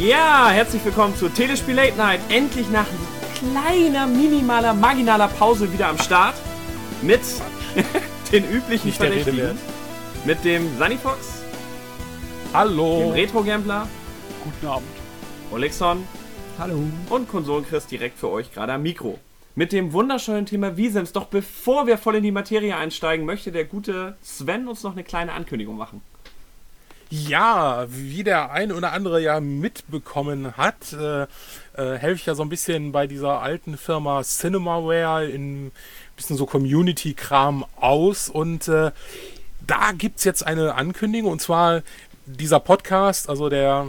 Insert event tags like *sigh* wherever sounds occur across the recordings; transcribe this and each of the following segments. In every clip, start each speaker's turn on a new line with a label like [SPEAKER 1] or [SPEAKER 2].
[SPEAKER 1] Ja, herzlich willkommen zu Telespiel Late Night. Endlich nach kleiner, minimaler, marginaler Pause wieder am Start. Mit *laughs* den üblichen
[SPEAKER 2] Nicht der Rede
[SPEAKER 1] Verdächtigen.
[SPEAKER 2] wert.
[SPEAKER 1] Mit dem Sunny Fox, dem
[SPEAKER 2] Hallo.
[SPEAKER 1] Retro Gambler,
[SPEAKER 2] Guten Abend.
[SPEAKER 1] Olexon
[SPEAKER 3] Hallo.
[SPEAKER 1] und Konsolenchris direkt für euch gerade am Mikro. Mit dem wunderschönen Thema Wiesems. Doch bevor wir voll in die Materie einsteigen, möchte der gute Sven uns noch eine kleine Ankündigung machen.
[SPEAKER 2] Ja, wie der ein oder andere ja mitbekommen hat, äh, äh, helfe ich ja so ein bisschen bei dieser alten Firma Cinemaware in ein bisschen so Community-Kram aus und äh, da gibt's jetzt eine Ankündigung und zwar dieser Podcast, also der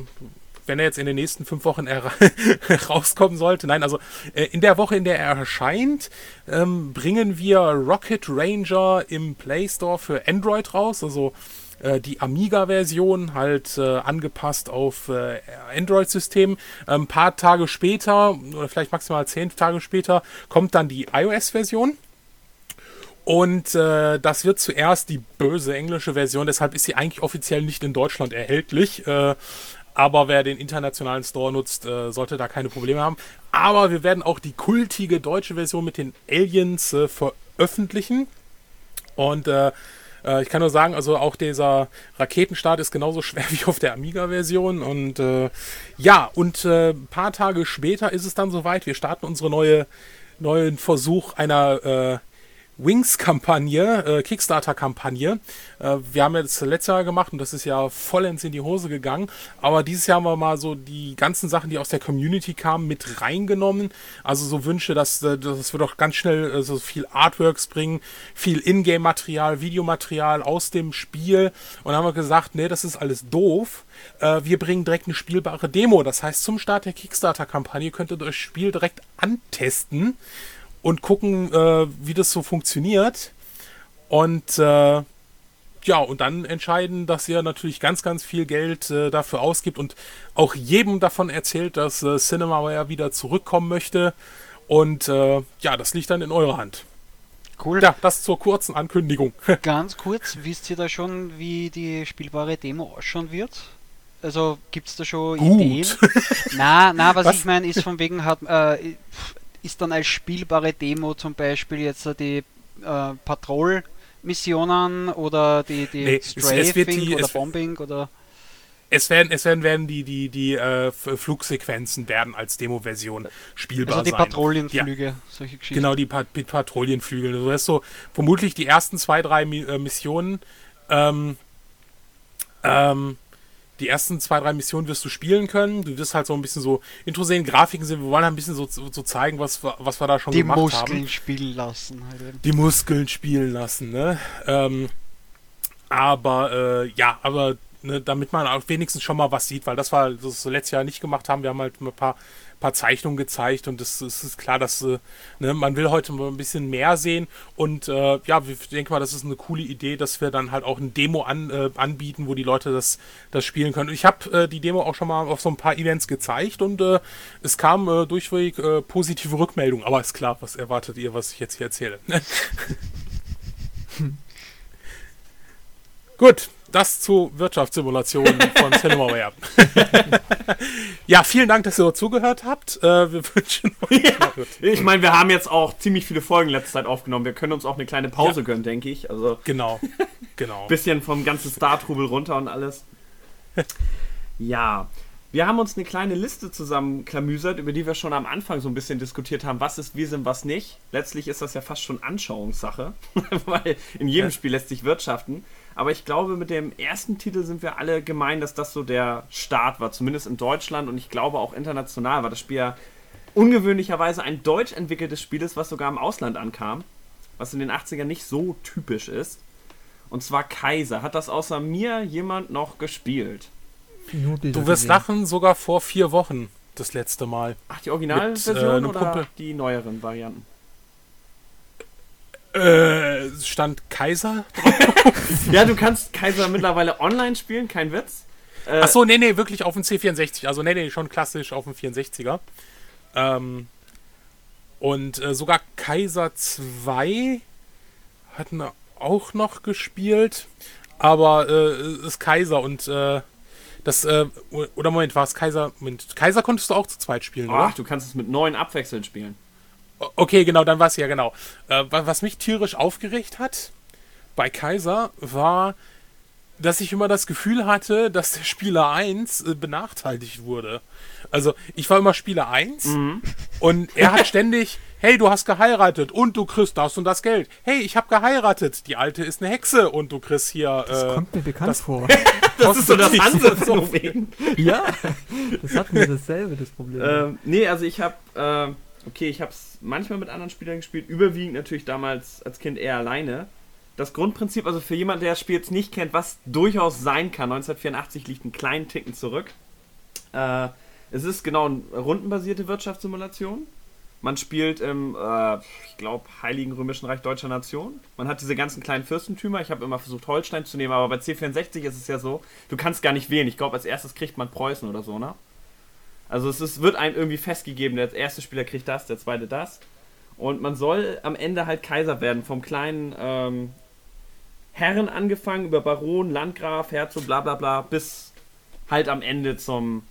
[SPEAKER 2] wenn er jetzt in den nächsten fünf Wochen *laughs* rauskommen sollte. Nein, also äh, in der Woche, in der er erscheint, ähm, bringen wir Rocket Ranger im Play Store für Android raus. Also äh, die Amiga-Version halt äh, angepasst auf äh, Android-System. Ein paar Tage später, oder vielleicht maximal zehn Tage später, kommt dann die iOS-Version. Und äh, das wird zuerst die böse englische Version, deshalb ist sie eigentlich offiziell nicht in Deutschland erhältlich. Äh, aber wer den internationalen Store nutzt, äh, sollte da keine Probleme haben. Aber wir werden auch die kultige deutsche Version mit den Aliens äh, veröffentlichen. Und äh, ich kann nur sagen, also auch dieser Raketenstart ist genauso *laughs* schwer wie auf der Amiga-Version. Und äh, ja, und äh, ein paar Tage später ist es dann soweit. Wir starten unsere neue neuen Versuch einer äh, Wings-Kampagne, äh, Kickstarter-Kampagne. Äh, wir haben jetzt letztes Jahr gemacht und das ist ja vollends in die Hose gegangen. Aber dieses Jahr haben wir mal so die ganzen Sachen, die aus der Community kamen, mit reingenommen. Also so Wünsche, dass, äh, dass wir doch ganz schnell äh, so viel Artworks bringen, viel Ingame-Material, Videomaterial aus dem Spiel. Und haben wir gesagt, nee, das ist alles doof. Äh, wir bringen direkt eine spielbare Demo. Das heißt, zum Start der Kickstarter-Kampagne könnt ihr das Spiel direkt antesten und gucken, äh, wie das so funktioniert. Und äh, ja, und dann entscheiden, dass ihr natürlich ganz, ganz viel Geld äh, dafür ausgibt und auch jedem davon erzählt, dass äh, Cinemaware wieder zurückkommen möchte. Und äh, ja, das liegt dann in eurer Hand.
[SPEAKER 4] Cool.
[SPEAKER 2] Ja, das zur kurzen Ankündigung. *laughs*
[SPEAKER 4] Ganz kurz, wisst ihr da schon, wie die spielbare Demo ausschauen wird? Also gibt es da schon
[SPEAKER 2] Gut.
[SPEAKER 4] Ideen? *laughs* Na, na, was,
[SPEAKER 2] Was?
[SPEAKER 4] ich meine, ist von wegen hat äh, ist dann als spielbare Demo zum Beispiel jetzt die äh, Patrol-Missionen oder die, die
[SPEAKER 2] Nee,
[SPEAKER 4] Strafing oder Bombing oder
[SPEAKER 2] Es werden, es werden, werden die, die, die äh, Flugsequenzen werden als Demo-Version spielbar
[SPEAKER 4] also die
[SPEAKER 2] sein.
[SPEAKER 4] Patrouillenflüge, solche Geschichten.
[SPEAKER 2] Genau, die Pat Pat- Patrouillenflügel. Du wirst so vermutlich die ersten zwei, drei Mi äh, Missionen, ähm, ähm, die ersten zwei, drei Missionen wirst du spielen können. Du wirst halt so ein bisschen so Intro sehen, Grafiken sehen. Wir wollen ein bisschen so, so zeigen, was, wir- was wir da schon
[SPEAKER 4] die
[SPEAKER 2] gemacht
[SPEAKER 4] Muskeln
[SPEAKER 2] haben.
[SPEAKER 4] spielen lassen. Halt.
[SPEAKER 2] Die Muskeln spielen lassen, ne? Ähm, aber, äh, ja, aber ne, damit man auch wenigstens schon mal was sieht, weil das war das wir letztes Jahr nicht gemacht haben. Wir haben halt ein paar, paar Zeichnungen gezeigt und es ist klar, dass äh, ne, man will heute mal ein bisschen mehr sehen und äh, ja, ich denke mal, das ist eine coole Idee, dass wir dann halt auch ein Demo an, äh, anbieten, wo die Leute das, das spielen können. Ich habe äh, die Demo auch schon mal auf so ein paar Events gezeigt und äh, es kam äh, durchweg positive Rückmeldungen, aber ist klar, was erwartet ihr, was ich jetzt hier erzähle? *laughs* Gut, das zu Wirtschaftssimulationen von Cinemaware. *laughs* ja, vielen Dank, dass ihr zugehört habt. Äh, wir *laughs* wünschen euch. Ja.
[SPEAKER 1] Ich meine, wir haben jetzt auch ziemlich viele Folgen letzte Zeit aufgenommen. Wir können uns auch eine kleine Pause
[SPEAKER 2] Ja.
[SPEAKER 1] gönnen, denke ich. Also
[SPEAKER 2] Genau, *laughs* genau.
[SPEAKER 1] bisschen vom ganzen Star-Trubel runter und alles. Ja, wir haben uns eine kleine Liste zusammenklamüsert, über die wir schon am Anfang so ein bisschen diskutiert haben, was ist Wiesem, was nicht. Letztlich ist das ja fast schon Anschauungssache, *laughs* weil in jedem
[SPEAKER 2] Ja.
[SPEAKER 1] Spiel lässt sich wirtschaften. Aber ich glaube, mit dem ersten Titel sind wir alle gemein, dass das so der Start war, zumindest in Deutschland und ich glaube auch international war das Spiel ja ungewöhnlicherweise ein deutsch entwickeltes Spiel ist, was sogar im Ausland ankam, was in den 80ern nicht so typisch ist. Und zwar Kaiser. Hat das außer mir jemand noch gespielt?
[SPEAKER 3] Nur Bilder
[SPEAKER 2] Du wirst
[SPEAKER 3] gesehen.
[SPEAKER 2] lachen, sogar vor vier Wochen das letzte Mal.
[SPEAKER 1] Ach, die Originalversion
[SPEAKER 2] äh,
[SPEAKER 1] oder die neueren Varianten?
[SPEAKER 2] Äh, stand Kaiser? *laughs*
[SPEAKER 1] Ja, du kannst Kaiser mittlerweile online spielen, kein Witz. Äh,
[SPEAKER 2] Achso, nee, nee, wirklich auf dem C64. Also, nee, nee, schon klassisch auf dem 64er. Ähm, und äh, sogar Kaiser 2 hatten wir auch noch gespielt. Aber äh, ist Kaiser und äh, das, äh, oder Moment, war es Kaiser, Moment, Kaiser konntest du auch zu zweit spielen,
[SPEAKER 1] Ach,
[SPEAKER 2] oder?
[SPEAKER 1] du kannst es mit neun abwechselnd spielen.
[SPEAKER 2] Okay, genau, dann war es ja genau. Äh, wa- was mich tierisch aufgeregt hat bei Kaiser war, dass ich immer das Gefühl hatte, dass der Spieler 1 äh, benachteiligt wurde. Also, ich war immer Spieler 1 und er hat *laughs* ständig, hey, du hast geheiratet und du kriegst das und das Geld. Hey, ich habe geheiratet, die alte ist eine Hexe und du kriegst hier
[SPEAKER 3] Das
[SPEAKER 2] äh,
[SPEAKER 3] kommt mir bekannt
[SPEAKER 2] das-
[SPEAKER 3] vor. *laughs*
[SPEAKER 1] Das ist so das. Hansephänomen. *laughs*
[SPEAKER 3] ja, das hatten wir dasselbe, das Problem.
[SPEAKER 1] ähm, nee, also ich habe, äh, okay, ich habe es manchmal mit anderen Spielern gespielt, überwiegend natürlich damals als Kind eher alleine. Das Grundprinzip, also für jemanden, der das Spiel jetzt nicht kennt, was durchaus sein kann, 1984 liegt einen kleinen Ticken zurück. Äh, es ist genau eine rundenbasierte Wirtschaftssimulation. Man spielt im, äh, ich glaube, Heiligen Römischen Reich Deutscher Nation. Man hat diese ganzen kleinen Fürstentümer. Ich habe immer versucht, Holstein zu nehmen, aber bei C64 ist es ja so, du kannst gar nicht wählen. Ich glaube, als erstes kriegt man Preußen oder so, ne? Also es ist, wird einem irgendwie festgegeben, der erste Spieler kriegt das, der zweite das. Und man soll am Ende halt Kaiser werden, vom kleinen ähm, Herren angefangen, über Baron, Landgraf, Herzog, bla bla bla, bis halt am Ende zum,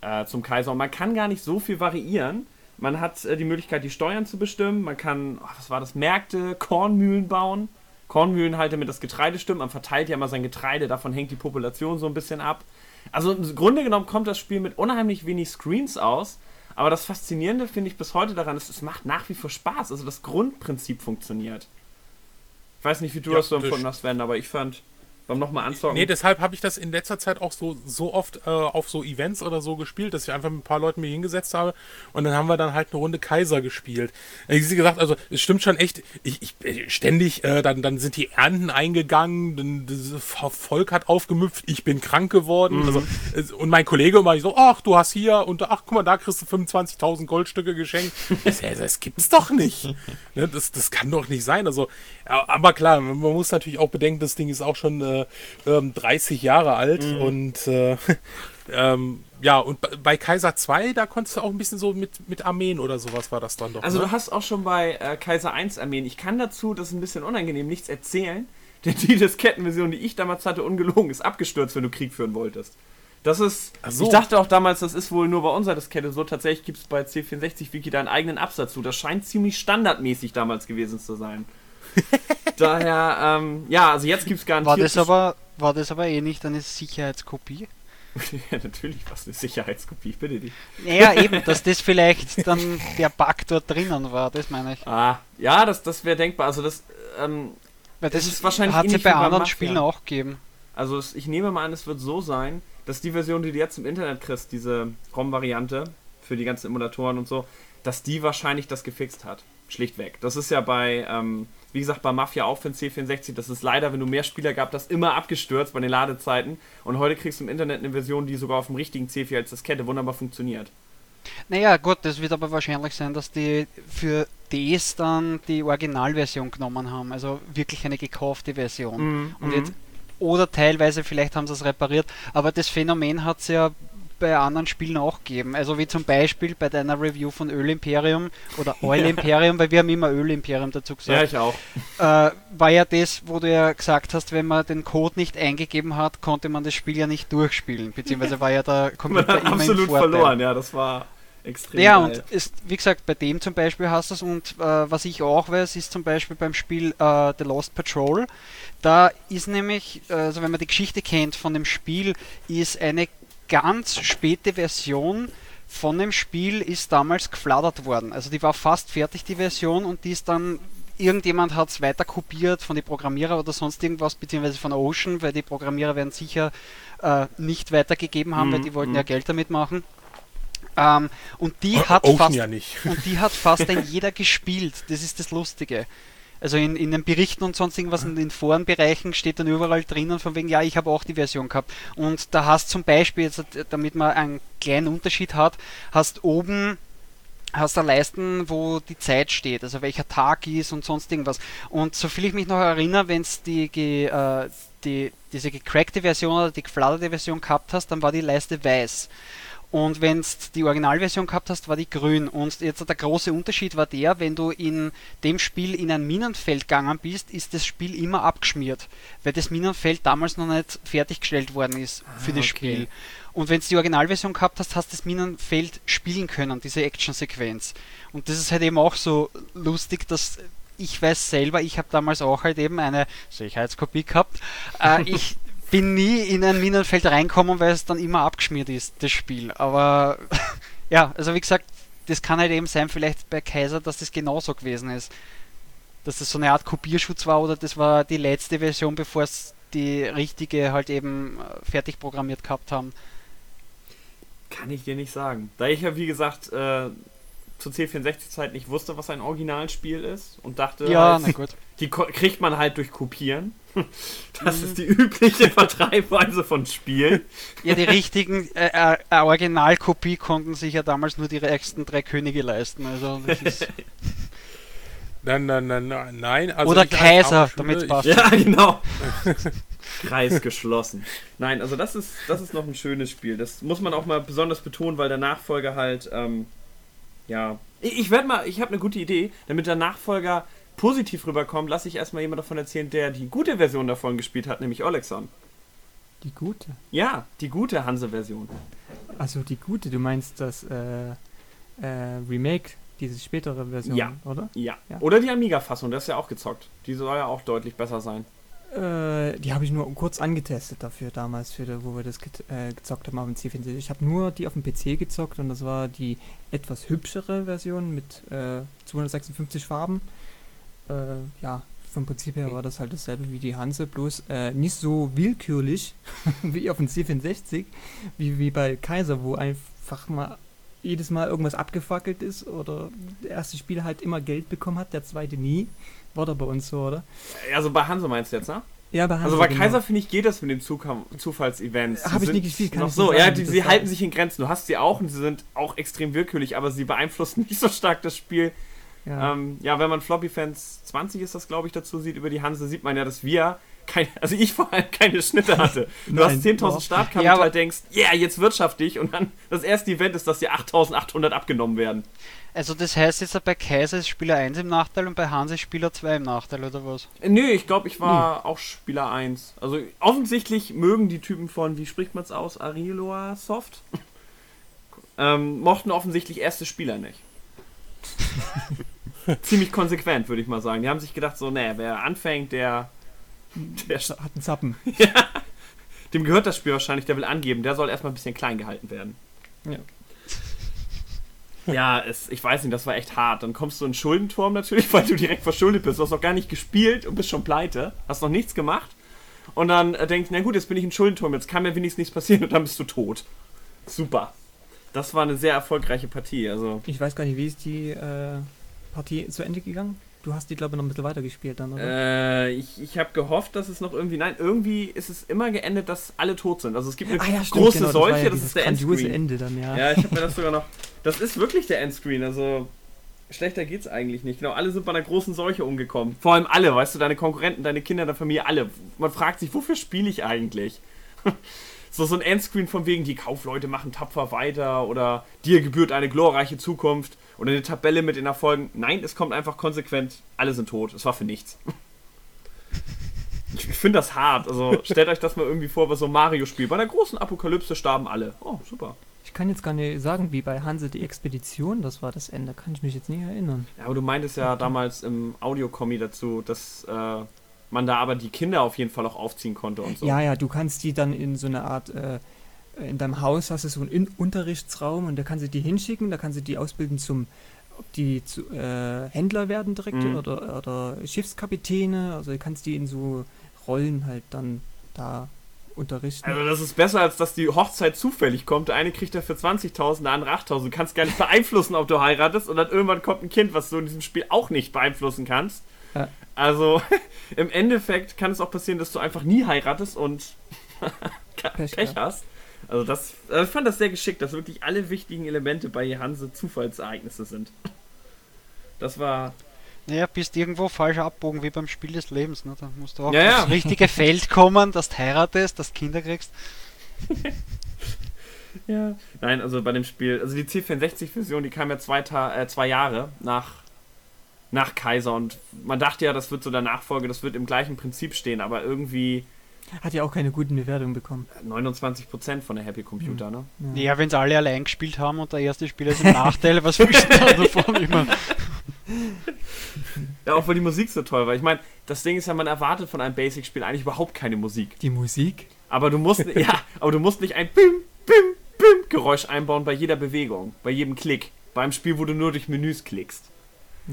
[SPEAKER 1] äh, zum Kaiser. Und man kann gar nicht so viel variieren. Man hat äh, die Möglichkeit, die Steuern zu bestimmen. Man kann, oh, was war das, Märkte, Kornmühlen bauen. Kornmühlen halt damit das Getreide stimmt. Man verteilt ja immer sein Getreide, davon hängt die Population so ein bisschen ab. Also im Grunde genommen kommt das Spiel mit unheimlich wenig Screens aus. Aber das Faszinierende finde ich bis heute daran ist, es macht nach wie vor Spaß. Also das Grundprinzip funktioniert. Ich weiß nicht, wie du
[SPEAKER 2] Ja,
[SPEAKER 1] das so empfunden hast, Sven, aber ich fand beim nochmal anzocken.
[SPEAKER 2] Nee, deshalb habe ich das in letzter Zeit auch so, so oft äh, auf so Events oder so gespielt, dass ich einfach mit ein paar Leuten mir hingesetzt habe und dann haben wir dann halt eine Runde Kaiser gespielt. Äh, Wie sie gesagt, also es stimmt schon echt, ich, ich äh, ständig, äh, dann, dann sind die Ernten eingegangen, dann, das Volk hat aufgemüpft, ich bin krank geworden. Also, es- und mein Kollege immer so, ach, du hast hier und ach, guck mal, da kriegst du 25.000 Goldstücke geschenkt. Das, das gibt's doch nicht. *laughs* Ne, das, das kann doch nicht sein. Also, ja, aber klar, man muss natürlich auch bedenken, das Ding ist auch schon äh, ähm, 30 Jahre alt und äh, *laughs* ähm, ja, und bei- Kaiser 2, da konntest du auch ein bisschen so mit, mit Armeen oder sowas war das dann doch.
[SPEAKER 1] Also
[SPEAKER 2] ne?
[SPEAKER 1] du hast auch schon bei äh, Kaiser 1 Armeen, ich kann dazu, das ist ein bisschen unangenehm, nichts erzählen, *laughs* denn die Diskettenversion, die ich damals hatte, ungelogen, ist abgestürzt, wenn du Krieg führen wolltest. Das ist,
[SPEAKER 2] so.
[SPEAKER 1] ich dachte auch damals, das ist wohl nur bei unserer Diskette so, tatsächlich gibt es bei C64 Wiki da einen eigenen Absatz zu. Das scheint ziemlich standardmäßig damals gewesen zu sein. *laughs* Daher, ähm, ja, also jetzt gibt es garantiert...
[SPEAKER 4] War das aber, war das aber eh nicht eine Sicherheitskopie? *laughs*
[SPEAKER 1] ja, natürlich, was eine Sicherheitskopie, ich bitte dich.
[SPEAKER 4] Naja, eben, dass das vielleicht dann der Bug dort drinnen war, das meine ich.
[SPEAKER 1] Ah, ja, das, das wäre denkbar. Also das, ähm,
[SPEAKER 4] Weil
[SPEAKER 1] Das
[SPEAKER 4] das
[SPEAKER 1] ist wahrscheinlich
[SPEAKER 4] hat es ja
[SPEAKER 1] ähnlich
[SPEAKER 4] bei anderen. Spielen auch gegeben.
[SPEAKER 1] Also es, ich nehme mal an, es wird so sein, dass die Version, die du jetzt im Internet kriegst, diese ROM-Variante für die ganzen Emulatoren und so, dass die wahrscheinlich das gefixt hat. Schlichtweg. Das ist ja bei, ähm, wie gesagt, bei Mafia auch für den C64, das ist leider, wenn du mehr Spieler gehabt hast, immer abgestürzt bei den Ladezeiten. Und heute kriegst du im Internet eine Version, die sogar auf dem richtigen C4 als Diskette wunderbar funktioniert.
[SPEAKER 4] Naja, gut, das wird aber wahrscheinlich sein, dass die für das dann die Originalversion genommen haben. Also wirklich eine gekaufte Version.
[SPEAKER 1] Mhm,
[SPEAKER 4] Und
[SPEAKER 1] mhm.
[SPEAKER 4] jetzt, oder teilweise, vielleicht haben sie es repariert, aber das Phänomen hat es ja bei anderen Spielen auch gegeben. Also wie zum Beispiel bei deiner Review von Öl Imperium oder *laughs* Oil Imperium, weil wir haben immer Öl Imperium dazu
[SPEAKER 1] Ja,
[SPEAKER 4] gesagt,
[SPEAKER 1] ich auch.
[SPEAKER 4] äh, war ja das, wo du ja gesagt hast, wenn man den Code nicht eingegeben hat, konnte man das Spiel ja nicht durchspielen, beziehungsweise war ja der
[SPEAKER 1] Man *laughs*
[SPEAKER 4] Computer
[SPEAKER 1] hat
[SPEAKER 4] immer im
[SPEAKER 1] absolut
[SPEAKER 4] Vorteil.
[SPEAKER 1] verloren, ja, das war extrem
[SPEAKER 4] Ja,
[SPEAKER 1] geil.
[SPEAKER 4] und ist, wie gesagt, bei dem zum Beispiel hast du es und äh, was ich auch weiß, ist zum Beispiel beim Spiel äh, The Lost Patrol. Da ist nämlich, also wenn man die Geschichte kennt von dem Spiel, ist eine ganz späte Version von dem Spiel ist damals geflattert worden. Also die war fast fertig, die Version, und die ist dann irgendjemand hat es weiter kopiert von den Programmierer oder sonst irgendwas, beziehungsweise von Ocean, weil die Programmierer werden sicher äh, nicht weitergegeben haben, weil
[SPEAKER 1] Mhm,
[SPEAKER 4] die wollten
[SPEAKER 1] mhm.
[SPEAKER 4] ja Geld damit machen. Ähm, und die hat
[SPEAKER 2] Ocean
[SPEAKER 4] fast
[SPEAKER 2] ja
[SPEAKER 4] und die hat fast ein jeder gespielt. Das ist das Lustige. Also in, in den Berichten und sonst irgendwas in den Forenbereichen steht dann überall drinnen von wegen, ja, ich habe auch die Version gehabt. Und da hast zum Beispiel, jetzt, damit man einen kleinen Unterschied hat, hast oben hast da Leisten, wo die Zeit steht, also welcher Tag ist und sonst irgendwas. Und soviel ich mich noch erinnere, wenn es die, äh, die, diese gecrackte Version oder die geflatterte Version gehabt hast, dann war die Leiste weiß. Und wenn du die Originalversion gehabt hast, war die grün. Und jetzt der große Unterschied war der, wenn du in dem Spiel in ein Minenfeld gegangen bist, ist das Spiel immer abgeschmiert, weil das Minenfeld damals noch nicht fertiggestellt worden ist für
[SPEAKER 1] Ah,
[SPEAKER 4] das
[SPEAKER 1] okay.
[SPEAKER 4] Spiel. Und wenn du die Originalversion gehabt hast, hast du das Minenfeld spielen können, diese Actionsequenz. Und das ist halt eben auch so lustig, dass ich weiß selber, ich habe damals auch halt eben eine Sicherheitskopie gehabt. Äh, ich *laughs* bin nie in ein Minenfeld reinkommen, weil es dann immer abgeschmiert ist, das Spiel. Aber *laughs* ja, also wie gesagt, das kann halt eben sein, vielleicht bei Kaiser, dass das genauso gewesen ist. Dass das so eine Art Kopierschutz war oder das war die letzte Version, bevor es die richtige halt eben äh, fertig programmiert gehabt haben.
[SPEAKER 1] Kann ich dir nicht sagen. Da ich ja, wie gesagt, äh, zur C64-Zeit nicht wusste, was ein Originalspiel ist und dachte,
[SPEAKER 4] Ja,
[SPEAKER 1] halt, *laughs* die kriegt man halt durch Kopieren. *laughs* Das ist die übliche Vertreibweise von Spielen. *laughs*
[SPEAKER 4] Ja, die richtigen äh, äh, Originalkopie konnten sich ja damals nur die ersten drei Könige leisten. Also das ist, *laughs*
[SPEAKER 2] Nein, nein, nein, nein, nein. Also
[SPEAKER 4] Oder Kaiser,
[SPEAKER 2] ich-
[SPEAKER 4] passt.
[SPEAKER 1] Ja, genau. Kreis geschlossen. Nein, also das ist, das ist noch ein schönes Spiel. Das muss man auch mal besonders betonen, weil der Nachfolger halt, ähm, ja. Ich, ich werde mal, ich habe eine gute Idee, damit der Nachfolger positiv rüberkommt, lasse ich erstmal jemand davon erzählen, der die gute Version davon gespielt hat, nämlich Olexon.
[SPEAKER 3] Die gute.
[SPEAKER 1] Ja, die gute Hanse-Version.
[SPEAKER 3] Also die gute, du meinst das äh, äh, Remake, diese spätere Version,
[SPEAKER 1] Ja.
[SPEAKER 3] oder?
[SPEAKER 1] Ja.
[SPEAKER 3] Ja.
[SPEAKER 1] Oder die Amiga-Fassung, das ist ja auch gezockt. Die soll ja auch deutlich besser sein.
[SPEAKER 3] Äh, die habe ich nur kurz angetestet dafür damals, für wo wir das get, äh, gezockt haben auf dem C64. Ich habe nur die auf dem PC gezockt und das war die etwas hübschere Version mit äh, 256 Farben. Äh, ja, vom Prinzip her war das halt dasselbe wie die Hanse, bloß äh, nicht so willkürlich *laughs* wie auf dem C64, wie, wie bei Kaiser, wo einfach mal jedes Mal irgendwas abgefackelt ist oder der erste Spieler halt immer Geld bekommen hat, der zweite nie. War da bei uns so, oder?
[SPEAKER 1] Also bei Hanse meinst du jetzt, ne?
[SPEAKER 3] Ja, bei
[SPEAKER 1] Also
[SPEAKER 3] Hansa,
[SPEAKER 1] bei
[SPEAKER 3] genau.
[SPEAKER 1] Kaiser finde ich geht das mit den Zufallsevents.
[SPEAKER 3] Hab
[SPEAKER 1] Die
[SPEAKER 3] ich nie gespielt, kann
[SPEAKER 1] Noch so,
[SPEAKER 3] nicht
[SPEAKER 1] ja,
[SPEAKER 3] sagen,
[SPEAKER 1] die, sie halten sich in Grenzen. Du hast sie auch und sie sind auch extrem willkürlich, aber sie beeinflussen *laughs* nicht so stark das Spiel.
[SPEAKER 3] Ja.
[SPEAKER 1] Ähm, ja, wenn man Floppy Fans 20 ist das, glaube ich, dazu sieht über die Hanse, sieht man ja, dass wir kein, also ich vor allem keine Schnitte hatte. Du *laughs*
[SPEAKER 3] Nein,
[SPEAKER 1] hast 10.000
[SPEAKER 3] doch.
[SPEAKER 1] Startkapital,
[SPEAKER 4] Ja, aber-
[SPEAKER 1] denkst, yeah, jetzt wirtschaftlich und dann das erste Event ist, dass dir 8.800 abgenommen werden.
[SPEAKER 4] also das heißt jetzt bei Kaiser ist Spieler 1 im Nachteil und bei Hans ist Spieler 2 im Nachteil, oder was?
[SPEAKER 1] Äh, Nö, ich glaube, ich war auch Spieler 1. Also offensichtlich mögen die Typen von, wie spricht man es aus, Ariloa Soft? *laughs* ähm, mochten offensichtlich erste Spieler nicht. *laughs* *laughs* Ziemlich konsequent, würde ich mal sagen. Die haben sich gedacht, so, nee, wer anfängt, der, der
[SPEAKER 3] Hat einen Zappen. *laughs*
[SPEAKER 1] dem gehört das Spiel wahrscheinlich, der will angeben, der soll erstmal ein bisschen klein gehalten werden.
[SPEAKER 3] Ja.
[SPEAKER 1] Ja, es, ich weiß nicht, das war echt hart. Dann kommst du in den Schuldenturm natürlich, *laughs* weil du direkt verschuldet bist. Du hast noch gar nicht gespielt und bist schon pleite. Hast noch nichts gemacht. Und dann äh, denkst du, na gut, jetzt bin ich in den Schuldenturm, jetzt kann mir wenigstens nichts passieren und dann bist du tot. Super. Das war eine sehr erfolgreiche Partie. Also,
[SPEAKER 3] Ich weiß gar nicht, wie ist die äh, Partie zu Ende gegangen? Du hast die, glaube ich, noch ein bisschen weiter gespielt dann, oder?
[SPEAKER 1] äh, ich, ich habe gehofft, dass es noch irgendwie. Nein, irgendwie ist es immer geendet, dass alle tot sind. Also es gibt eine
[SPEAKER 3] Ah stimmt,
[SPEAKER 1] große
[SPEAKER 3] genau, das
[SPEAKER 1] Seuche,
[SPEAKER 3] war ja
[SPEAKER 1] das ist der Endscreen.
[SPEAKER 3] Ende dann, ja.
[SPEAKER 1] Ja, ich habe mir *laughs* das sogar noch. Das ist wirklich der Endscreen, also schlechter geht's eigentlich nicht. Genau, alle sind bei einer großen Seuche umgekommen. Vor allem alle, weißt du, deine Konkurrenten, deine Kinder, deine Familie, alle. Man fragt sich, wofür spiele ich eigentlich? *laughs* so, so ein Endscreen von wegen, die Kaufleute machen tapfer weiter oder dir gebührt eine glorreiche Zukunft oder eine Tabelle mit den Erfolgen. Nein, es kommt einfach konsequent, alle sind tot. Es war für nichts. Ich finde das hart. Also stellt euch das mal irgendwie vor bei so einem Mario-Spiel. Bei einer großen Apokalypse starben alle. Oh, super.
[SPEAKER 3] Ich kann jetzt gar nicht sagen, wie bei Hanse die Expedition, das war das Ende. Kann ich mich jetzt nicht erinnern.
[SPEAKER 1] Ja, aber du meintest ja damals im Audiokommi dazu, dass äh, man da aber die Kinder auf jeden Fall auch aufziehen konnte und so.
[SPEAKER 3] Ja, ja, du kannst die dann in so eine Art, äh, in deinem Haus hast du so einen In Unterrichtsraum und da kannst du die hinschicken, da kannst du die ausbilden zum, ob die zu, äh, Händler werden direkt
[SPEAKER 1] Mhm.
[SPEAKER 3] oder, oder Schiffskapitäne, also du kannst die in so Rollen halt dann da unterrichten.
[SPEAKER 1] Also das ist besser, als dass die Hochzeit zufällig kommt. Der eine kriegt dafür 20.000, der andere 8.000. Du kannst gar nicht *laughs* beeinflussen, ob du heiratest und dann irgendwann kommt ein Kind, was du in diesem Spiel auch nicht beeinflussen kannst. Also *laughs* im Endeffekt kann es auch passieren, dass du einfach nie heiratest und *laughs*
[SPEAKER 3] Pech
[SPEAKER 1] Pech hast. Also das, also ich fand das sehr geschickt, dass wirklich alle wichtigen Elemente bei Hanse Zufallsereignisse sind. Das war
[SPEAKER 4] Naja, bist irgendwo falsch abbogen wie beim Spiel des Lebens. Ne? Da musst du auch
[SPEAKER 1] Ja, ja.
[SPEAKER 4] aufs richtige Feld kommen, dass du heiratest, dass du Kinder kriegst. *laughs*
[SPEAKER 1] Ja. Nein, also bei dem Spiel, also die C64-Version, die kam ja zwei, Ta äh, zwei Jahre nach, nach Kaiser und man dachte ja, das wird so der Nachfolge, das wird im gleichen Prinzip stehen, aber irgendwie
[SPEAKER 3] Hat ja auch keine guten Bewertungen bekommen.
[SPEAKER 1] 29% von der Happy Computer, ne?
[SPEAKER 4] Ja, wenn sie alle allein gespielt haben und der erste Spieler ist im Nachteil, was willst du da davon immer?
[SPEAKER 1] Ja, auch weil die Musik so toll war. Ich meine, das Ding ist ja, man erwartet von einem Basic-Spiel eigentlich überhaupt keine Musik.
[SPEAKER 3] Die Musik?
[SPEAKER 1] Aber du musst, *laughs* ja, aber du musst nicht ein Bim, Bim, Bim Geräusch einbauen bei jeder Bewegung, bei jedem Klick. Beim Spiel, wo du nur durch Menüs klickst.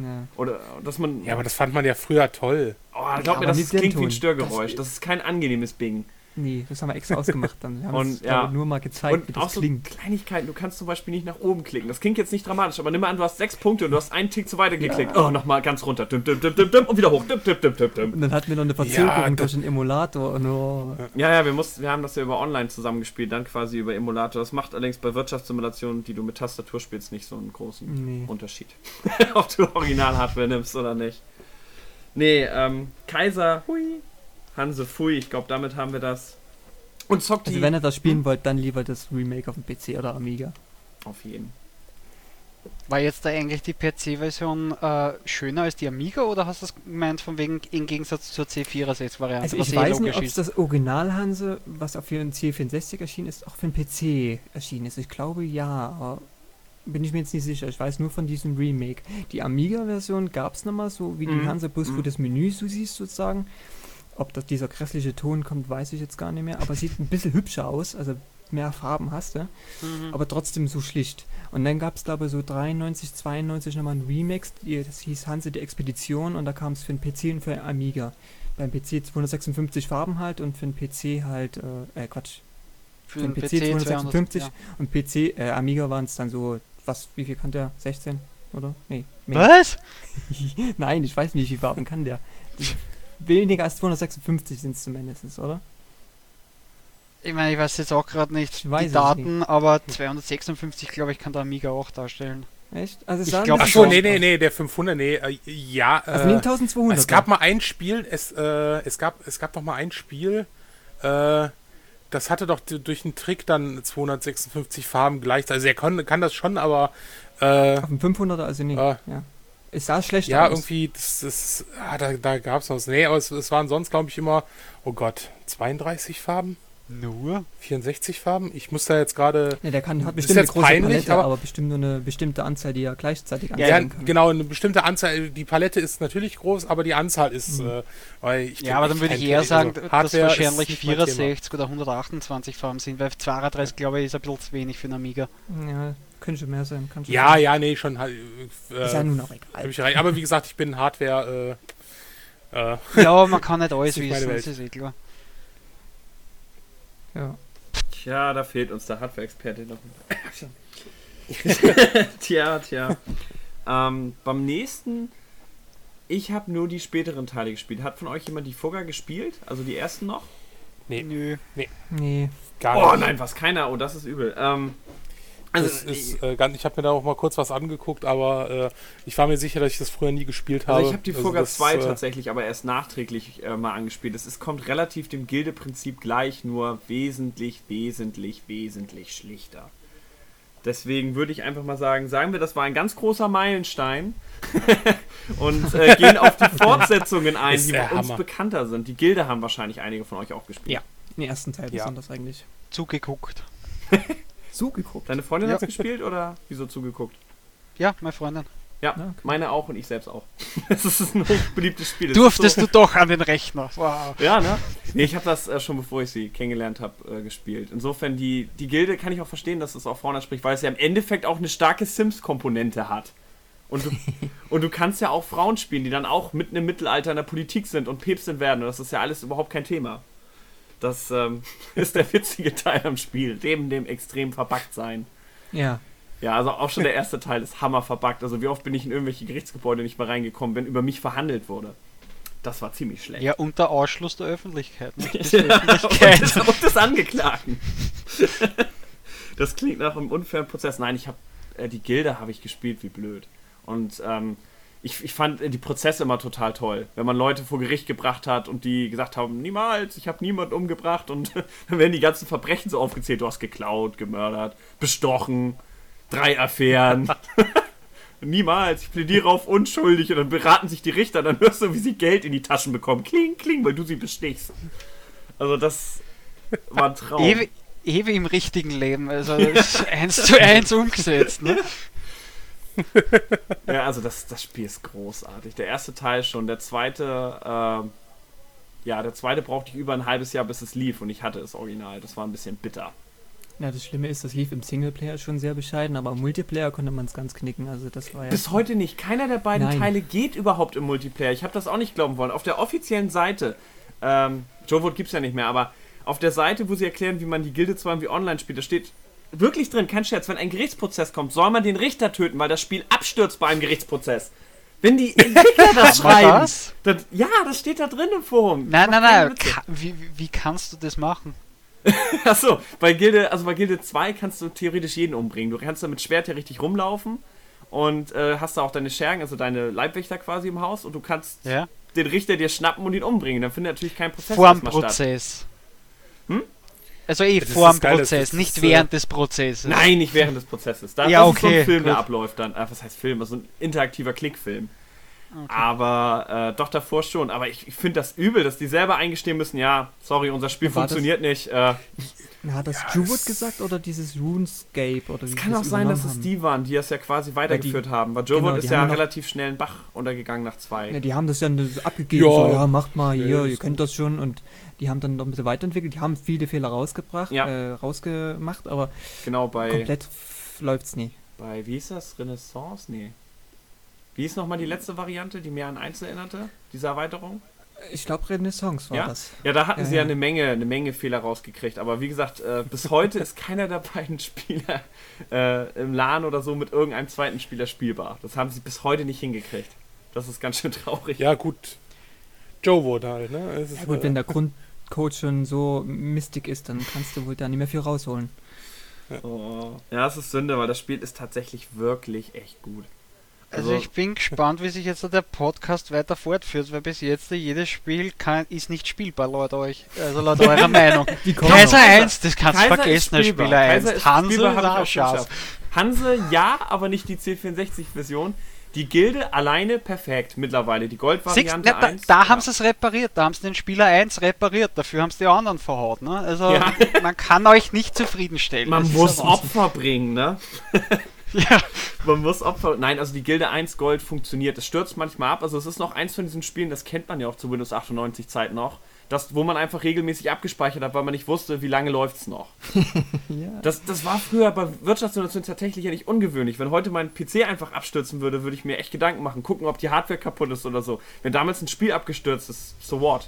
[SPEAKER 3] Ja.
[SPEAKER 1] Oder dass man.
[SPEAKER 2] Ja, aber das fand man ja früher toll.
[SPEAKER 1] oh, glaub
[SPEAKER 3] aber
[SPEAKER 1] mir, das klingt wie ein. Störgeräusch. Das, ist kein angenehmes Bing.
[SPEAKER 3] Nee, das haben wir extra ausgemacht dann. Wir haben
[SPEAKER 1] Und,
[SPEAKER 3] es
[SPEAKER 1] ja.
[SPEAKER 3] nur mal gezeigt, wie
[SPEAKER 1] Und auch
[SPEAKER 3] das
[SPEAKER 1] so
[SPEAKER 3] klingt.
[SPEAKER 1] Kleinigkeiten, du kannst zum Beispiel nicht nach oben klicken. Das klingt jetzt nicht dramatisch, aber nimm mal an, du hast sechs Punkte und du hast einen Tick zu weiter geklickt. Oh, nochmal ganz runter. Dim, dim, dim, dim, dim, und wieder hoch. Dim, dim, dim, dim, dim.
[SPEAKER 3] Und dann hatten wir noch eine Verzögerung
[SPEAKER 2] Ja,
[SPEAKER 3] durch den Emulator. Und oh,
[SPEAKER 1] Ja, ja, wir, mussten, wir haben das ja über online zusammengespielt, dann quasi über Emulator. Das macht allerdings bei Wirtschaftssimulationen, die du mit Tastatur spielst, nicht so einen großen
[SPEAKER 3] nee.
[SPEAKER 1] Unterschied. *laughs* Ob du Original-Hardware nimmst oder nicht. Nee, ähm, Kaiser, hui, Hanse, fui, ich glaube, damit haben wir das. Und zockt
[SPEAKER 3] Also
[SPEAKER 1] die...
[SPEAKER 3] wenn ihr das spielen wollt, dann lieber das Remake auf dem PC oder Amiga.
[SPEAKER 1] Auf jeden.
[SPEAKER 4] War jetzt da eigentlich die PC-Version äh, schöner als die Amiga oder hast du das gemeint von wegen im Gegensatz zur C64-Variante?
[SPEAKER 3] Also
[SPEAKER 4] was
[SPEAKER 3] ich
[SPEAKER 4] eh
[SPEAKER 3] weiß nicht, ob das Original Hanse, was auf den C64 erschienen ist, auch für den PC erschienen ist. Ich glaube ja, aber bin ich mir jetzt nicht sicher. Ich weiß nur von diesem Remake. Die Amiga-Version gab es nochmal so wie die
[SPEAKER 1] Mhm.
[SPEAKER 3] Hanse, bloß wo
[SPEAKER 1] Mhm.
[SPEAKER 3] das Menü so siehst sozusagen. Ob das dieser grässliche Ton kommt, weiß ich jetzt gar nicht mehr. Aber sieht ein bisschen hübscher aus. Also mehr Farben hast du.
[SPEAKER 4] Mhm.
[SPEAKER 3] aber trotzdem so schlicht. Und dann gab es, glaube ich, so 93, 92 nochmal ein Remix, das hieß Hanse die Expedition und da kam es für den PC und für den Amiga. Beim PC 256 Farben halt und für den PC halt, äh, äh Quatsch,
[SPEAKER 4] Für
[SPEAKER 3] den
[SPEAKER 4] den
[SPEAKER 3] PC 256
[SPEAKER 4] ja.
[SPEAKER 3] und PC, äh, Amiga waren es dann so, was, wie viel kann der? 16, oder? Nee, mehr.
[SPEAKER 4] Was? *laughs*
[SPEAKER 3] Nein, ich weiß nicht, wie viele Farben kann der. *laughs* Weniger als 256 sind es zumindest, oder?
[SPEAKER 4] Ich meine, ich weiß jetzt auch gerade nicht
[SPEAKER 3] Ich weiß
[SPEAKER 4] die Daten, aber 256, glaube ich, kann der Amiga auch darstellen.
[SPEAKER 3] Echt? Also
[SPEAKER 4] Ich
[SPEAKER 3] sah ein
[SPEAKER 4] glaub,
[SPEAKER 2] Ach
[SPEAKER 3] bisschen
[SPEAKER 2] so,
[SPEAKER 3] aus.
[SPEAKER 2] nee, nee, nee, der 500, nee, äh, ja.
[SPEAKER 3] Also
[SPEAKER 2] Äh,
[SPEAKER 3] nee, 1200.
[SPEAKER 2] es gab mal ein Spiel, es, äh, es, gab, es gab doch mal ein Spiel, äh, das hatte doch durch einen Trick dann 256 Farben gleich. Also er kann, kann das schon, aber äh,
[SPEAKER 3] Auf dem 500er also nicht.
[SPEAKER 2] Ah.
[SPEAKER 3] ja. Es sah schlecht
[SPEAKER 2] ja,
[SPEAKER 3] aus.
[SPEAKER 2] irgendwie, das, das, ah, da, da gab es was. Nee, aber es, es waren sonst, glaube ich, immer, oh Gott, 32 Farben?
[SPEAKER 4] Nur?
[SPEAKER 2] 64 Farben? Ich muss da jetzt gerade.
[SPEAKER 3] Ja, der kann, hat bestimmt eine
[SPEAKER 2] jetzt
[SPEAKER 3] große
[SPEAKER 2] peinlich,
[SPEAKER 3] Palette, aber,
[SPEAKER 2] aber-
[SPEAKER 3] bestimmt nur eine bestimmte Anzahl, die er gleichzeitig
[SPEAKER 2] Ja,
[SPEAKER 3] anzeigen kann.
[SPEAKER 2] genau, eine bestimmte Anzahl. Die Palette ist natürlich groß, aber die Anzahl ist.
[SPEAKER 3] Mhm.
[SPEAKER 2] Äh, weil ich
[SPEAKER 4] Ja, aber dann würde ich eher sagen, dass
[SPEAKER 2] Hardware ist
[SPEAKER 4] wahrscheinlich
[SPEAKER 2] nicht mein Thema.
[SPEAKER 4] 64 oder 128 Farben sind, weil 32, glaube ich, ist ein bisschen zu wenig für einen Amiga.
[SPEAKER 3] Ja, könnte schon mehr sein. Kann schon
[SPEAKER 2] Ja,
[SPEAKER 3] sein.
[SPEAKER 2] ja, nee, schon. halt, Äh,
[SPEAKER 3] Ist ja nun auch egal.
[SPEAKER 2] Aber wie gesagt, ich bin Hardware. Äh, äh,
[SPEAKER 4] Ja, man kann nicht *laughs* alles wissen, das ist eh klar.
[SPEAKER 3] Ja.
[SPEAKER 1] Tja, da fehlt uns der Hardware-Experte noch. *laughs* tja, tja. ähm, beim nächsten, ich habe nur die späteren Teile gespielt. Hat von euch jemand die Fugger gespielt? Also die ersten noch?
[SPEAKER 2] nee,
[SPEAKER 4] Nö.
[SPEAKER 3] Nee.
[SPEAKER 2] gar
[SPEAKER 1] Oh
[SPEAKER 2] nicht.
[SPEAKER 1] nein, was keiner. Oh, das ist übel. Ähm, also,
[SPEAKER 2] das ist, äh, ganz, ich habe mir da auch mal kurz was angeguckt, aber äh, ich war mir sicher, dass ich das früher nie gespielt habe.
[SPEAKER 1] Also ich habe die Fugger
[SPEAKER 2] das,
[SPEAKER 1] 2
[SPEAKER 2] äh,
[SPEAKER 1] tatsächlich aber erst nachträglich äh, mal angespielt. Es ist, kommt relativ dem Gilde-Prinzip gleich, nur wesentlich, wesentlich, wesentlich schlichter. Deswegen würde ich einfach mal sagen, sagen wir, das war ein ganz großer Meilenstein *laughs* und äh, gehen auf die Fortsetzungen ein, die bei uns bekannter sind. Die Gilde haben wahrscheinlich einige von euch auch gespielt.
[SPEAKER 3] Ja. Den ersten Teil
[SPEAKER 2] Ja.
[SPEAKER 3] besonders eigentlich.
[SPEAKER 4] Zugeguckt.
[SPEAKER 3] Zugeguckt.
[SPEAKER 1] Deine Freundin
[SPEAKER 4] Ja.
[SPEAKER 1] hat's gespielt oder wieso zugeguckt?
[SPEAKER 4] Ja, meine Freundin.
[SPEAKER 1] Ja,
[SPEAKER 3] Ja, okay.
[SPEAKER 1] meine auch und ich selbst auch. *laughs* Das ist ein hochbeliebtes Spiel. Das
[SPEAKER 4] Durftest
[SPEAKER 1] so,
[SPEAKER 4] du doch an den Rechner. Wow.
[SPEAKER 1] Ja, ne? Nee, ich habe das äh, schon bevor ich sie kennengelernt habe, äh, gespielt. Insofern, die, die Gilde kann ich auch verstehen, dass es auch vorne spricht, weil es ja im Endeffekt auch eine starke Sims-Komponente hat. Und du, *laughs* und du kannst ja auch Frauen spielen, die dann auch mitten im Mittelalter in der Politik sind und Päpstin werden. Und das ist ja alles überhaupt kein Thema. Das ähm, *laughs* ist der witzige Teil am Spiel, neben dem extrem verbuggt sein.
[SPEAKER 3] Ja.
[SPEAKER 1] Ja, also auch schon der erste Teil ist hammer verbuggt. Also wie oft bin ich in irgendwelche Gerichtsgebäude nicht mehr reingekommen, wenn über mich verhandelt wurde. Das war ziemlich schlecht.
[SPEAKER 4] Ja, unter Ausschluss der Öffentlichkeit. *laughs* Des
[SPEAKER 1] und,
[SPEAKER 4] Öffentlichkeit.
[SPEAKER 1] des, und des Angeklagten. *laughs* das klingt nach einem unfairen Prozess. Nein, ich habe äh, die Gilde habe ich gespielt, wie blöd. Und ähm, ich, ich fand die Prozesse immer total toll. Wenn man Leute vor Gericht gebracht hat und die gesagt haben, niemals, ich habe niemanden umgebracht und *laughs* dann werden die ganzen Verbrechen so aufgezählt. Du hast geklaut, gemördert, bestochen, drei Affären. *laughs* Niemals, ich plädiere auf unschuldig und dann beraten sich die Richter, dann hörst du, wie sie Geld in die Taschen bekommen. Kling, kling, weil du sie bestichst. Also das war ein Traum.
[SPEAKER 4] Ewe, Ewe im richtigen Leben, also ist eins zu eins umgesetzt, ne? *laughs* *laughs*
[SPEAKER 1] Ja, also das, das Spiel ist großartig. Der erste Teil schon, der zweite, ähm, ja, der zweite brauchte ich über ein halbes Jahr, bis es lief und ich hatte es original. Das war ein bisschen bitter.
[SPEAKER 3] Ja, das Schlimme ist, das lief im Singleplayer schon sehr bescheiden, aber im Multiplayer konnte man es ganz knicken. Also das war ja.
[SPEAKER 1] Bis heute nicht. Keiner der beiden
[SPEAKER 3] Nein.
[SPEAKER 1] Teile geht überhaupt im Multiplayer. Ich habe das auch nicht glauben wollen. Auf der offiziellen Seite, ähm, Joe gibt es ja nicht mehr, aber auf der Seite, wo sie erklären, wie man die Gilde 2 wie online spielt, da steht wirklich drin, kein Scherz, wenn ein Gerichtsprozess kommt, soll man den Richter töten, weil das Spiel abstürzt bei einem Gerichtsprozess. Wenn die *laughs* Entwickler das schreiben.
[SPEAKER 4] was?
[SPEAKER 1] Das, ja, das steht da drin im Forum.
[SPEAKER 4] Nein,
[SPEAKER 1] Das
[SPEAKER 4] nein, nein. Ka wie, wie- kannst du das machen? *laughs*
[SPEAKER 1] Achso, bei Gilde, also bei Gilde 2 kannst du theoretisch jeden umbringen. Du kannst da mit Schwert ja richtig rumlaufen und äh, hast da auch deine Schergen, also deine Leibwächter quasi im Haus und du kannst
[SPEAKER 4] Ja?
[SPEAKER 1] den Richter dir schnappen und ihn umbringen. Dann findet natürlich kein Prozess
[SPEAKER 4] Vor dem
[SPEAKER 1] erstmal statt.
[SPEAKER 4] Prozess.
[SPEAKER 1] Hm?
[SPEAKER 4] Also eh
[SPEAKER 2] das
[SPEAKER 4] vor dem
[SPEAKER 2] geil, das
[SPEAKER 4] Prozess, nicht
[SPEAKER 2] äh,
[SPEAKER 4] während des Prozesses.
[SPEAKER 1] Nein, nicht während des Prozesses. Da,
[SPEAKER 4] Ja,
[SPEAKER 1] das ist so
[SPEAKER 4] okay,
[SPEAKER 1] ein Film, der
[SPEAKER 4] gut.
[SPEAKER 1] abläuft dann. Ah, was heißt Film? Also ein interaktiver Klickfilm. Aber äh, doch davor schon. Aber ich, ich finde das übel, dass die selber eingestehen müssen, ja, sorry, unser Spiel
[SPEAKER 3] War das-
[SPEAKER 1] funktioniert nicht. Äh,
[SPEAKER 3] Hat das
[SPEAKER 2] Ja,
[SPEAKER 3] gesagt oder dieses RuneScape? Oder
[SPEAKER 1] es
[SPEAKER 3] die
[SPEAKER 1] kann auch
[SPEAKER 3] das
[SPEAKER 1] sein, dass es die waren, die das ja quasi weitergeführt haben. Weil Joe
[SPEAKER 3] Genau,
[SPEAKER 1] ist
[SPEAKER 3] die
[SPEAKER 1] ja relativ schnell in Bach untergegangen nach zwei.
[SPEAKER 3] Ja, die haben das dann abgegeben,
[SPEAKER 2] Ja.
[SPEAKER 3] so, ja, macht mal
[SPEAKER 2] Ja,
[SPEAKER 3] hier, ihr könnt das schon und die haben dann noch ein bisschen weiterentwickelt, die haben viele Fehler rausgebracht,
[SPEAKER 1] Ja.
[SPEAKER 3] äh, rausgemacht, aber
[SPEAKER 1] Genau, bei,
[SPEAKER 3] komplett läuft's nie.
[SPEAKER 1] bei, wie hieß das? Renaissance? Nee. Wie ist nochmal die letzte Variante, die mehr an eins erinnerte? Diese Erweiterung?
[SPEAKER 3] Ich glaube Renaissance war
[SPEAKER 1] Ja?
[SPEAKER 3] das.
[SPEAKER 1] Ja, da hatten
[SPEAKER 3] Ja,
[SPEAKER 1] sie ja
[SPEAKER 3] ja.
[SPEAKER 1] eine Menge, eine Menge Fehler rausgekriegt. Aber wie gesagt, äh, bis heute ist keiner der beiden Spieler äh, im LAN oder so mit irgendeinem zweiten Spieler spielbar. Das haben sie bis heute nicht hingekriegt. Das ist ganz schön traurig.
[SPEAKER 2] Ja, gut. Joe wurde halt, ne? Es ist,
[SPEAKER 3] Ja gut, wenn der Grundcode schon so mistig ist, dann kannst du wohl da nicht mehr viel rausholen.
[SPEAKER 1] Oh. Ja, es ist Sünde, weil das Spiel ist tatsächlich wirklich echt gut.
[SPEAKER 4] Also,
[SPEAKER 1] Also-
[SPEAKER 4] ich bin gespannt, wie sich jetzt der Podcast weiter fortführt, weil bis jetzt jedes Spiel kann, ist nicht spielbar laut euch. Also laut *laughs* eurer Meinung. Kaiser
[SPEAKER 3] noch.
[SPEAKER 4] 1, das kannst du vergessen,
[SPEAKER 1] spielbar.
[SPEAKER 4] Spieler 1.
[SPEAKER 1] Kaiser ist
[SPEAKER 4] Hansel,
[SPEAKER 1] spielbar, hab ich
[SPEAKER 4] na,
[SPEAKER 1] auch schon
[SPEAKER 4] scharf.
[SPEAKER 1] geschafft. Hanse ja, aber nicht die C64-Version. Die Gilde alleine perfekt mittlerweile. Die Goldvariante
[SPEAKER 4] ne, da,
[SPEAKER 1] 1.
[SPEAKER 4] da
[SPEAKER 1] ja.
[SPEAKER 4] haben sie es repariert, da haben sie den Spieler 1 repariert, dafür haben sie die anderen verhaut. Ne? Also
[SPEAKER 1] Ja. *laughs*
[SPEAKER 4] man kann euch nicht zufriedenstellen.
[SPEAKER 1] Man
[SPEAKER 4] das
[SPEAKER 1] muss. Opfer bringen, ne? *laughs*
[SPEAKER 4] Ja,
[SPEAKER 1] Man muss Opfer. Nein, also die Gilde 1 Gold funktioniert. Es stürzt manchmal ab. Also es ist noch eins von diesen Spielen, das kennt man ja auch zu Windows 98 Zeit noch. Das, wo man einfach regelmäßig abgespeichert hat, weil man nicht wusste, wie lange läuft es noch. *laughs*
[SPEAKER 3] Ja.
[SPEAKER 1] Das, das war früher bei Wirtschaftssimulationen tatsächlich ja nicht ungewöhnlich. Wenn heute mein PC einfach abstürzen würde, würde ich mir echt Gedanken machen, gucken, ob die Hardware kaputt ist oder so. Wenn damals ein Spiel abgestürzt ist, so what?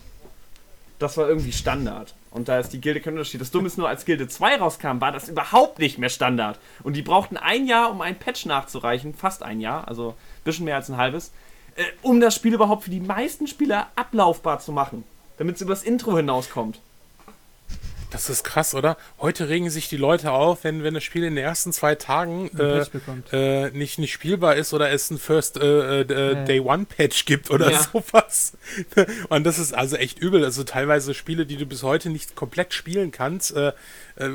[SPEAKER 1] Das war irgendwie Standard. Und da ist die Gilde kein Unterschied. Das Dumme ist nur, als Gilde 2 rauskam, war das überhaupt nicht mehr Standard. Und die brauchten ein Jahr, um einen Patch nachzureichen, fast ein Jahr, also ein bisschen mehr als ein halbes, äh, um das Spiel überhaupt für die meisten Spieler ablaufbar zu machen. Damit es übers Intro hinauskommt.
[SPEAKER 2] Das ist krass, oder? Heute regen sich die Leute auf, wenn, wenn das Spiel in den ersten zwei Tagen äh, äh, nicht, nicht spielbar ist oder es ein First äh, äh,
[SPEAKER 3] Ja.
[SPEAKER 2] Day One Patch gibt oder
[SPEAKER 1] Ja.
[SPEAKER 2] sowas. *laughs* Und das ist also echt übel. Also teilweise Spiele, die du bis heute nicht komplett spielen kannst. Äh, äh,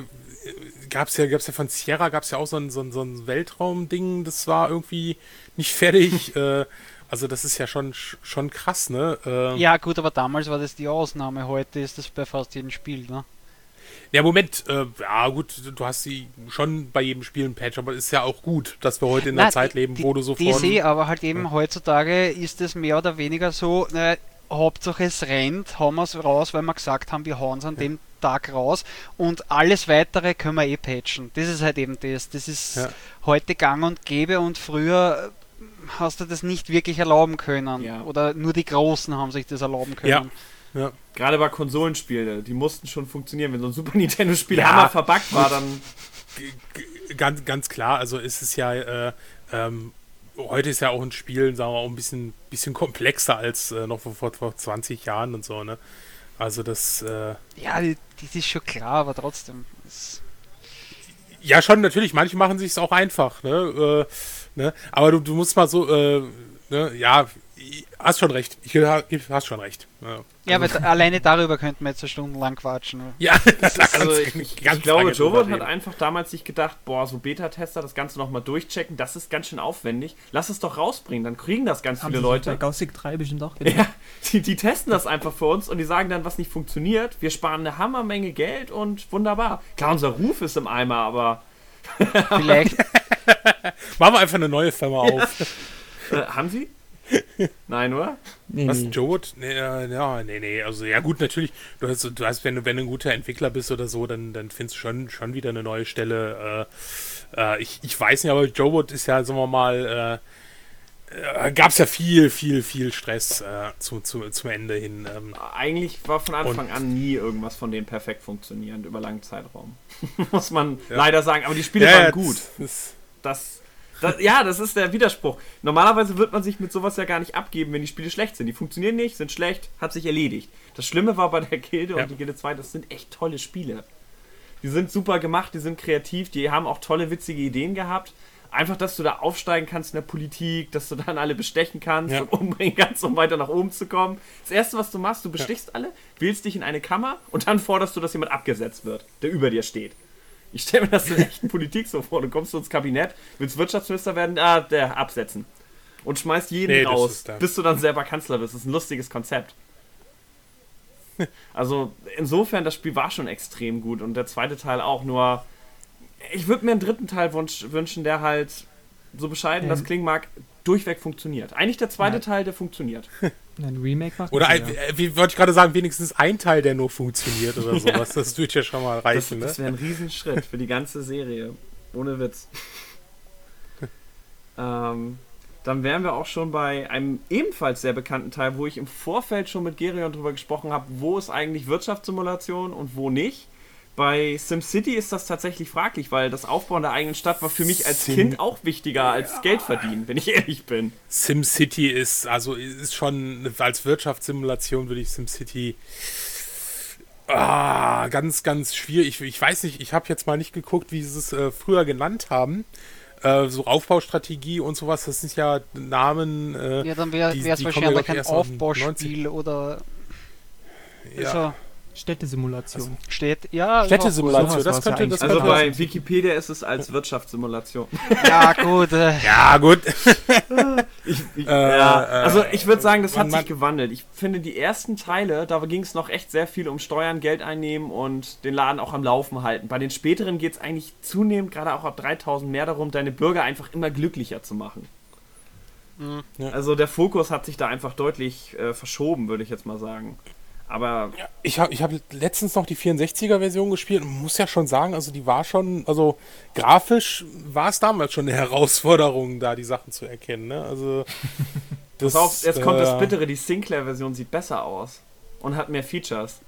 [SPEAKER 2] gab's ja, gab's ja von Sierra gab's ja auch so ein, so ein, so ein Weltraumding, das war irgendwie nicht fertig. *laughs* also das ist ja schon, schon krass, ne? Äh,
[SPEAKER 4] ja gut, aber damals war das die Ausnahme, heute ist das bei fast jedem Spiel. Ne?
[SPEAKER 2] Ja, Moment, äh, ja gut, du hast sie schon bei jedem Spiel ein Patch, aber ist ja auch gut, dass wir heute in einer Zeit
[SPEAKER 4] die-
[SPEAKER 2] leben, wo du
[SPEAKER 4] Die
[SPEAKER 2] sofort.
[SPEAKER 4] sehe, aber halt eben heutzutage ist es mehr oder weniger so, ne, Hauptsache es rennt, hauen wir es raus, weil wir gesagt haben, wir hauen es an dem Tag raus und alles weitere können wir eh patchen. Das ist halt eben das. Das ist
[SPEAKER 2] Ja.
[SPEAKER 4] heute gang und gäbe und früher hast du das nicht wirklich erlauben können.
[SPEAKER 1] Ja.
[SPEAKER 4] Oder nur die Großen haben sich das erlauben können.
[SPEAKER 2] Ja.
[SPEAKER 1] Gerade bei Konsolenspielen, die mussten schon funktionieren. Wenn so ein Super *laughs* Nintendo-Spiel
[SPEAKER 2] Ja.
[SPEAKER 1] einmal verbuggt war, dann.
[SPEAKER 2] Ganz, ganz klar, also ist es ja, äh, ähm, heute ist ja auch ein Spiel, sagen wir mal, ein bisschen, bisschen komplexer als äh, noch vor, vor 20 Jahren und so, ne? Also das, äh,
[SPEAKER 4] Ja, das ist schon klar, aber trotzdem.
[SPEAKER 2] Ja schon, natürlich, manche machen sich es auch einfach, ne? Äh, ne? Aber du, du musst mal so, äh, ne, ja, hast schon recht. Ich hast schon recht.
[SPEAKER 4] Ja, ja aber alleine darüber könnten wir jetzt stundenlang quatschen.
[SPEAKER 1] Ja, *laughs* das also ich, ich, ich glaube, Jobot hat einfach damals sich gedacht, boah, so Beta-Tester, das Ganze nochmal durchchecken, das ist ganz schön aufwendig. Lass es doch rausbringen, dann kriegen das ganz Haben viele Leute. Bei
[SPEAKER 3] Gaussig 3 bestimmt auch
[SPEAKER 1] gedacht. Ja, die, die testen das einfach für uns und die sagen dann, was nicht funktioniert. Wir sparen eine Hammermenge Geld und wunderbar. Klar, unser Ruf ist im Eimer, aber...
[SPEAKER 2] Vielleicht. *laughs* *laughs* Machen wir einfach eine neue Firma auf.
[SPEAKER 1] Äh, haben Sie? Nein, oder?
[SPEAKER 2] Nee, Was, nee. Joe? Nee, äh, ja, nee, nee. Also, ja, gut, natürlich. Du hast, du hast wenn, du, wenn du ein guter Entwickler bist oder so, dann, dann findest du schon, schon wieder eine neue Stelle. Äh, äh, ich, ich weiß nicht, aber Joe Wood ist ja, sagen wir mal, äh, äh gab es ja viel, viel, viel Stress äh, zu, zu, zum Ende hin. Ähm.
[SPEAKER 1] Eigentlich war von Anfang Und, an nie irgendwas von denen perfekt funktionierend über langen Zeitraum. *laughs* Muss man ja. leider sagen. Aber die Spiele ja, waren gut. Das, das das, ja, das ist der Widerspruch. Normalerweise wird man sich mit sowas ja gar nicht abgeben, wenn die Spiele schlecht sind. Die funktionieren nicht, sind schlecht, hat sich erledigt. Das Schlimme war bei der Gilde ja. und die Gilde 2, das sind echt tolle Spiele. Die sind super gemacht, die sind kreativ, die haben auch tolle, witzige Ideen gehabt. Einfach, dass du da aufsteigen kannst in der Politik, dass du dann alle bestechen kannst ja. *laughs* und umbringen kannst, um weiter nach oben zu kommen. Das erste, was du machst, du bestichst ja. alle, wählst dich in eine Kammer und dann forderst du, dass jemand abgesetzt wird, der über dir steht. Ich stelle mir das in echten Politik so vor. Du kommst ins Kabinett, willst Wirtschaftsminister werden, ah, der absetzen. Und schmeißt jeden nee, raus, bis du dann selber Kanzler bist. Das ist ein lustiges Konzept. *laughs* Also insofern, das Spiel war schon extrem gut und der zweite Teil auch. Nur, ich würde mir einen dritten Teil wünschen, der halt, so bescheiden ähm. das klingen mag, durchweg funktioniert. Eigentlich der zweite ja. Teil, der funktioniert. *laughs*
[SPEAKER 3] Ein Remake macht
[SPEAKER 2] Oder, ein, äh, wie wollte ich gerade sagen, wenigstens ein Teil, der nur funktioniert oder *laughs* sowas. Das würde ja schon mal reichen.
[SPEAKER 1] Das, das wäre ein Riesenschritt für die ganze Serie. Ohne Witz. *laughs* ähm, dann wären wir auch schon bei einem ebenfalls sehr bekannten Teil, wo ich im Vorfeld schon mit Gerion drüber gesprochen habe, wo ist eigentlich Wirtschaftssimulation und wo nicht. Bei SimCity ist das tatsächlich fraglich, weil das Aufbauen der eigenen Stadt war für mich als Sim Kind auch wichtiger als ja. Geld verdienen, wenn ich ehrlich bin.
[SPEAKER 2] SimCity ist, also ist schon als Wirtschaftssimulation würde ich SimCity ah, ganz, ganz schwierig. Ich, ich weiß nicht, ich habe jetzt mal nicht geguckt, wie sie es äh, früher genannt haben. Äh, so Aufbaustrategie und sowas, das sind ja Namen.
[SPEAKER 4] Äh, ja, dann wäre es wahrscheinlich kein Aufbauspiel oder.
[SPEAKER 3] Ja. Städtesimulation.
[SPEAKER 4] Also Städt, ja.
[SPEAKER 2] Städtesimulation, das könnte das
[SPEAKER 1] Also bei Wikipedia ist es als Wirtschaftssimulation. *laughs*
[SPEAKER 4] Ja, gut. Äh.
[SPEAKER 2] Ja, gut. *laughs*
[SPEAKER 1] ich, ich, äh, ja, also ich würde sagen, das hat sich gewandelt. Ich finde die ersten Teile, da ging es noch echt sehr viel um Steuern, Geld einnehmen und den Laden auch am Laufen halten. Bei den späteren geht es eigentlich zunehmend, gerade auch ab 3000 mehr darum, deine Bürger einfach immer glücklicher zu machen. Mhm. Also der Fokus hat sich da einfach deutlich äh, verschoben, würde ich jetzt mal sagen. Aber.
[SPEAKER 2] Ja, ich habe ich hab letztens noch die 64er-Version gespielt und muss ja schon sagen, also die war schon, also grafisch war es damals schon eine *laughs* Herausforderung, da die Sachen zu erkennen. Ne? Also. *laughs*
[SPEAKER 1] Das, Pass auf, jetzt kommt das äh, Bittere, die Sinclair-Version sieht besser aus und hat mehr Features.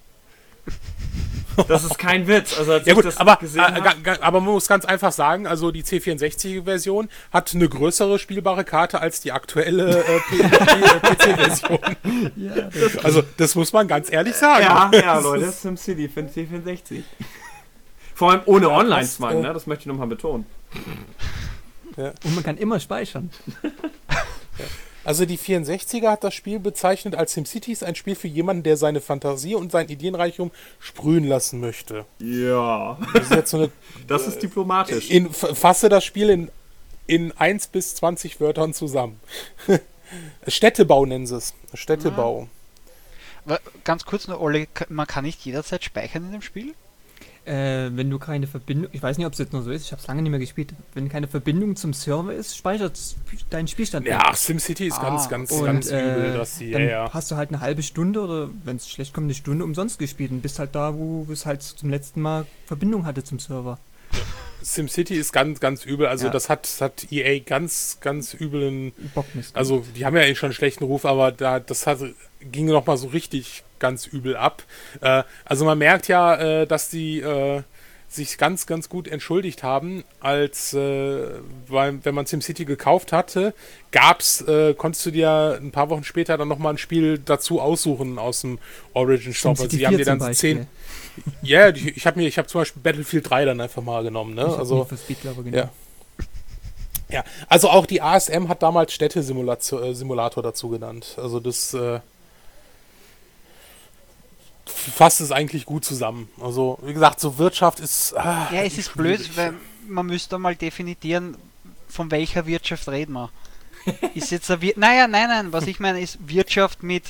[SPEAKER 1] Das ist kein Witz. Also,
[SPEAKER 2] ja gut, aber, äh, aber man muss ganz einfach sagen, also die C64-Version hat eine größere spielbare Karte als die aktuelle äh, PC-Version. *laughs* ja, also das muss man ganz ehrlich sagen.
[SPEAKER 1] Ja, ja Leute, SimCity für den C64. Vor allem ohne Online-Zwang, ne? das möchte ich nochmal betonen.
[SPEAKER 3] Ja. Und man kann immer speichern. *laughs*
[SPEAKER 2] ja. Also die 64er hat das Spiel bezeichnet als SimCity ist ein Spiel für jemanden, der seine Fantasie und sein Ideenreichtum sprühen lassen möchte.
[SPEAKER 1] Ja.
[SPEAKER 2] Das ist, jetzt so eine,
[SPEAKER 1] das ist diplomatisch.
[SPEAKER 2] In, fasse das Spiel in, in 1 bis 20 Wörtern zusammen. *laughs* Städtebau nennen sie es. Städtebau.
[SPEAKER 4] Ganz kurz nur, Olli, man kann nicht jederzeit speichern in dem Spiel?
[SPEAKER 3] Äh, wenn du keine Verbindung, ich weiß nicht, ob es jetzt nur so ist, ich habe es lange nicht mehr gespielt, wenn keine Verbindung zum Server ist, speichert dein Spielstand.
[SPEAKER 2] Ja, SimCity ist ah, ganz, ganz, und, ganz übel,
[SPEAKER 3] äh, dass sie, dann ja, ja. hast du halt eine halbe Stunde oder wenn es schlecht kommt, eine Stunde umsonst gespielt und bist halt da, wo es halt zum letzten Mal Verbindung hatte zum Server.
[SPEAKER 2] SimCity ist ganz, ganz übel. Also ja. das hat, hat EA ganz, ganz übelen. Also die haben ja eigentlich schon einen schlechten Ruf, aber da, das hat, ging noch mal so richtig ganz übel ab. Äh, also man merkt ja, äh, dass die äh, sich ganz, ganz gut entschuldigt haben, als äh, weil, wenn man SimCity gekauft hatte, gab's, äh, konntest du dir ein paar Wochen später dann nochmal ein Spiel dazu aussuchen aus dem Origin Shop. Also die haben dir dann zehn. Ja, yeah, ich habe mir, ich habe zum Beispiel Battlefield 3 dann einfach mal genommen, ne?
[SPEAKER 3] Ich also für Speed, glaube.
[SPEAKER 2] Ja. Ja, also auch die ASM hat damals Städtesimulator dazu genannt. Also das äh, fasst es eigentlich gut zusammen. Also wie gesagt, so Wirtschaft ist. Ah,
[SPEAKER 4] Ja, es ist blöd, weil man müsste mal definieren, von welcher Wirtschaft reden wir. Ist jetzt eine Wir naja, nein, nein, was ich meine ist Wirtschaft mit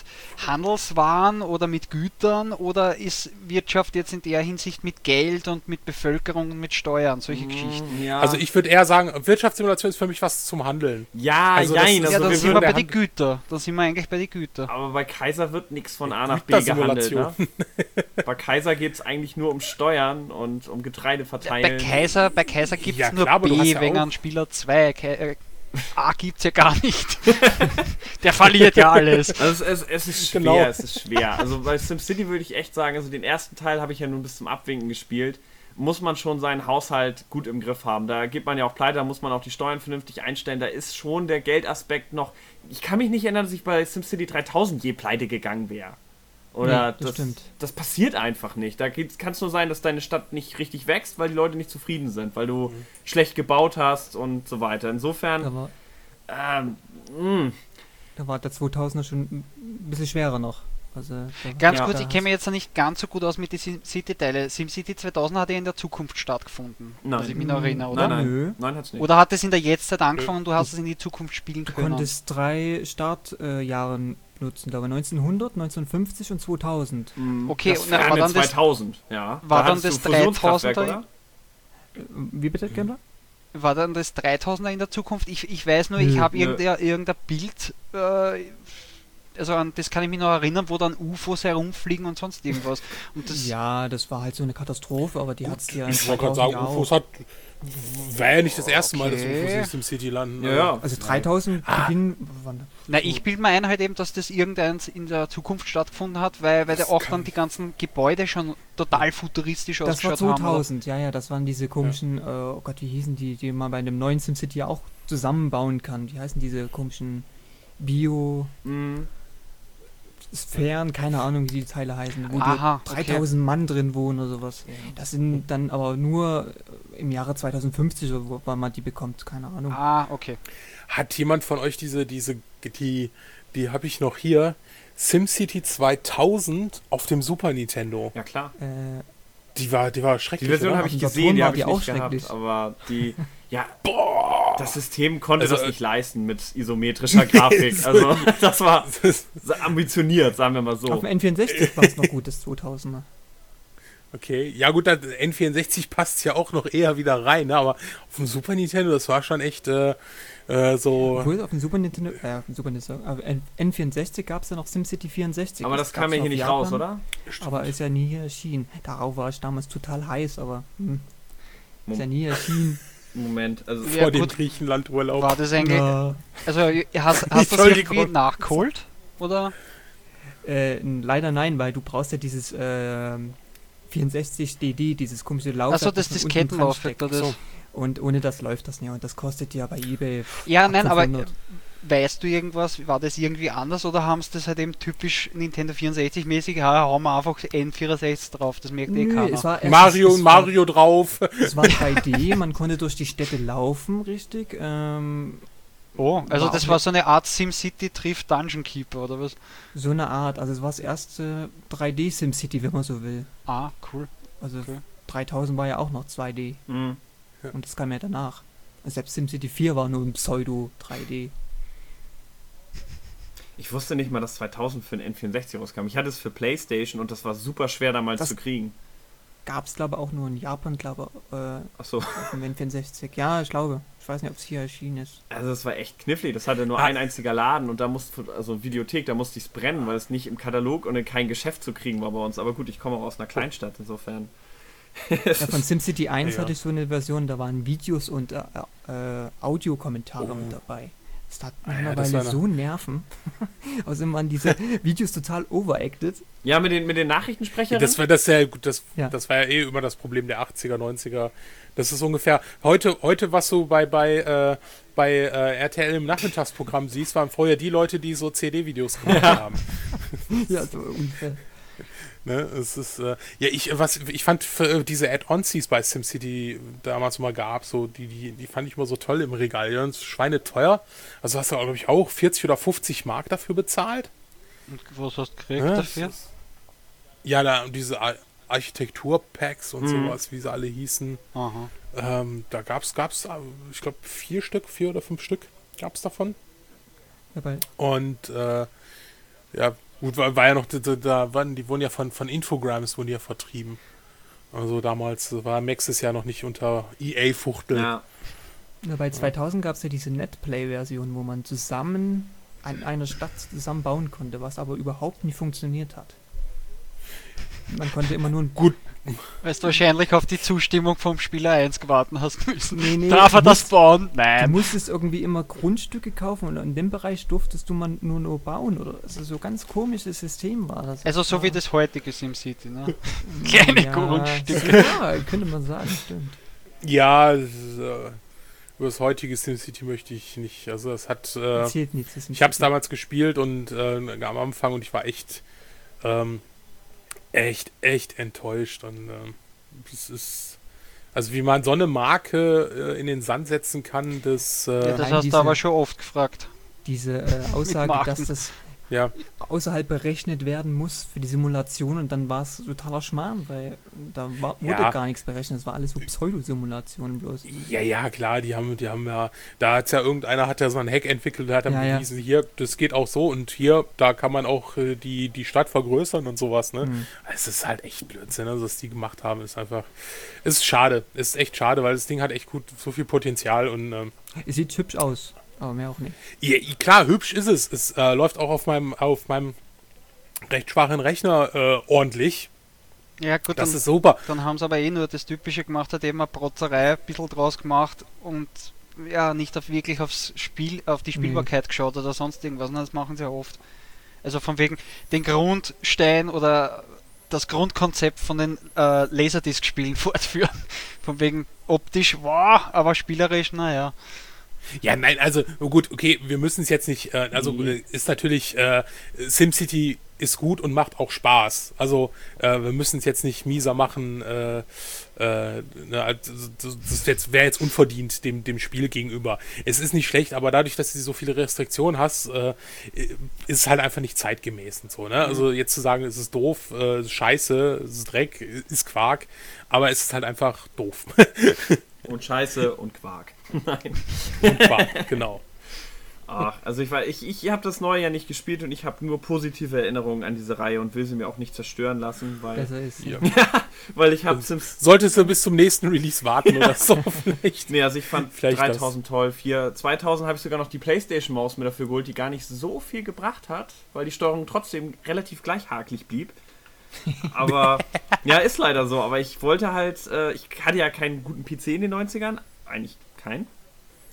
[SPEAKER 4] Handelswaren oder mit Gütern oder ist Wirtschaft jetzt in der Hinsicht mit Geld und mit Bevölkerung und mit Steuern, solche Geschichten.
[SPEAKER 1] Ja.
[SPEAKER 2] Also ich würde eher sagen, Wirtschaftssimulation ist für mich was zum Handeln.
[SPEAKER 1] ja,
[SPEAKER 2] also das
[SPEAKER 1] jein,
[SPEAKER 2] ist-
[SPEAKER 1] also
[SPEAKER 4] ja, dann
[SPEAKER 1] wir
[SPEAKER 4] sind wir bei den
[SPEAKER 2] Hand-
[SPEAKER 4] Güter. Dann sind wir eigentlich bei den Güter.
[SPEAKER 1] Aber bei Kaiser wird nichts von A nach B gehandelt. Ne? Bei Kaiser geht es eigentlich nur um Steuern und um Getreide
[SPEAKER 4] Bei
[SPEAKER 1] verteilen.
[SPEAKER 4] Kaiser, bei Kaiser gibt es
[SPEAKER 2] Ja,
[SPEAKER 4] nur
[SPEAKER 2] klar,
[SPEAKER 4] B
[SPEAKER 2] ja
[SPEAKER 4] wegen
[SPEAKER 2] auch-
[SPEAKER 4] an Spieler 2. A gibt's ja gar nicht. *laughs* Der verliert ja alles.
[SPEAKER 1] Also es, es, es ist schwer,
[SPEAKER 2] Genau.
[SPEAKER 1] es ist schwer. Also bei SimCity würde ich echt sagen, also den ersten Teil habe ich ja nun bis zum Abwinken gespielt. Muss man schon seinen Haushalt gut im Griff haben. Da geht man ja auch pleite, da muss man auch die Steuern vernünftig einstellen. Da ist schon der Geldaspekt noch. Ich kann mich nicht erinnern, dass ich bei SimCity 3000 je pleite gegangen wäre. Oder
[SPEAKER 3] Nee, das
[SPEAKER 1] das,
[SPEAKER 3] stimmt.
[SPEAKER 1] das passiert einfach nicht. Da kann es nur sein, dass deine Stadt nicht richtig wächst, weil die Leute nicht zufrieden sind, weil du
[SPEAKER 2] Mhm.
[SPEAKER 1] schlecht gebaut hast und so weiter. Insofern,
[SPEAKER 3] Da war,
[SPEAKER 1] ähm, mh,
[SPEAKER 3] da war der 2000er schon ein bisschen schwerer noch. Also,
[SPEAKER 4] Ganz kurz, ich kenne mich jetzt noch nicht ganz so gut aus mit den SimCity-Teilen. SimCity 2000 hat ja in der Zukunft stattgefunden,
[SPEAKER 1] Nein.
[SPEAKER 4] was ich mich noch erinnere,
[SPEAKER 1] nein,
[SPEAKER 4] oder?
[SPEAKER 1] nein,
[SPEAKER 3] Nö.
[SPEAKER 1] nein, hat's nicht.
[SPEAKER 4] Oder hat es in der Jetztzeit angefangen und du hast es in die Zukunft spielen
[SPEAKER 3] Du
[SPEAKER 4] können?
[SPEAKER 3] konntest drei Startjahre nutzen, glaube ich, 1900, 1950 und 2000.
[SPEAKER 1] Mm,
[SPEAKER 4] Okay,
[SPEAKER 1] das
[SPEAKER 4] und dann war dann das-
[SPEAKER 1] 2000, ja.
[SPEAKER 4] war dann
[SPEAKER 1] hattest du
[SPEAKER 4] das
[SPEAKER 1] Fusionskraftwerk,
[SPEAKER 4] 3000er?
[SPEAKER 1] oder?
[SPEAKER 3] Äh, Wie bitte, Gambler?
[SPEAKER 4] War dann das 3000er in der Zukunft? Ich, ich weiß nur, ich habe irgendein, irgendein Bild, äh, also an das kann ich mich noch erinnern, wo dann UFOs herumfliegen und sonst irgendwas. Und das,
[SPEAKER 3] Ja, das war halt so eine Katastrophe, aber die hat es ja
[SPEAKER 2] Ich wollte gerade
[SPEAKER 3] 2000
[SPEAKER 2] sagen,
[SPEAKER 3] ja
[SPEAKER 2] UFOs hat. War ja nicht das erste Mal, dass
[SPEAKER 4] Okay.
[SPEAKER 2] UFOs im City landen.
[SPEAKER 1] Ja, ja.
[SPEAKER 3] Also 3000 Beginn, wann?
[SPEAKER 4] na, ich bilde mir ein halt eben, dass das irgendeins in der Zukunft stattgefunden hat, weil, weil
[SPEAKER 2] Das
[SPEAKER 4] der auch dann die ganzen Gebäude schon total futuristisch
[SPEAKER 3] Das war
[SPEAKER 4] ausgeschaut haben. oder?
[SPEAKER 3] 2000, ja, ja, das waren diese komischen, äh, oh Gott, wie hießen die, die man bei einem neuen SimCity auch zusammenbauen kann. Wie heißen diese komischen Bio...
[SPEAKER 1] Mm,
[SPEAKER 3] Sphären, keine Ahnung, wie die Teile heißen, wo
[SPEAKER 4] Aha,
[SPEAKER 3] die
[SPEAKER 4] okay.
[SPEAKER 3] 3000 Mann drin wohnen oder sowas. Das sind dann aber nur äh, im Jahre 2050, oder wo- wann man die bekommt, keine Ahnung.
[SPEAKER 4] Ah, okay.
[SPEAKER 2] Hat jemand von euch diese, diese, die, die habe ich noch hier, SimCity 2000 auf dem Super Nintendo?
[SPEAKER 1] ja, klar.
[SPEAKER 3] Äh,
[SPEAKER 2] Die war, die war
[SPEAKER 1] Die
[SPEAKER 2] schrecklich.
[SPEAKER 1] Version
[SPEAKER 2] oder?
[SPEAKER 1] habe ich gesehen, die
[SPEAKER 3] war
[SPEAKER 1] habe ich
[SPEAKER 3] die auch
[SPEAKER 1] nicht gehabt,
[SPEAKER 3] schrecklich.
[SPEAKER 1] aber die, *laughs* ja, das System konnte
[SPEAKER 2] Also,
[SPEAKER 1] das
[SPEAKER 2] äh,
[SPEAKER 1] nicht leisten mit isometrischer Grafik. *laughs* Also *laughs* das war *laughs* ambitioniert, sagen wir mal so.
[SPEAKER 3] Auf dem N64 war es noch gut, das 2000er.
[SPEAKER 2] Okay, ja gut, das N64 passt ja auch noch eher wieder rein, ne? aber auf dem Super Nintendo, das war schon echt äh, äh, so.
[SPEAKER 3] Obwohl, auf dem Super Nintendo, äh, auf dem Super Nintendo, aber N- N64 gab es ja noch SimCity 64.
[SPEAKER 1] Aber das kam
[SPEAKER 3] gab's
[SPEAKER 1] ja hier nicht
[SPEAKER 3] Japan,
[SPEAKER 1] raus, oder?
[SPEAKER 3] Aber ist ja nie erschienen. Darauf war ich damals total heiß, aber hm, ist ja nie erschienen.
[SPEAKER 1] Moment, also
[SPEAKER 4] Ja,
[SPEAKER 2] vor dem. Griechenland-Urlaub.
[SPEAKER 4] War das eigentlich,
[SPEAKER 3] Ja.
[SPEAKER 4] also hast, *laughs* hast du das irgendwie nachgeholt? Oder?
[SPEAKER 3] Äh, leider nein, weil du brauchst ja dieses ähm, 64 DD, dieses komische Laufwerk.
[SPEAKER 4] Achso, das Diskettenlaufwerk. oder das-
[SPEAKER 2] So.
[SPEAKER 3] Und ohne das läuft das nicht. Und das kostet ja bei eBay.
[SPEAKER 4] Ja, nein, aber
[SPEAKER 3] 500.
[SPEAKER 4] weißt du irgendwas? War das irgendwie anders oder haben sie das halt eben typisch Nintendo 64-mäßig? Ja, hauen wir einfach N64 drauf, das merkt eh
[SPEAKER 3] Nö,
[SPEAKER 4] keiner.
[SPEAKER 3] es war erst-
[SPEAKER 2] Mario
[SPEAKER 3] es
[SPEAKER 2] und
[SPEAKER 3] war-
[SPEAKER 2] Mario drauf.
[SPEAKER 3] Es war 3D, man konnte durch die Städte laufen, richtig. Ähm,
[SPEAKER 4] oh, also
[SPEAKER 3] war
[SPEAKER 4] das war so eine Art SimCity trifft Dungeon Keeper oder was?
[SPEAKER 3] so eine Art. Also es war das erste 3D SimCity, wenn man so will.
[SPEAKER 4] Ah, cool.
[SPEAKER 3] Also
[SPEAKER 4] Okay.
[SPEAKER 3] 3000 war ja auch noch 2D. Und das kam ja danach. Selbst SimCity 4 war nur ein Pseudo 3D.
[SPEAKER 1] ich wusste nicht mal, dass 2000 für ein N64 rauskam. Ich hatte es für Playstation und das war super schwer damals
[SPEAKER 3] Das-
[SPEAKER 1] zu kriegen.
[SPEAKER 3] Gab es, glaube ich, auch nur in Japan, glaube ich, äh,
[SPEAKER 1] Achso,
[SPEAKER 3] auf dem N64. Ja, ich glaube. Ich weiß nicht, ob es hier erschienen ist.
[SPEAKER 1] also es war echt knifflig. Das hatte nur
[SPEAKER 2] Ah.
[SPEAKER 1] ein einziger Laden und da musste, also Videothek, da musste ich es brennen, weil es nicht im Katalog und in kein Geschäft zu kriegen war bei uns. Aber gut, ich komme auch aus einer Kleinstadt, insofern. *laughs*
[SPEAKER 3] Ja, von SimCity 1
[SPEAKER 2] Ja.
[SPEAKER 3] hatte ich so eine Version, da waren Videos und äh, äh, Audiokommentare
[SPEAKER 2] Oh.
[SPEAKER 3] mit dabei. Das hat
[SPEAKER 2] Ah ja,
[SPEAKER 3] mittlerweile
[SPEAKER 2] eine-
[SPEAKER 3] so Nerven. *laughs* Außerdem waren diese Videos total overacted.
[SPEAKER 1] Ja, mit den, mit den Nachrichtensprechern.
[SPEAKER 2] Das war das ja gut, das,
[SPEAKER 3] Ja.
[SPEAKER 2] das war ja eh immer das Problem der 80er, 90er. Das ist ungefähr heute, heute was du bei, bei, äh, bei äh, RTL im Nachmittagsprogramm siehst, waren vorher die Leute, die so CD-Videos gemacht haben. *laughs*
[SPEAKER 3] ja, so ungefähr.
[SPEAKER 2] Ne, es ist, äh, ja, ich, was, ich fand für, äh, diese Add-ons, die es bei SimCity damals mal gab, so, die, die, die fand ich immer so toll im Regal. Ja, und Schweine teuer. Also hast du, glaube ich, auch 40 oder 50 Mark dafür bezahlt.
[SPEAKER 4] Und was hast du gekriegt
[SPEAKER 2] Ja,
[SPEAKER 4] dafür?
[SPEAKER 2] es ist- Ja, da, diese Ar Architektur-Packs und
[SPEAKER 1] Mhm.
[SPEAKER 2] sowas, wie sie alle hießen.
[SPEAKER 4] Aha.
[SPEAKER 2] Ähm, da gab's, gab's, äh, ich glaube, vier Stück, vier oder fünf Stück gab's davon.
[SPEAKER 3] Ja, bei,
[SPEAKER 2] Und äh, ja, gut, war, war ja noch, da, da waren, die wurden ja von, von Infogrames wurden ja vertrieben. Also damals war Maxis ja noch nicht unter EA-Fuchtel.
[SPEAKER 1] Ja.
[SPEAKER 3] ja, bei 2000 gab es ja diese Netplay-Version, wo man zusammen an einer Stadt zusammen bauen konnte, was aber überhaupt nicht funktioniert hat. Man konnte immer nur ein
[SPEAKER 2] Gut,
[SPEAKER 4] Weil du wahrscheinlich auf die Zustimmung vom Spieler 1 gewartet hast müssen.
[SPEAKER 3] Nee, nee,
[SPEAKER 4] Darf er
[SPEAKER 3] du
[SPEAKER 4] das bauen?
[SPEAKER 3] Du
[SPEAKER 4] Nein.
[SPEAKER 3] musstest irgendwie immer Grundstücke kaufen und in dem Bereich durftest du man nur nur bauen oder also so ganz komisches System war das.
[SPEAKER 4] Also so
[SPEAKER 3] war,
[SPEAKER 4] wie das heutige SimCity, ne? *laughs* Kleine
[SPEAKER 3] ja,
[SPEAKER 4] Grundstücke.
[SPEAKER 3] Ja, *laughs* könnte man sagen, stimmt.
[SPEAKER 2] ja, das, ist, äh, über das heutige SimCity möchte ich nicht. Also es hat, äh,
[SPEAKER 3] Zählt nicht. das ist
[SPEAKER 2] ich habe es damals gespielt und äh, am Anfang und ich war echt, ähm, echt, echt enttäuscht. Und ähm, es ist, also wie man so eine Marke äh, in den Sand setzen kann, das,
[SPEAKER 4] Ja,
[SPEAKER 2] äh,
[SPEAKER 4] das
[SPEAKER 3] Nein,
[SPEAKER 4] hast du aber schon oft gefragt.
[SPEAKER 3] Diese äh, *laughs* Aussage, dass das
[SPEAKER 2] ja,
[SPEAKER 3] außerhalb berechnet werden muss für die Simulation und dann war es totaler Schmarrn, weil da war, wurde
[SPEAKER 2] Ja.
[SPEAKER 3] gar nichts berechnet. Es war alles so Pseudosimulationen bloß.
[SPEAKER 2] Ja, ja, klar, die haben, die haben ja, da hat's ja irgendeiner hat ja so ein Hack entwickelt, der hat dann
[SPEAKER 3] Ja, ja.
[SPEAKER 2] bewiesen, hier, das geht auch so und hier, da kann man auch äh, die, die Stadt vergrößern und sowas, ne?
[SPEAKER 3] Hm.
[SPEAKER 2] Es ist halt echt Blödsinn, also, was die gemacht haben, ist einfach, ist schade, ist echt schade, weil das Ding hat echt gut, so viel Potenzial und, ähm,
[SPEAKER 3] Es sieht hübsch aus, aber mehr auch nicht.
[SPEAKER 2] ja, klar, hübsch ist es, es äh, läuft auch auf meinem, auf meinem recht schwachen Rechner äh, ordentlich,
[SPEAKER 4] Ja gut,
[SPEAKER 2] das
[SPEAKER 4] dann,
[SPEAKER 2] ist super.
[SPEAKER 4] dann haben sie aber eh nur das Typische gemacht, hat eben eine Protzerei ein bisschen draus gemacht und ja, nicht auf wirklich aufs Spiel, auf die Spielbarkeit geschaut oder sonst irgendwas. Und das machen sie ja oft. Also von wegen den Grundstein oder das Grundkonzept von den äh, Laserdisc-Spielen *laughs* fortführen. Von wegen optisch, wow, aber spielerisch, naja.
[SPEAKER 2] Ja, nein, also gut, okay, wir müssen es jetzt nicht, äh, also
[SPEAKER 1] Mhm.
[SPEAKER 2] äh, ist natürlich, äh, SimCity ist gut und macht auch Spaß. Also äh, wir müssen es jetzt nicht mieser machen, äh, äh, ne, also, das jetzt, wäre jetzt unverdient dem, dem Spiel gegenüber. Es ist nicht schlecht, aber dadurch, dass du so viele Restriktionen hast, äh, ist es halt einfach nicht zeitgemäß und so, ne? Also jetzt zu sagen, es ist doof, äh, scheiße, es ist Dreck, ist Quark, aber es ist halt einfach doof. *laughs*
[SPEAKER 1] Und Scheiße und Quark. *laughs* Nein.
[SPEAKER 2] und Quark, genau.
[SPEAKER 1] Ach, also ich war, ich, ich habe das neue ja nicht gespielt und ich habe nur positive Erinnerungen an diese Reihe und will sie mir auch nicht zerstören lassen, weil,
[SPEAKER 3] Besser ist.
[SPEAKER 2] Ja. *laughs*
[SPEAKER 1] weil ich habe Sims.
[SPEAKER 2] Solltest du bis zum nächsten Release warten oder so *laughs* vielleicht.
[SPEAKER 1] Nee, also ich fand
[SPEAKER 2] Vielleicht
[SPEAKER 1] 3000 toll. 4, 2000 habe ich sogar noch die Playstation-Maus mir dafür geholt, die gar nicht so viel gebracht hat, weil die Steuerung trotzdem relativ gleichhakelig blieb. Aber ja, ist leider so. Aber ich wollte halt, äh, ich hatte ja keinen guten PC in den 90ern, eigentlich keinen.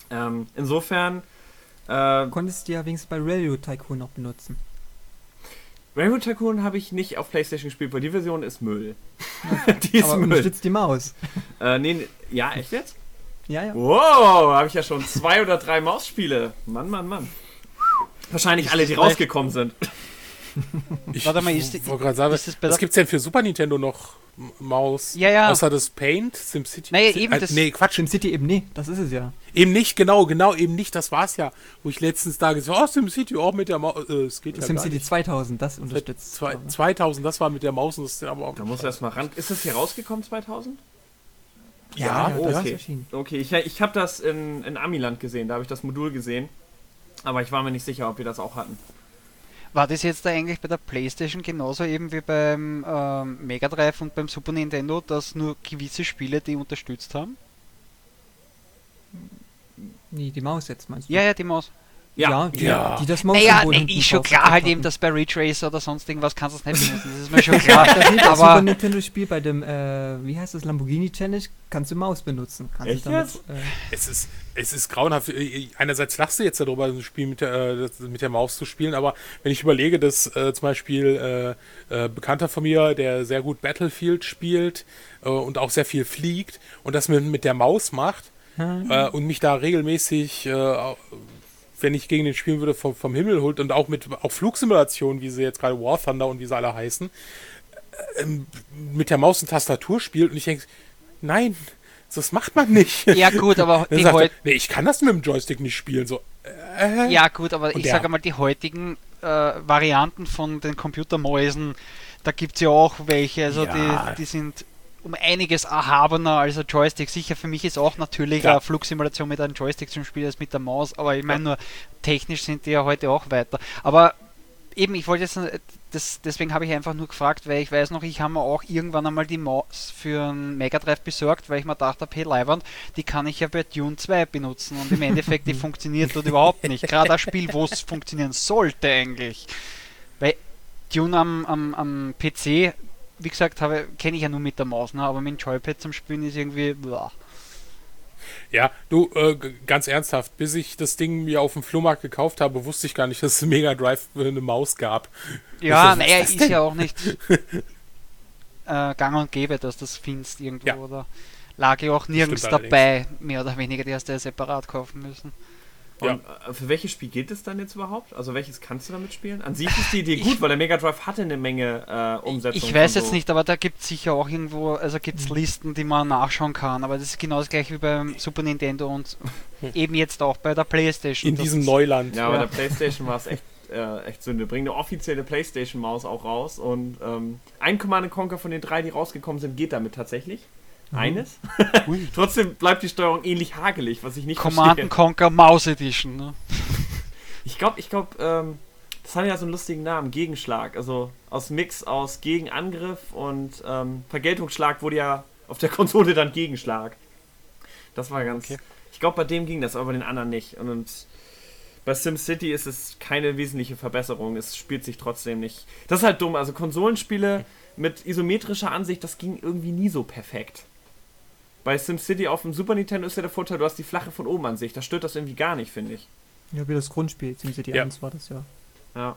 [SPEAKER 1] Ähm, insofern, äh,
[SPEAKER 3] Konntest du ja wenigstens bei Railroad Tycoon noch benutzen.
[SPEAKER 1] Railroad Tycoon habe ich nicht auf Playstation gespielt, weil die Version ist Müll. *laughs* die ist
[SPEAKER 3] Aber
[SPEAKER 1] Müll.
[SPEAKER 3] unterstützt die Maus.
[SPEAKER 1] Äh, nee, ja, echt jetzt?
[SPEAKER 3] Ja, ja.
[SPEAKER 1] Wow, habe ich ja schon zwei oder drei Mausspiele. Mann, Mann, Mann. Wahrscheinlich alle, die rausgekommen sind.
[SPEAKER 2] Ich,
[SPEAKER 4] Warte mal, ist
[SPEAKER 2] wollte gerade sagen,
[SPEAKER 4] ist
[SPEAKER 2] was
[SPEAKER 4] der-
[SPEAKER 2] gibt's denn für Super Nintendo noch Maus?
[SPEAKER 4] Ja, ja.
[SPEAKER 2] Außer das Paint, SimCity?
[SPEAKER 4] Naja,
[SPEAKER 2] Sim-
[SPEAKER 4] eben
[SPEAKER 2] äh,
[SPEAKER 4] das-
[SPEAKER 2] Nee, Quatsch.
[SPEAKER 3] SimCity eben nee, das ist es ja.
[SPEAKER 2] Eben nicht, genau, genau, eben nicht. Das war's ja. Wo ich letztens da gesagt habe, oh, SimCity auch mit der Maus. Äh, es geht ja
[SPEAKER 3] SimCity
[SPEAKER 2] nicht.
[SPEAKER 3] 2000, das unterstützt.
[SPEAKER 2] Zwei,
[SPEAKER 3] aber-
[SPEAKER 2] 2000, das war mit der Maus und das ist aber auch.
[SPEAKER 1] Da muss erst mal ran. Ist das hier rausgekommen 2000?
[SPEAKER 2] Ja,
[SPEAKER 3] ja,
[SPEAKER 1] oh,
[SPEAKER 3] das
[SPEAKER 1] okay. Okay, ich, ich habe das in, in Amiland gesehen, da habe ich das Modul gesehen. Aber ich war mir nicht sicher, ob wir das auch hatten.
[SPEAKER 4] War das jetzt da eigentlich bei der Playstation genauso eben wie beim ähm, Mega Drive und beim Super Nintendo, dass nur gewisse Spiele die unterstützt haben?
[SPEAKER 3] Nee, die Maus jetzt meinst du?
[SPEAKER 4] Ja, ja, die Maus.
[SPEAKER 1] Ja.
[SPEAKER 3] die,
[SPEAKER 2] Ja.
[SPEAKER 3] die das
[SPEAKER 4] Naja,
[SPEAKER 3] Maussymbol
[SPEAKER 4] nee, ist schon klar halt eben, dass bei Retracer oder sonst irgendwas kannst du es nicht benutzen. Das ist mir schon *laughs* klar.
[SPEAKER 3] Das ist das Super
[SPEAKER 4] Aber
[SPEAKER 3] Nintendo Spiel bei dem, äh, wie heißt das, Lamborghini Challenge, kannst du Maus benutzen. Kannst
[SPEAKER 1] Echt
[SPEAKER 3] du damit,
[SPEAKER 1] jetzt?
[SPEAKER 3] Äh,
[SPEAKER 2] Es ist, es ist grauenhaft. Äh, Einerseits lachst du jetzt darüber, ein Spiel mit der, äh, das- mit der Maus zu spielen, aber wenn ich überlege, dass äh, zum Beispiel äh, äh, Bekannter von mir, der sehr gut Battlefield spielt äh, und auch sehr viel fliegt und das mit, mit der Maus macht
[SPEAKER 3] hm,
[SPEAKER 2] äh, und mich da regelmäßig äh, wenn ich gegen den spielen würde, vom, vom Himmel holt und auch mit auch Flugsimulationen, wie sie jetzt gerade War Thunder und wie sie alle heißen, ähm, mit der Maus und Tastatur spielt und ich denke, nein, das macht man nicht.
[SPEAKER 4] Ja, gut, aber *laughs* die
[SPEAKER 2] sagt nee, ich kann das mit dem Joystick nicht spielen. So, äh,
[SPEAKER 4] Ja, gut, aber ich sage mal, die heutigen äh, Varianten von den Computermäusen, da gibt es ja auch welche, also
[SPEAKER 2] Ja.
[SPEAKER 4] die, die sind um einiges erhabener als ein Joystick. Sicher, für mich ist auch natürlich eine Flugsimulation mit einem Joystick zum Spielen als mit der Maus, aber ich meine nur, technisch sind die ja heute auch weiter. Aber eben, ich wollte jetzt, das, deswegen habe ich einfach nur gefragt, weil ich weiß noch, ich habe mir auch irgendwann einmal die Maus für einen Mega Drive besorgt, weil ich mir dachte, hey Leiband, die kann ich ja bei Dune 2 benutzen und im Endeffekt, die *laughs* funktioniert dort überhaupt nicht. Gerade ein Spiel, wo es funktionieren sollte eigentlich. Weil Dune am, am, am PC, wie gesagt, habe kenne ich ja nur mit der Maus, ne? aber mit dem Joypad zum Spielen ist irgendwie. Boah.
[SPEAKER 2] Ja, du, äh, ganz ernsthaft, bis ich das Ding mir auf dem Flohmarkt gekauft habe, wusste ich gar nicht, dass es Mega Drive für eine Maus gab.
[SPEAKER 4] Ja,
[SPEAKER 2] ist
[SPEAKER 4] naja, ist
[SPEAKER 2] denn?
[SPEAKER 4] ja auch nicht *laughs* äh, gang und gäbe, dass das findest irgendwo
[SPEAKER 2] Ja.
[SPEAKER 4] oder lag ja auch nirgends
[SPEAKER 2] stimmt allerdings.
[SPEAKER 4] dabei, mehr oder weniger, die hast du ja separat kaufen müssen.
[SPEAKER 2] Ja.
[SPEAKER 1] Und äh, für welches Spiel geht es dann jetzt überhaupt? Also welches kannst du damit spielen? An sich ist die Idee *laughs* gut, weil der Mega Drive hatte eine Menge äh, Umsetzung.
[SPEAKER 4] Ich weiß
[SPEAKER 1] von
[SPEAKER 4] jetzt
[SPEAKER 1] so-
[SPEAKER 4] nicht, aber da gibt es sicher auch irgendwo, also gibt es Listen, die man nachschauen kann, aber das ist genau das gleiche wie beim Super Nintendo und eben jetzt auch bei der Playstation.
[SPEAKER 2] In diesem
[SPEAKER 4] ist-
[SPEAKER 2] Neuland.
[SPEAKER 1] Ja,
[SPEAKER 4] Ja.
[SPEAKER 1] der PlayStation war es echt, äh, echt Sünde. Bring eine offizielle PlayStation-Maus auch raus und ähm, ein Command Conquer von den drei, die rausgekommen sind, geht damit tatsächlich.
[SPEAKER 4] Mhm.
[SPEAKER 1] Eines. *laughs* Trotzdem bleibt die Steuerung ähnlich hagelig, was ich nicht
[SPEAKER 4] Command
[SPEAKER 1] verstehe.
[SPEAKER 4] Conquer Mouse Edition. Ne? *laughs*
[SPEAKER 1] Ich glaube, ich glaube, ähm, das hat ja so einen lustigen Namen, Gegenschlag. Also aus Mix aus Gegenangriff und ähm, Vergeltungsschlag wurde ja auf der *laughs* Konsole dann Gegenschlag. Das war ganz.
[SPEAKER 4] Okay.
[SPEAKER 1] Ich glaube, bei dem ging das, aber bei den anderen nicht. Und, und bei SimCity ist es keine wesentliche Verbesserung. Es spielt sich trotzdem nicht. Das ist halt dumm. Also Konsolenspiele mit isometrischer Ansicht, das ging irgendwie nie so perfekt. Bei SimCity auf dem Super Nintendo ist ja der Vorteil, du hast die flache von oben Ansicht. Da stört das irgendwie gar nicht, finde ich.
[SPEAKER 3] Ja, wie das Grundspiel, SimCity
[SPEAKER 2] Ja.
[SPEAKER 3] 1 war das ja.
[SPEAKER 1] Ja.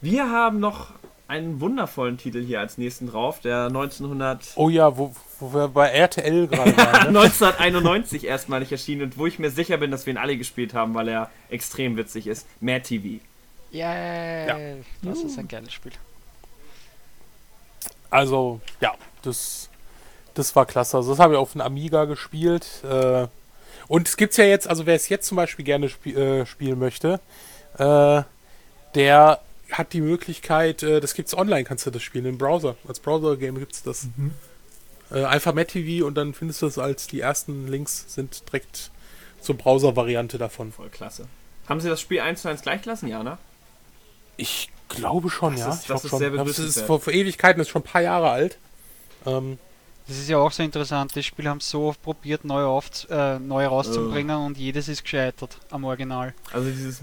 [SPEAKER 1] Wir haben noch einen wundervollen Titel hier als nächsten drauf, der 1900
[SPEAKER 2] Oh ja, wo, wo wir bei RTL gerade waren. *laughs* Ne?
[SPEAKER 1] 1991 erstmalig erschienen und wo ich mir sicher bin, dass wir ihn alle gespielt haben, weil er extrem witzig ist. Mad TV.
[SPEAKER 4] Yeah, das ist ein geiles Spiel.
[SPEAKER 2] Also, ja, das, das war klasse. Also, das habe ich auf dem Amiga gespielt. Äh, und es gibt ja jetzt, also wer es jetzt zum Beispiel gerne spie äh, spielen möchte, äh, der hat die Möglichkeit, äh, das gibt's online, kannst du das spielen im Browser. Als Browser-Game gibt's das. Äh, einfach MadTV und dann findest du es als die ersten Links sind direkt zur Browser-Variante davon.
[SPEAKER 1] Voll klasse. Haben Sie das Spiel 1 zu 1 gleich lassen, ja, ne?
[SPEAKER 2] Ich glaube schon,
[SPEAKER 1] Das
[SPEAKER 2] ja.
[SPEAKER 1] ist-
[SPEAKER 2] ich
[SPEAKER 1] das ist
[SPEAKER 2] schon.
[SPEAKER 1] sehr
[SPEAKER 2] das ist vor, vor Ewigkeiten, das ist schon ein paar Jahre alt. Ähm,
[SPEAKER 4] Das ist ja auch so interessant. Das Spiel haben so oft probiert, neu, auf, äh, neu rauszubringen und jedes ist gescheitert am Original.
[SPEAKER 1] Also dieses,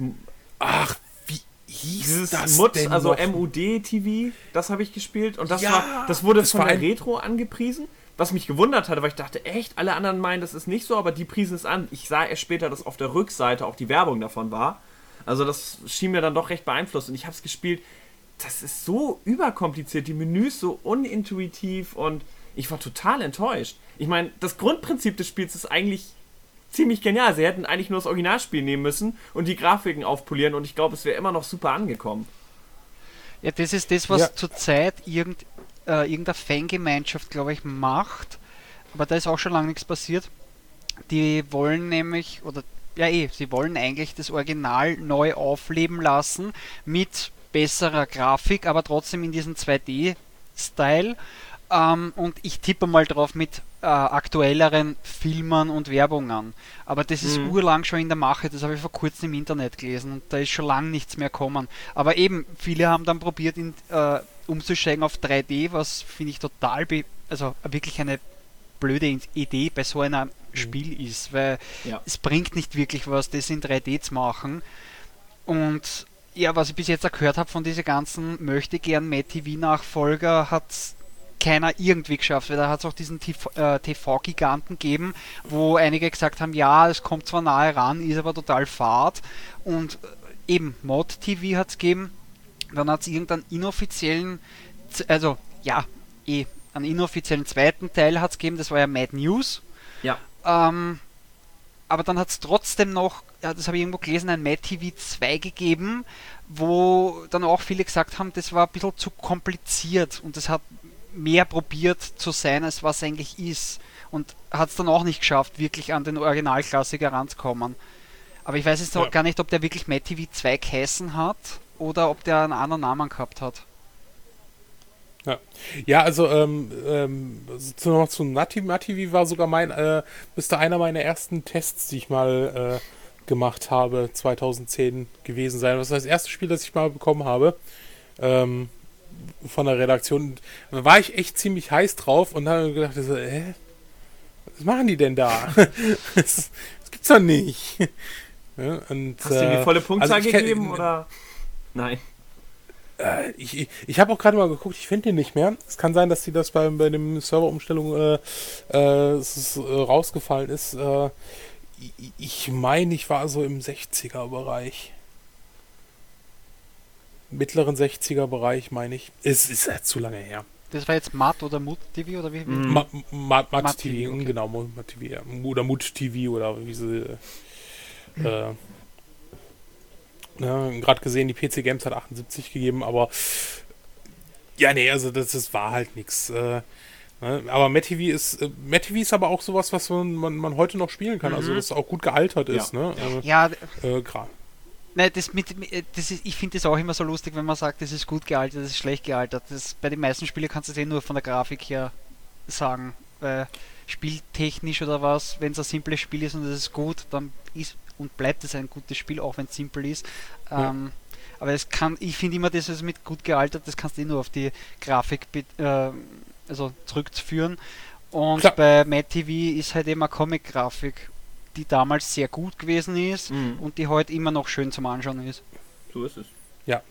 [SPEAKER 2] ach, wie hieß
[SPEAKER 1] dieses
[SPEAKER 2] das
[SPEAKER 1] MUD,
[SPEAKER 2] denn
[SPEAKER 1] also? MUD-TV, das habe ich gespielt und das
[SPEAKER 2] Ja,
[SPEAKER 1] war, das wurde
[SPEAKER 2] das
[SPEAKER 1] von
[SPEAKER 2] war
[SPEAKER 1] der Retro angepriesen, was mich gewundert hatte, weil ich dachte, echt, alle anderen meinen, das ist nicht so, aber die priesen es an. Ich sah erst später, dass auf der Rückseite auch die Werbung davon war. Also das schien mir dann doch recht beeinflusst und ich habe es gespielt. Das ist so überkompliziert, die Menüs so unintuitiv und ich war total enttäuscht. Ich meine, das Grundprinzip des Spiels ist eigentlich ziemlich genial. Sie hätten eigentlich nur das Originalspiel nehmen müssen und die Grafiken aufpolieren und ich glaube, es wäre immer noch super angekommen.
[SPEAKER 4] Ja, das ist das, was
[SPEAKER 2] Ja.
[SPEAKER 4] zurzeit irgend, äh, irgendeine Fangemeinschaft, glaube ich, macht. Aber da ist auch schon lange nichts passiert. Die wollen nämlich, oder ja eh, sie wollen eigentlich das Original neu aufleben lassen mit besserer Grafik, aber trotzdem in diesem 2D-Style. Ähm, und ich tippe mal drauf mit äh, aktuelleren Filmen und Werbungen. Aber das ist
[SPEAKER 1] Mhm.
[SPEAKER 4] urlang schon in der Mache, das habe ich vor kurzem im Internet gelesen und da ist schon lang nichts mehr kommen. Aber eben, viele haben dann probiert, in, äh, umzusteigen auf 3D, was finde ich total, be also wirklich eine blöde Idee bei so einem Spiel ist, weil
[SPEAKER 1] Ja.
[SPEAKER 4] es bringt nicht wirklich was, das in 3D zu machen. Und ja, was ich bis jetzt gehört habe von diesen ganzen möchte gern Mad TV Nachfolger, hat keiner irgendwie geschafft, weil da hat es auch diesen TV äh, TV-Giganten gegeben, wo einige gesagt haben, ja, es kommt zwar nahe ran, ist aber total fad. Und äh, eben Mod TV hat es gegeben, dann hat es irgendeinen inoffiziellen, also ja, eh, einen inoffiziellen zweiten Teil hat es gegeben, das war ja Mad News.
[SPEAKER 1] Ja.
[SPEAKER 4] Ähm, aber dann hat es trotzdem noch, ja, das habe ich irgendwo gelesen, ein Mad TV 2 gegeben, wo dann auch viele gesagt haben, das war ein bisschen zu kompliziert und es hat mehr probiert zu sein, als was eigentlich ist. Und hat es dann auch nicht geschafft, wirklich an den Originalklassiker ranzukommen. Aber ich weiß jetzt
[SPEAKER 2] Ja.
[SPEAKER 4] gar nicht, ob der wirklich Mad TV 2 geheißen hat oder ob der einen anderen Namen gehabt hat.
[SPEAKER 2] Ja, also ähm, ähm, zu, noch zu Nati Mativi war sogar mein, äh, müsste einer meiner ersten Tests, die ich mal äh, gemacht habe, 2010 gewesen sein. Das ist das erste Spiel, das ich mal bekommen habe. Ähm, von der Redaktion. Da war ich echt ziemlich heiß drauf und habe gedacht, so, hä? Was machen die denn da? *laughs* das, das gibt's doch nicht. Ja, und,
[SPEAKER 1] Hast du ihm die
[SPEAKER 2] äh,
[SPEAKER 1] volle Punktzahl
[SPEAKER 2] also
[SPEAKER 1] gegeben oder? Nein.
[SPEAKER 2] Äh, ich ich, habe auch gerade mal geguckt, ich finde den nicht mehr. Es kann sein, dass die das bei, bei dem Serverumstellung äh, äh, ist, äh, rausgefallen ist. Ich- ich meine, ich war so im 60er-Bereich. Mittleren 60er-Bereich, meine ich. Es ist ja zu lange her.
[SPEAKER 4] Das war jetzt Matt oder Mut TV oder wie?
[SPEAKER 1] Mhm.
[SPEAKER 2] Ma, Ma, Mat
[SPEAKER 4] Mat
[SPEAKER 2] TV,
[SPEAKER 4] TV, okay.
[SPEAKER 2] genau, Mat TV, ja. oder Mut TV oder wie sie. Äh, ja, gerade gesehen, die PC Games hat 78 gegeben, aber ja, nee, also das, das war halt nichts. Äh, ne, aber Matt TV ist, äh, Matt TV ist aber auch sowas, was man, man, man heute noch spielen kann, also
[SPEAKER 1] Mhm.
[SPEAKER 2] das auch gut gealtert ist, ne?
[SPEAKER 4] Ja,
[SPEAKER 2] Äh, äh,
[SPEAKER 4] Nein, das mit, mit- das ist, ich finde das auch immer so lustig, wenn man sagt, das ist gut gealtert, das ist schlecht gealtert. Das, bei den meisten Spielen kannst du das eh nur von der Grafik her sagen. Weil spieltechnisch oder was, wenn es ein simples Spiel ist und es ist gut, dann ist und bleibt es ein gutes Spiel, auch wenn es simpel ist.
[SPEAKER 2] Ja.
[SPEAKER 4] Ähm, aber es kann, ich finde immer, das ist mit gut gealtert, das kannst du eh nur auf die Grafik äh, also zurückzuführen. Und
[SPEAKER 2] Klar.
[SPEAKER 4] bei Mad TV ist halt immer Comic-Grafik, die damals sehr gut gewesen ist
[SPEAKER 1] Mhm.
[SPEAKER 4] und die heute immer noch schön zum Anschauen ist.
[SPEAKER 1] So ist es.
[SPEAKER 2] Ja.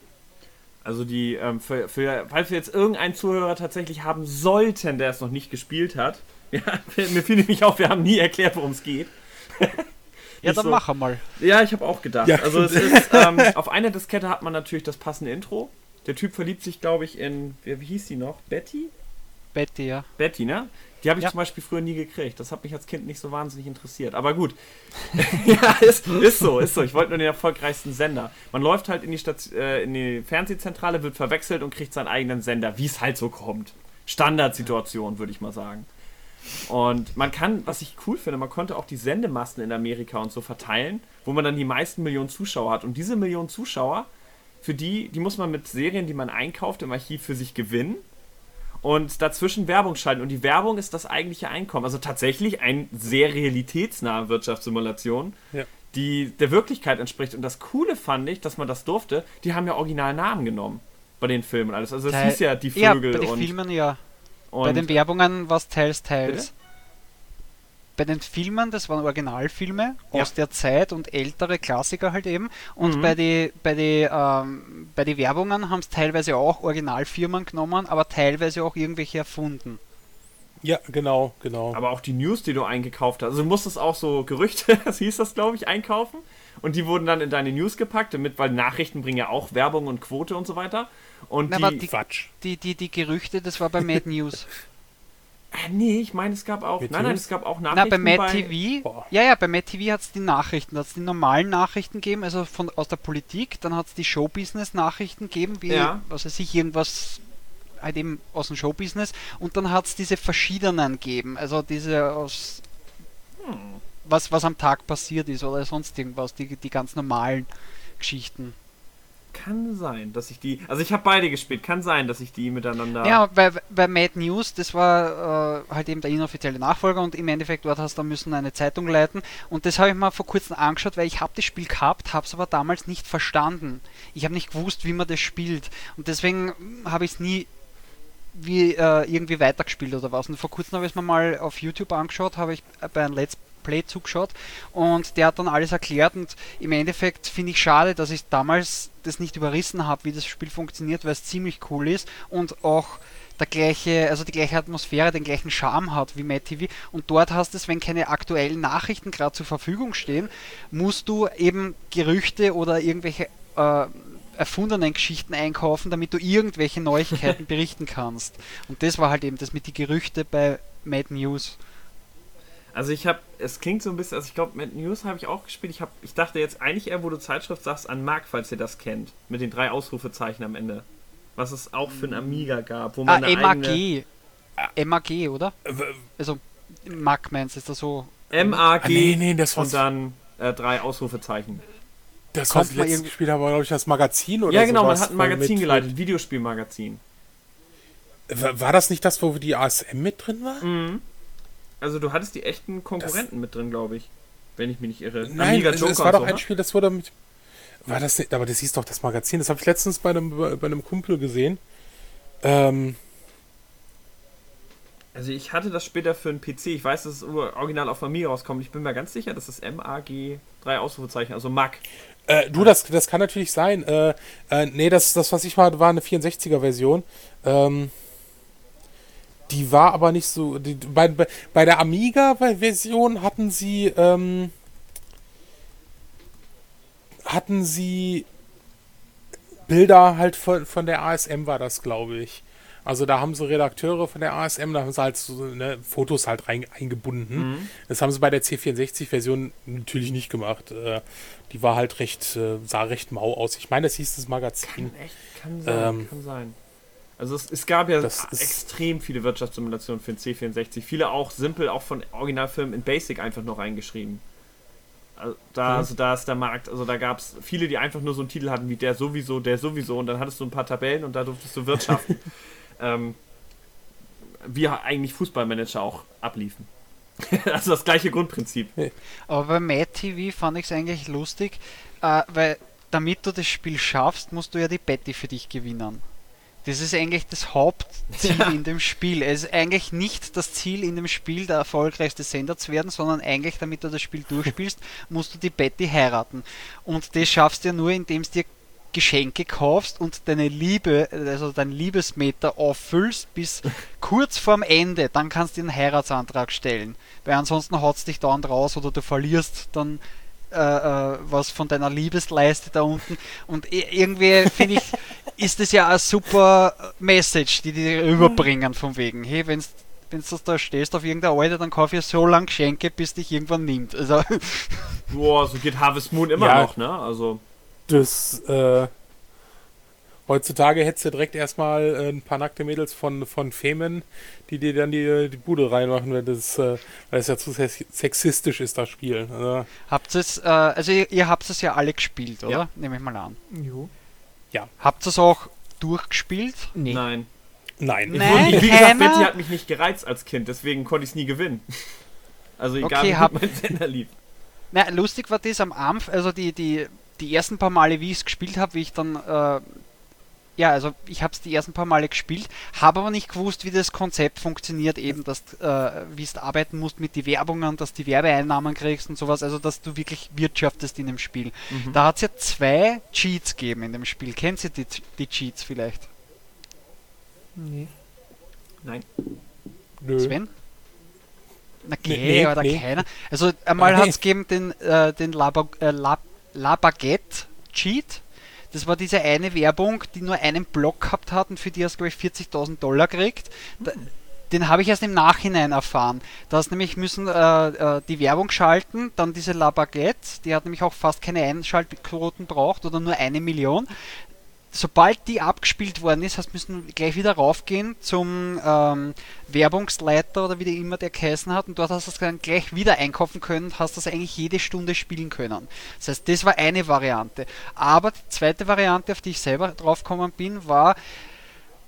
[SPEAKER 1] Also die, ähm, für, für, falls wir jetzt irgendeinen Zuhörer tatsächlich haben sollten, der es noch nicht gespielt hat, *laughs* ja, mir fiel nämlich auf, wir haben nie erklärt, worum es geht. *laughs*
[SPEAKER 4] Ja, dann
[SPEAKER 1] so.
[SPEAKER 4] mach einmal.
[SPEAKER 1] Ja, ich habe auch gedacht.
[SPEAKER 2] Ja.
[SPEAKER 1] Also es ist, ähm, *laughs* auf einer Diskette hat man natürlich das passende Intro. Der Typ verliebt sich, glaube ich, in, wie, wie hieß die noch? Betty?
[SPEAKER 4] Betty, ja.
[SPEAKER 1] Betty, ne? Die habe ich
[SPEAKER 4] Ja.
[SPEAKER 1] zum Beispiel früher nie gekriegt. Das hat mich als Kind nicht so wahnsinnig interessiert. Aber gut. *laughs* ja, ist, ist so, ist so. Ich wollte nur den erfolgreichsten Sender. Man läuft halt in die, Stat äh, in die Fernsehzentrale, wird verwechselt und kriegt seinen eigenen Sender, wie es halt so kommt. Standardsituation, würde ich mal sagen. Und man kann, was ich cool finde, man konnte auch die Sendemasten in Amerika und so verteilen, wo man dann die meisten Millionen Zuschauer hat. Und diese Millionen Zuschauer, für die, die muss man mit Serien, die man einkauft, im Archiv für sich gewinnen und dazwischen Werbung schalten. Und die Werbung ist das eigentliche Einkommen. Also tatsächlich eine sehr realitätsnahe Wirtschaftssimulation,
[SPEAKER 2] Ja.
[SPEAKER 1] die der Wirklichkeit entspricht. Und das Coole fand ich, dass man das durfte, die haben ja original Namen genommen bei den Filmen und alles. Also es hieß ja die
[SPEAKER 4] Ja,
[SPEAKER 1] Vögel
[SPEAKER 4] bei den
[SPEAKER 1] und,
[SPEAKER 4] Filmen ja.
[SPEAKER 1] und
[SPEAKER 4] bei den Werbungen war es teils, teils.
[SPEAKER 1] Bitte?
[SPEAKER 4] Bei den Filmen, das waren Originalfilme
[SPEAKER 1] Ja.
[SPEAKER 4] aus der Zeit und ältere Klassiker halt eben. Und
[SPEAKER 1] Mhm.
[SPEAKER 4] bei die, bei die, ähm, bei die Werbungen haben es teilweise auch Originalfirmen genommen, aber teilweise auch irgendwelche erfunden.
[SPEAKER 2] ja, genau, genau.
[SPEAKER 1] aber auch die News, die du eingekauft hast. Also du musstest auch so Gerüchte, *laughs* das hieß das, glaube ich, einkaufen. Und die wurden dann in deine News gepackt, damit, weil Nachrichten bringen ja auch Werbung und Quote und so weiter. Und
[SPEAKER 4] Na,
[SPEAKER 1] die,
[SPEAKER 4] aber die-
[SPEAKER 2] Quatsch.
[SPEAKER 4] Die, die, die Gerüchte, das war bei Mad News. *laughs*
[SPEAKER 1] Äh, nee, ich meine, es gab auch.
[SPEAKER 2] Mit
[SPEAKER 1] nein, nein, es gab auch
[SPEAKER 4] Na,
[SPEAKER 1] Nachrichten.
[SPEAKER 4] bei Mad TV,
[SPEAKER 2] Boah.
[SPEAKER 4] ja, ja, bei Mad TV hat es die Nachrichten, hat es die normalen Nachrichten gegeben, also von, aus der Politik, dann hat es die Showbusiness-Nachrichten gegeben, wie,
[SPEAKER 1] Ja.
[SPEAKER 4] was weiß ich, irgendwas halt eben aus dem Showbusiness und dann hat es diese verschiedenen gegeben, also diese aus,
[SPEAKER 1] Hm.
[SPEAKER 4] was, was am Tag passiert ist oder sonst irgendwas, die, die ganz normalen Geschichten.
[SPEAKER 1] Kann sein, dass ich die. Also ich habe beide gespielt. Kann sein, dass ich die miteinander.
[SPEAKER 4] Ja, bei, bei Mad News, das war äh, halt eben der inoffizielle Nachfolger und im Endeffekt dort hast du müssen eine Zeitung leiten und das habe ich mal vor kurzem angeschaut, weil ich habe das Spiel gehabt, habe es aber damals nicht verstanden. Ich habe nicht gewusst, wie man das spielt und deswegen hm, habe ich es nie wie äh, irgendwie weitergespielt oder was. Und vor kurzem habe ich es mir mal auf YouTube angeschaut, habe ich bei einem Let's Play zugeschaut und der hat dann alles erklärt und im Endeffekt finde ich schade, dass ich damals das nicht überrissen habe, wie das Spiel funktioniert, weil es ziemlich cool ist und auch der gleiche, also die gleiche Atmosphäre, den gleichen Charme hat wie Mad TV. Und dort hast es, wenn keine aktuellen Nachrichten gerade zur Verfügung stehen, musst du eben Gerüchte oder irgendwelche äh, erfundenen Geschichten einkaufen, damit du irgendwelche Neuigkeiten *laughs* berichten kannst. Und das war halt eben das mit die Gerüchte bei Mad News.
[SPEAKER 1] Also ich habe, es klingt so ein bisschen, also ich glaube, mit News habe ich auch gespielt. Ich, hab, ich dachte jetzt eigentlich eher, wo du Zeitschrift sagst, an Mark, falls ihr das kennt. Mit den drei Ausrufezeichen am Ende. Was es auch für ein Amiga gab. Wo
[SPEAKER 4] Ah,
[SPEAKER 1] man eine eigene-
[SPEAKER 4] MAG. MAG, oder?
[SPEAKER 2] W-
[SPEAKER 4] Also, meinst ist das so?
[SPEAKER 1] MAG
[SPEAKER 2] Ah, nee, nee, das
[SPEAKER 1] und
[SPEAKER 2] war
[SPEAKER 1] dann äh, drei Ausrufezeichen.
[SPEAKER 2] das,
[SPEAKER 4] kommt
[SPEAKER 2] was ich
[SPEAKER 4] irgendwie-
[SPEAKER 2] gespielt habe, glaube ich, das Magazin oder
[SPEAKER 1] ja, genau, man
[SPEAKER 2] sowas,
[SPEAKER 1] hat ein Magazin
[SPEAKER 2] mit-
[SPEAKER 1] geleitet, Videospielmagazin.
[SPEAKER 2] War war das nicht das, wo die ASM mit drin war?
[SPEAKER 1] Mhm. Also du hattest die echten Konkurrenten mit drin, glaube ich. Wenn ich mich nicht irre.
[SPEAKER 2] Nein, es, es war doch
[SPEAKER 1] so,
[SPEAKER 2] ein
[SPEAKER 1] ne?
[SPEAKER 2] Spiel, das wurde mit. War das nicht, aber das hieß doch das Magazin. Das habe ich letztens bei einem, bei einem Kumpel gesehen. Ähm,
[SPEAKER 1] Also ich hatte das später für einen PC. Ich weiß, dass es original auf Amiga rauskommt. Ich bin mir ganz sicher, dass es MAG drei Ausrufezeichen, also Mac.
[SPEAKER 2] äh, du, das, das kann natürlich sein. Äh, äh, nee, das, das, was ich war, war eine 64er-Version. Ähm, die war aber nicht so. Die, bei, bei, bei der Amiga-Version hatten sie. Ähm, hatten sie Bilder halt von, von der ASM, war das, glaube ich. Also da haben sie Redakteure von der ASM, da haben sie halt so, ne, Fotos halt rein, eingebunden.
[SPEAKER 1] Mhm.
[SPEAKER 2] Das haben sie bei der C64-Version natürlich nicht gemacht. Äh, die war halt recht, äh, sah recht mau aus. Ich meine, das hieß das Magazin.
[SPEAKER 1] Echt? Kann sein,
[SPEAKER 2] Ähm,
[SPEAKER 1] kann sein. Also es, es gab ja extrem viele Wirtschaftssimulationen für den C64. Viele auch simpel, auch von Originalfilmen in Basic einfach noch reingeschrieben. Also da,
[SPEAKER 2] Mhm.
[SPEAKER 1] also da ist der Markt, also da gab es viele, die einfach nur so einen Titel hatten wie der sowieso, der sowieso und dann hattest du ein paar Tabellen und da durftest du wirtschaften. *laughs* ähm, wie eigentlich Fußballmanager auch abliefen. *laughs* also das gleiche Grundprinzip.
[SPEAKER 4] Aber bei MyTV fand ich es eigentlich lustig, äh, weil damit du das Spiel schaffst, musst du ja die Betty für dich gewinnen. Das ist eigentlich das Hauptziel
[SPEAKER 1] Ja.
[SPEAKER 4] in dem Spiel. Es ist eigentlich nicht das Ziel in dem Spiel, der erfolgreichste Sender zu werden, sondern eigentlich, damit du das Spiel *laughs* durchspielst, musst du die Betty heiraten. Und das schaffst du ja nur, indem du dir Geschenke kaufst und deine Liebe, also dein Liebesmeter auffüllst bis *laughs* kurz vorm Ende. Dann kannst du einen Heiratsantrag stellen. Weil ansonsten haut es dich dauernd raus oder du verlierst dann äh, äh, was von deiner Liebesleiste da unten. Und irgendwie finde ich, *laughs* ist das ja eine super Message, die die dir überbringen, von wegen, hey, wenn du da stehst auf irgendeiner Alte, dann kauf ich so lange Geschenke, bis dich irgendwann nimmt. Also,
[SPEAKER 1] Boah, so geht Harvest Moon immer
[SPEAKER 2] Ja.
[SPEAKER 1] noch, ne? Also
[SPEAKER 2] Das, äh, heutzutage hättest du direkt erstmal äh, ein paar nackte Mädels von, von Femen, die dir dann die, die Bude reinmachen, weil das, äh, weil es ja zu sex- sexistisch ist, das Spiel. Also,
[SPEAKER 4] habt es, äh, also ihr, ihr habt es ja alle gespielt, oder?
[SPEAKER 1] Ja.
[SPEAKER 4] Nehme ich mal an.
[SPEAKER 3] Jo.
[SPEAKER 4] Habt ihr es auch durchgespielt?
[SPEAKER 3] Nee.
[SPEAKER 1] nein.
[SPEAKER 2] nein.
[SPEAKER 1] Ich
[SPEAKER 4] Nee.
[SPEAKER 1] wurde, wie gesagt? Betty hat mich nicht gereizt als Kind, deswegen konnte ich es nie gewinnen. *laughs* Also egal,
[SPEAKER 4] Okay,
[SPEAKER 1] wie
[SPEAKER 4] hab-
[SPEAKER 1] mein Sender lief.
[SPEAKER 4] Na, lustig war das am Anfang, also die, die, die ersten paar Male, wie ich es gespielt habe, wie ich dann, äh, ja, also ich habe es die ersten paar Male gespielt, habe aber nicht gewusst, wie das Konzept funktioniert, eben, dass, äh, wie du arbeiten musst mit den Werbungen, dass du die Werbeeinnahmen kriegst und sowas, also dass du wirklich wirtschaftest in dem Spiel.
[SPEAKER 1] Mhm.
[SPEAKER 4] Da hat es ja zwei Cheats gegeben in dem Spiel. Kennt ihr die, die Cheats vielleicht?
[SPEAKER 3] Nee.
[SPEAKER 1] Nein.
[SPEAKER 2] Nö.
[SPEAKER 4] Sven? Na,
[SPEAKER 2] Nee,
[SPEAKER 4] okay,
[SPEAKER 2] nee,
[SPEAKER 4] oder
[SPEAKER 2] nee.
[SPEAKER 4] keiner. Also einmal
[SPEAKER 2] Nein.
[SPEAKER 4] hat es gegeben den, äh, den La, äh, La, La Baguette Cheat. Das war diese eine Werbung, die nur einen Block gehabt hat und für die hast du, glaube ich, 40.000 Dollar gekriegt. Da, den habe ich erst im Nachhinein erfahren. Da hast nämlich müssen äh, äh, die Werbung schalten, dann diese La Baguette, die hat nämlich auch fast keine Einschaltquoten braucht oder nur eine Million sobald die abgespielt worden ist, hast müssen gleich wieder raufgehen zum ähm, Werbungsleiter oder wie der immer der geheißen hat und dort hast du es dann gleich wieder einkaufen können und hast das eigentlich jede Stunde spielen können. Das heißt, das war eine Variante. Aber die zweite Variante, auf die ich selber draufgekommen bin, war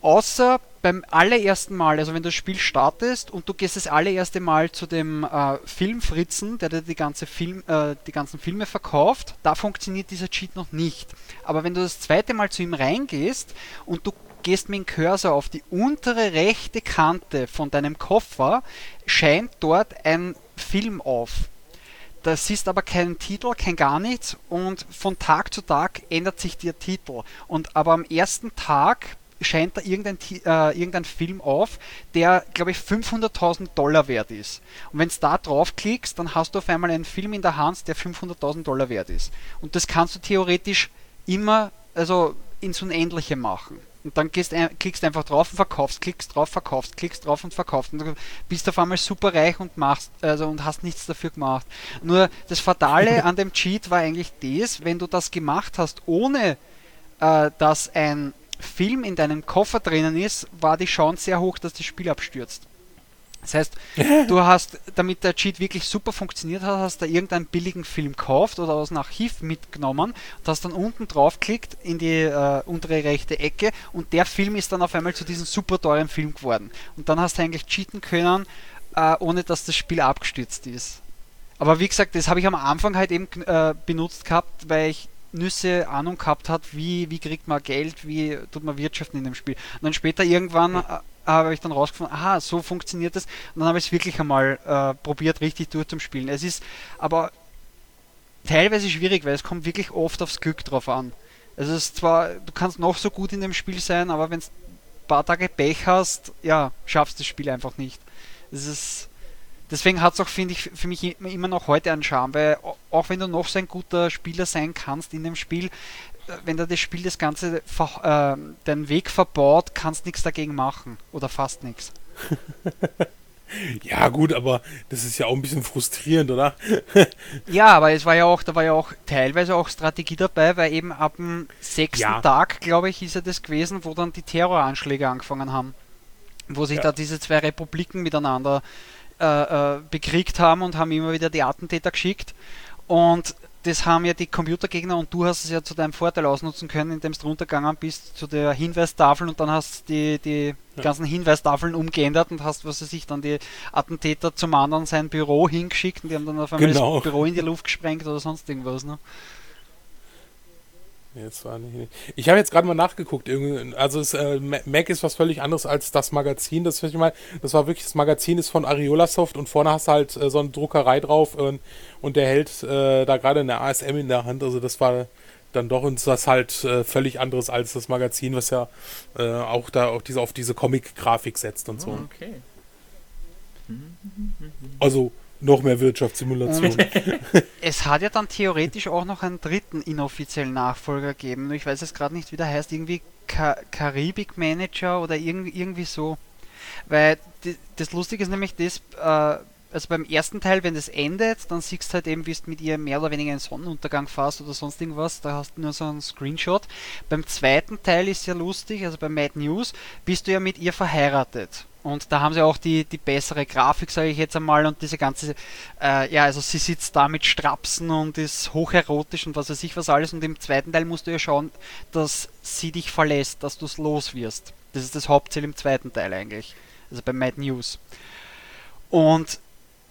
[SPEAKER 4] außer beim allerersten Mal, also wenn du das Spiel startest und du gehst das allererste Mal zu dem äh, Filmfritzen, der dir die, ganze Film, äh, die ganzen Filme verkauft, da funktioniert dieser Cheat noch nicht. Aber wenn du das zweite Mal zu ihm reingehst und du gehst mit dem Cursor auf die untere rechte Kante von deinem Koffer, scheint dort ein Film auf. Da siehst aber keinen Titel, kein gar nichts und von Tag zu Tag ändert sich der Titel. Und aber am ersten Tag scheint da irgendein, äh, irgendein Film auf, der, glaube ich, 500.000 Dollar wert ist. Und wenn du da draufklickst, dann hast du auf einmal einen Film in der Hand, der 500.000 Dollar wert ist. Und das kannst du theoretisch immer, also ins Unendliche machen. Und dann gehst, klickst einfach drauf und verkaufst, klickst drauf, verkaufst, klickst drauf und verkaufst. Und du bist auf einmal super reich und machst, also und hast nichts dafür gemacht. Nur das Fatale *laughs* an dem Cheat war eigentlich das, wenn du das gemacht hast, ohne äh, dass ein Film in deinem Koffer drinnen ist, war die Chance sehr hoch, dass das Spiel abstürzt. Das heißt, du hast, damit der Cheat wirklich super funktioniert hat, hast du irgendeinen billigen Film gekauft oder aus dem Archiv mitgenommen und hast dann unten draufklickt in die äh, untere rechte Ecke und der Film ist dann auf einmal zu diesem super teuren Film geworden. Und dann hast du eigentlich cheaten können, äh, ohne dass das Spiel abgestürzt ist. Aber wie gesagt, das habe ich am Anfang halt eben äh, benutzt gehabt, weil ich Nüsse Ahnung gehabt hat, wie, wie kriegt man Geld, wie tut man wirtschaften in dem Spiel. Und dann später irgendwann äh, habe ich dann rausgefunden, aha, so funktioniert das. Und dann habe ich es wirklich einmal äh, probiert, richtig durchzuspielen. Es ist aber teilweise schwierig, weil es kommt wirklich oft aufs Glück drauf an. Also es ist zwar, du kannst noch so gut in dem Spiel sein, aber wenn du ein paar Tage Pech hast, ja, schaffst du das Spiel einfach nicht. Es ist Deswegen hat es auch, finde ich, für mich immer noch heute einen Charme, weil au- auch wenn du noch so ein guter Spieler sein kannst in dem Spiel, äh, wenn dir das Spiel das Ganze äh, den Weg verbaut, kannst nichts dagegen machen. Oder fast nichts. *laughs*
[SPEAKER 2] Ja, gut, aber das ist ja auch ein bisschen frustrierend, oder? *laughs*
[SPEAKER 4] Ja, aber es war ja auch, da war ja auch teilweise auch Strategie dabei, weil eben ab dem sechsten
[SPEAKER 2] Ja.
[SPEAKER 4] Tag, glaube ich, ist ja das gewesen, wo dann die Terroranschläge angefangen haben. Wo sich
[SPEAKER 2] Ja.
[SPEAKER 4] da diese zwei Republiken miteinander äh, äh, bekriegt haben und haben immer wieder die Attentäter geschickt. Und das haben ja die Computergegner und du hast es ja zu deinem Vorteil ausnutzen können, indem du runtergegangen bist zu der Hinweistafel und dann hast die, die
[SPEAKER 2] Ja.
[SPEAKER 4] ganzen Hinweistafeln umgeändert und hast, was weiß ich, dann die Attentäter zum anderen sein Büro hingeschickt und die haben dann auf einmal
[SPEAKER 2] Genau.
[SPEAKER 4] das Büro in die Luft gesprengt oder sonst irgendwas. Ne?
[SPEAKER 2] Jetzt war nicht. Ich habe jetzt gerade mal nachgeguckt. Also es, äh, Ma- Mac ist was völlig anderes als das Magazin. Das, ich mal, das war wirklich, das Magazin ist von Ariola Soft und vorne hast du halt äh, so eine Druckerei drauf und, und der hält äh, da gerade eine ASM in der Hand. Also das war dann doch uns das halt äh, völlig anderes als das Magazin, was ja äh, auch da auch diese, auf diese Comic-Grafik setzt und so.
[SPEAKER 1] Okay.
[SPEAKER 2] Also noch mehr Wirtschaftssimulation. *laughs* *laughs*
[SPEAKER 4] Es hat ja dann theoretisch auch noch einen dritten inoffiziellen Nachfolger gegeben. Nur Ich weiß jetzt gerade nicht, wie der heißt. Irgendwie Ka Karibik Manager oder irg irgendwie so. Weil das Lustige ist nämlich das, äh, also beim ersten Teil, wenn das endet, dann siehst du halt eben, wie du mit ihr mehr oder weniger einen Sonnenuntergang fährst oder sonst irgendwas. Da hast du nur so einen Screenshot. Beim zweiten Teil ist ja lustig, also bei Mad News, bist du ja mit ihr verheiratet. Und da haben sie auch die, die bessere Grafik, sage ich jetzt einmal, und diese ganze, äh, ja, also sie sitzt da mit Strapsen und ist hocherotisch und was weiß ich was alles. Und im zweiten Teil musst du ja schauen, dass sie dich verlässt, dass du es los wirst. Das ist das Hauptziel im zweiten Teil eigentlich. Also bei Mad News. Und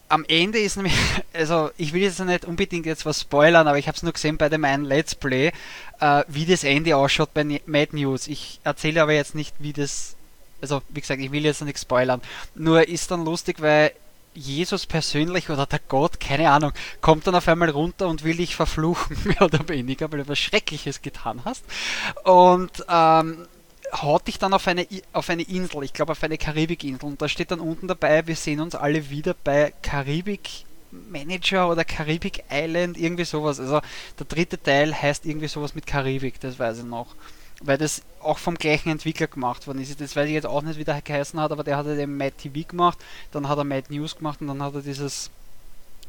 [SPEAKER 4] am Ende ist nämlich, *laughs* also ich will jetzt nicht unbedingt jetzt was spoilern, aber ich habe es nur gesehen bei dem einen Let's Play, äh, wie das Ende ausschaut bei Ne- Mad News. Ich erzähle aber jetzt nicht, wie das, also wie gesagt, ich will jetzt nichts spoilern. Nur ist dann lustig, weil Jesus persönlich oder der Gott, keine Ahnung, kommt dann auf einmal runter und will dich verfluchen, *laughs* mehr oder weniger, weil du was Schreckliches getan hast. Und ähm, haut dich dann auf eine, auf eine Insel, ich glaube auf eine Karibikinsel. Und da steht dann unten dabei, wir sehen uns alle wieder bei Karibik Manager oder Karibik Island, irgendwie sowas. Also der dritte Teil heißt irgendwie sowas mit Karibik, das weiß ich noch. Weil das auch vom gleichen Entwickler gemacht worden ist. Das weiß ich jetzt auch nicht, wie der geheißen hat, aber der hat ja den Mad TV gemacht, dann hat er Mad News gemacht und dann hat er dieses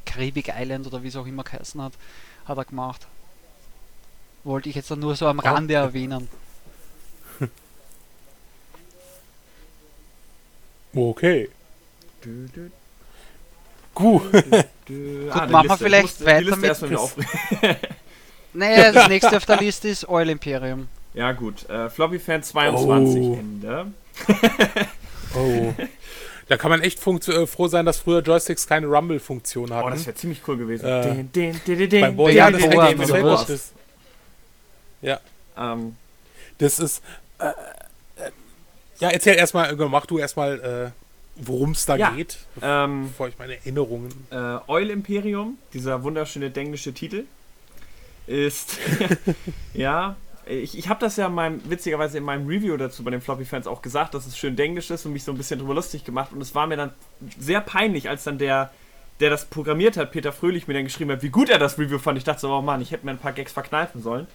[SPEAKER 4] Karibik Island oder wie es auch immer geheißen hat, hat er gemacht. Wollte ich jetzt dann nur so am Rande erwähnen.
[SPEAKER 2] Okay.
[SPEAKER 1] Du, du,
[SPEAKER 2] Gut.
[SPEAKER 1] du.
[SPEAKER 4] Gut,
[SPEAKER 1] die
[SPEAKER 4] machen wir vielleicht
[SPEAKER 1] Ich muss die
[SPEAKER 4] weiter mit. Naja, *laughs* das *laughs* nächste auf der Liste ist Oil Imperium.
[SPEAKER 1] Ja, gut. Äh, Floppy Fan 22
[SPEAKER 2] Oh.
[SPEAKER 1] Ende.
[SPEAKER 2] Oh. Da kann man echt funkt- äh, froh sein, dass früher Joysticks keine Rumble-Funktion hatten.
[SPEAKER 1] Oh, das wäre ziemlich cool gewesen.
[SPEAKER 2] Äh,
[SPEAKER 1] Den, den, den, den,
[SPEAKER 2] Beim Boy,
[SPEAKER 4] Ja,
[SPEAKER 2] ja,
[SPEAKER 4] das
[SPEAKER 2] das, das,
[SPEAKER 1] Ähm,
[SPEAKER 2] das ist. Äh, ja, erzähl erstmal, mach du erstmal, äh, worum es da
[SPEAKER 1] Ja.
[SPEAKER 2] geht,
[SPEAKER 1] ähm,
[SPEAKER 2] bevor ich meine Erinnerungen.
[SPEAKER 1] äh, Oil Imperium, dieser wunderschöne englische Titel, ist *laughs* ja. Ich, ich habe das ja in meinem, witzigerweise in meinem Review dazu bei den Floppy-Fans auch gesagt, dass es schön englisch ist und mich so ein bisschen drüber lustig gemacht. Und es war mir dann sehr peinlich, als dann der der das programmiert hat, Peter Fröhlich, mir dann geschrieben hat, wie gut er das Review fand. Ich dachte so, oh Mann, ich hätte mir ein paar Gags verkneifen sollen.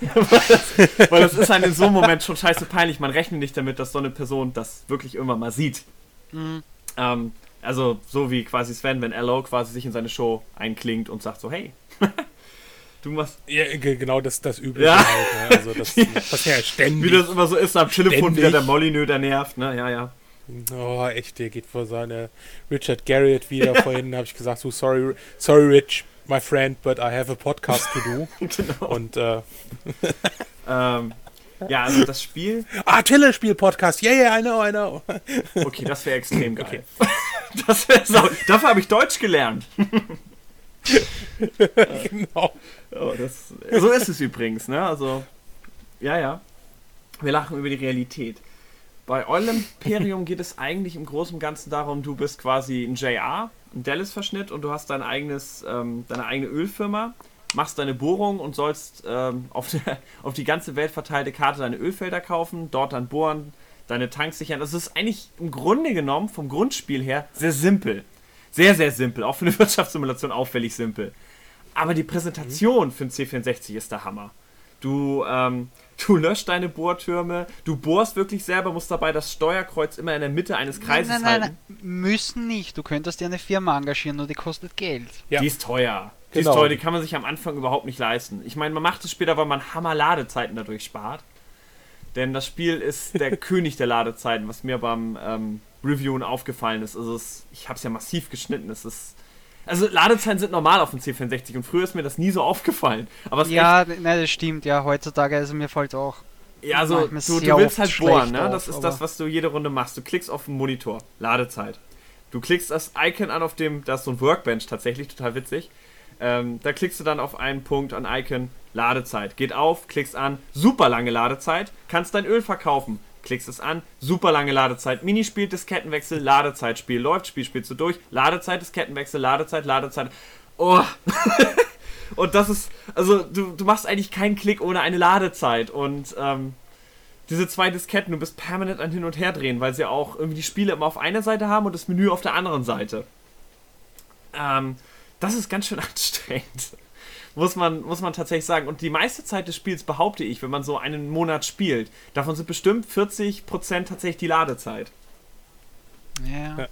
[SPEAKER 1] *laughs* weil, das, weil das ist einem in so einem Moment schon scheiße peinlich. Man rechnet nicht damit, dass so eine Person das wirklich irgendwann mal sieht.
[SPEAKER 4] Mhm.
[SPEAKER 1] Ähm, also so wie quasi Sven, wenn LO quasi sich in seine Show einklingt und sagt so, hey, *laughs* du machst...
[SPEAKER 2] Ja, ge- genau das, das Übliche
[SPEAKER 1] Ja.
[SPEAKER 2] halt. Ne? Also das, *laughs* das ja ständig.
[SPEAKER 1] Wie das immer so ist, am Telefon wieder der Molyneux, der nervt, ne? Ja, ja.
[SPEAKER 2] Oh, echt, der geht vor seine Richard Garriott wieder. *laughs* Vorhin habe ich gesagt, so sorry, sorry Rich, my friend, but I have a podcast to do. *laughs*
[SPEAKER 1] genau.
[SPEAKER 2] Und äh, *laughs*
[SPEAKER 1] Ähm, ja, also das Spiel,
[SPEAKER 2] ah, Telespiel-Podcast, yeah, yeah, I know, I know.
[SPEAKER 1] okay, das wäre extrem geil. Das wäre so. Dafür habe ich Deutsch gelernt.
[SPEAKER 2] genau.
[SPEAKER 1] Oh, das, so ist es übrigens, ne? Also, ja, ja. Wir lachen über die Realität. Bei Oil Imperium geht es eigentlich im Großen und Ganzen darum, du bist quasi ein JR, ein Dallas-Verschnitt und du hast dein eigenes, ähm, deine eigene Ölfirma, machst deine Bohrung und sollst ähm, auf, der, *laughs* auf die ganze Welt verteilte Karte deine Ölfelder kaufen, dort dann bohren, deine Tanks sichern. Das ist eigentlich im Grunde genommen vom Grundspiel her sehr simpel. Sehr, sehr simpel. Auch für eine *laughs* Wirtschaftssimulation auffällig simpel. Aber die Präsentation für den C64 ist der Hammer. Du, ähm, du löscht deine Bohrtürme, du bohrst wirklich selber, musst dabei das Steuerkreuz immer in der Mitte eines Kreises
[SPEAKER 4] nein, nein,
[SPEAKER 1] halten.
[SPEAKER 4] nein, müssen nicht. Du könntest dir eine Firma engagieren, nur die kostet Geld.
[SPEAKER 2] Ja.
[SPEAKER 1] Die ist teuer. Die
[SPEAKER 2] Genau.
[SPEAKER 1] ist teuer, die kann man sich am Anfang überhaupt nicht leisten. Ich meine, man macht es später, weil man Hammer Ladezeiten dadurch spart. Denn das Spiel ist der *laughs* König der Ladezeiten, was mir beim ähm, Reviewen aufgefallen ist. Also es, ich habe es ja massiv geschnitten. Es ist, also Ladezeiten sind normal auf dem C64 und früher ist mir das nie so aufgefallen. Aber ist
[SPEAKER 4] Ja, nein, das stimmt. Ja, heutzutage, also mir fällt auch.
[SPEAKER 1] Ja, also du, du willst halt bohren, ne?
[SPEAKER 4] auf,
[SPEAKER 1] Das ist das, was du jede Runde machst. Du klickst auf den Monitor, Ladezeit. Du klickst das Icon an, auf dem, da ist so ein Workbench tatsächlich, total witzig. Ähm, da klickst du dann auf einen Punkt an Icon, Ladezeit. Geht auf, klickst an, super lange Ladezeit, kannst dein Öl verkaufen. Klickst es an, super lange Ladezeit. Minispiel, Diskettenwechsel, Ladezeit, Spiel läuft, Spiel spielst du durch, Ladezeit, Diskettenwechsel, Ladezeit, Ladezeit. Oh! *laughs* Und das ist, also du, du machst eigentlich keinen Klick ohne eine Ladezeit. Und ähm, diese zwei Disketten, du bist permanent an Hin- und Herdrehen, weil sie auch irgendwie die Spiele immer auf einer Seite haben und das Menü auf der anderen Seite. Ähm, das ist ganz schön *laughs* anstrengend. Muss man, muss man tatsächlich sagen. Und die meiste Zeit des Spiels behaupte ich, wenn man so einen Monat spielt, davon sind bestimmt 40% tatsächlich die Ladezeit.
[SPEAKER 4] Ja.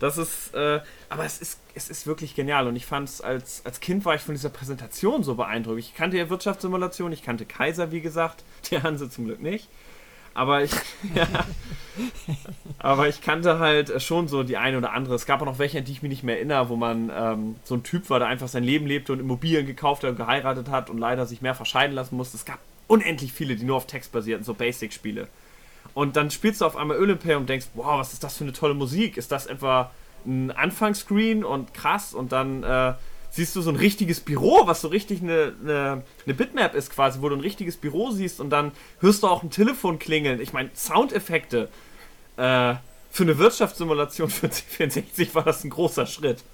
[SPEAKER 1] Das ist, äh, aber es ist, es ist wirklich genial und ich fand es als, als Kind war ich von dieser Präsentation so beeindruckt. Ich kannte ja Wirtschaftssimulation, ich kannte Kaiser, wie gesagt, *laughs* der Hanse zum Glück nicht. Aber ich, *laughs* aber ich kannte halt schon so die eine oder andere. Es gab auch noch welche, an die ich mich nicht mehr erinnere, wo man ähm, so ein Typ war, der einfach sein Leben lebte und Immobilien gekauft hat und geheiratet hat und leider sich mehr verscheiden lassen musste. Es gab unendlich viele, die nur auf Text basierten, so Basic-Spiele. Und dann spielst du auf einmal Ölimperium und denkst, wow, was ist das für eine tolle Musik? Ist das etwa ein Anfangsscreen und krass? Und dann äh, siehst du so ein richtiges Büro, was so richtig eine, eine, eine Bitmap ist quasi, wo du ein richtiges Büro siehst und dann hörst du auch ein Telefon klingeln. Ich meine, Soundeffekte. Äh, für eine Wirtschaftssimulation für *laughs* C64 war das ein großer Schritt.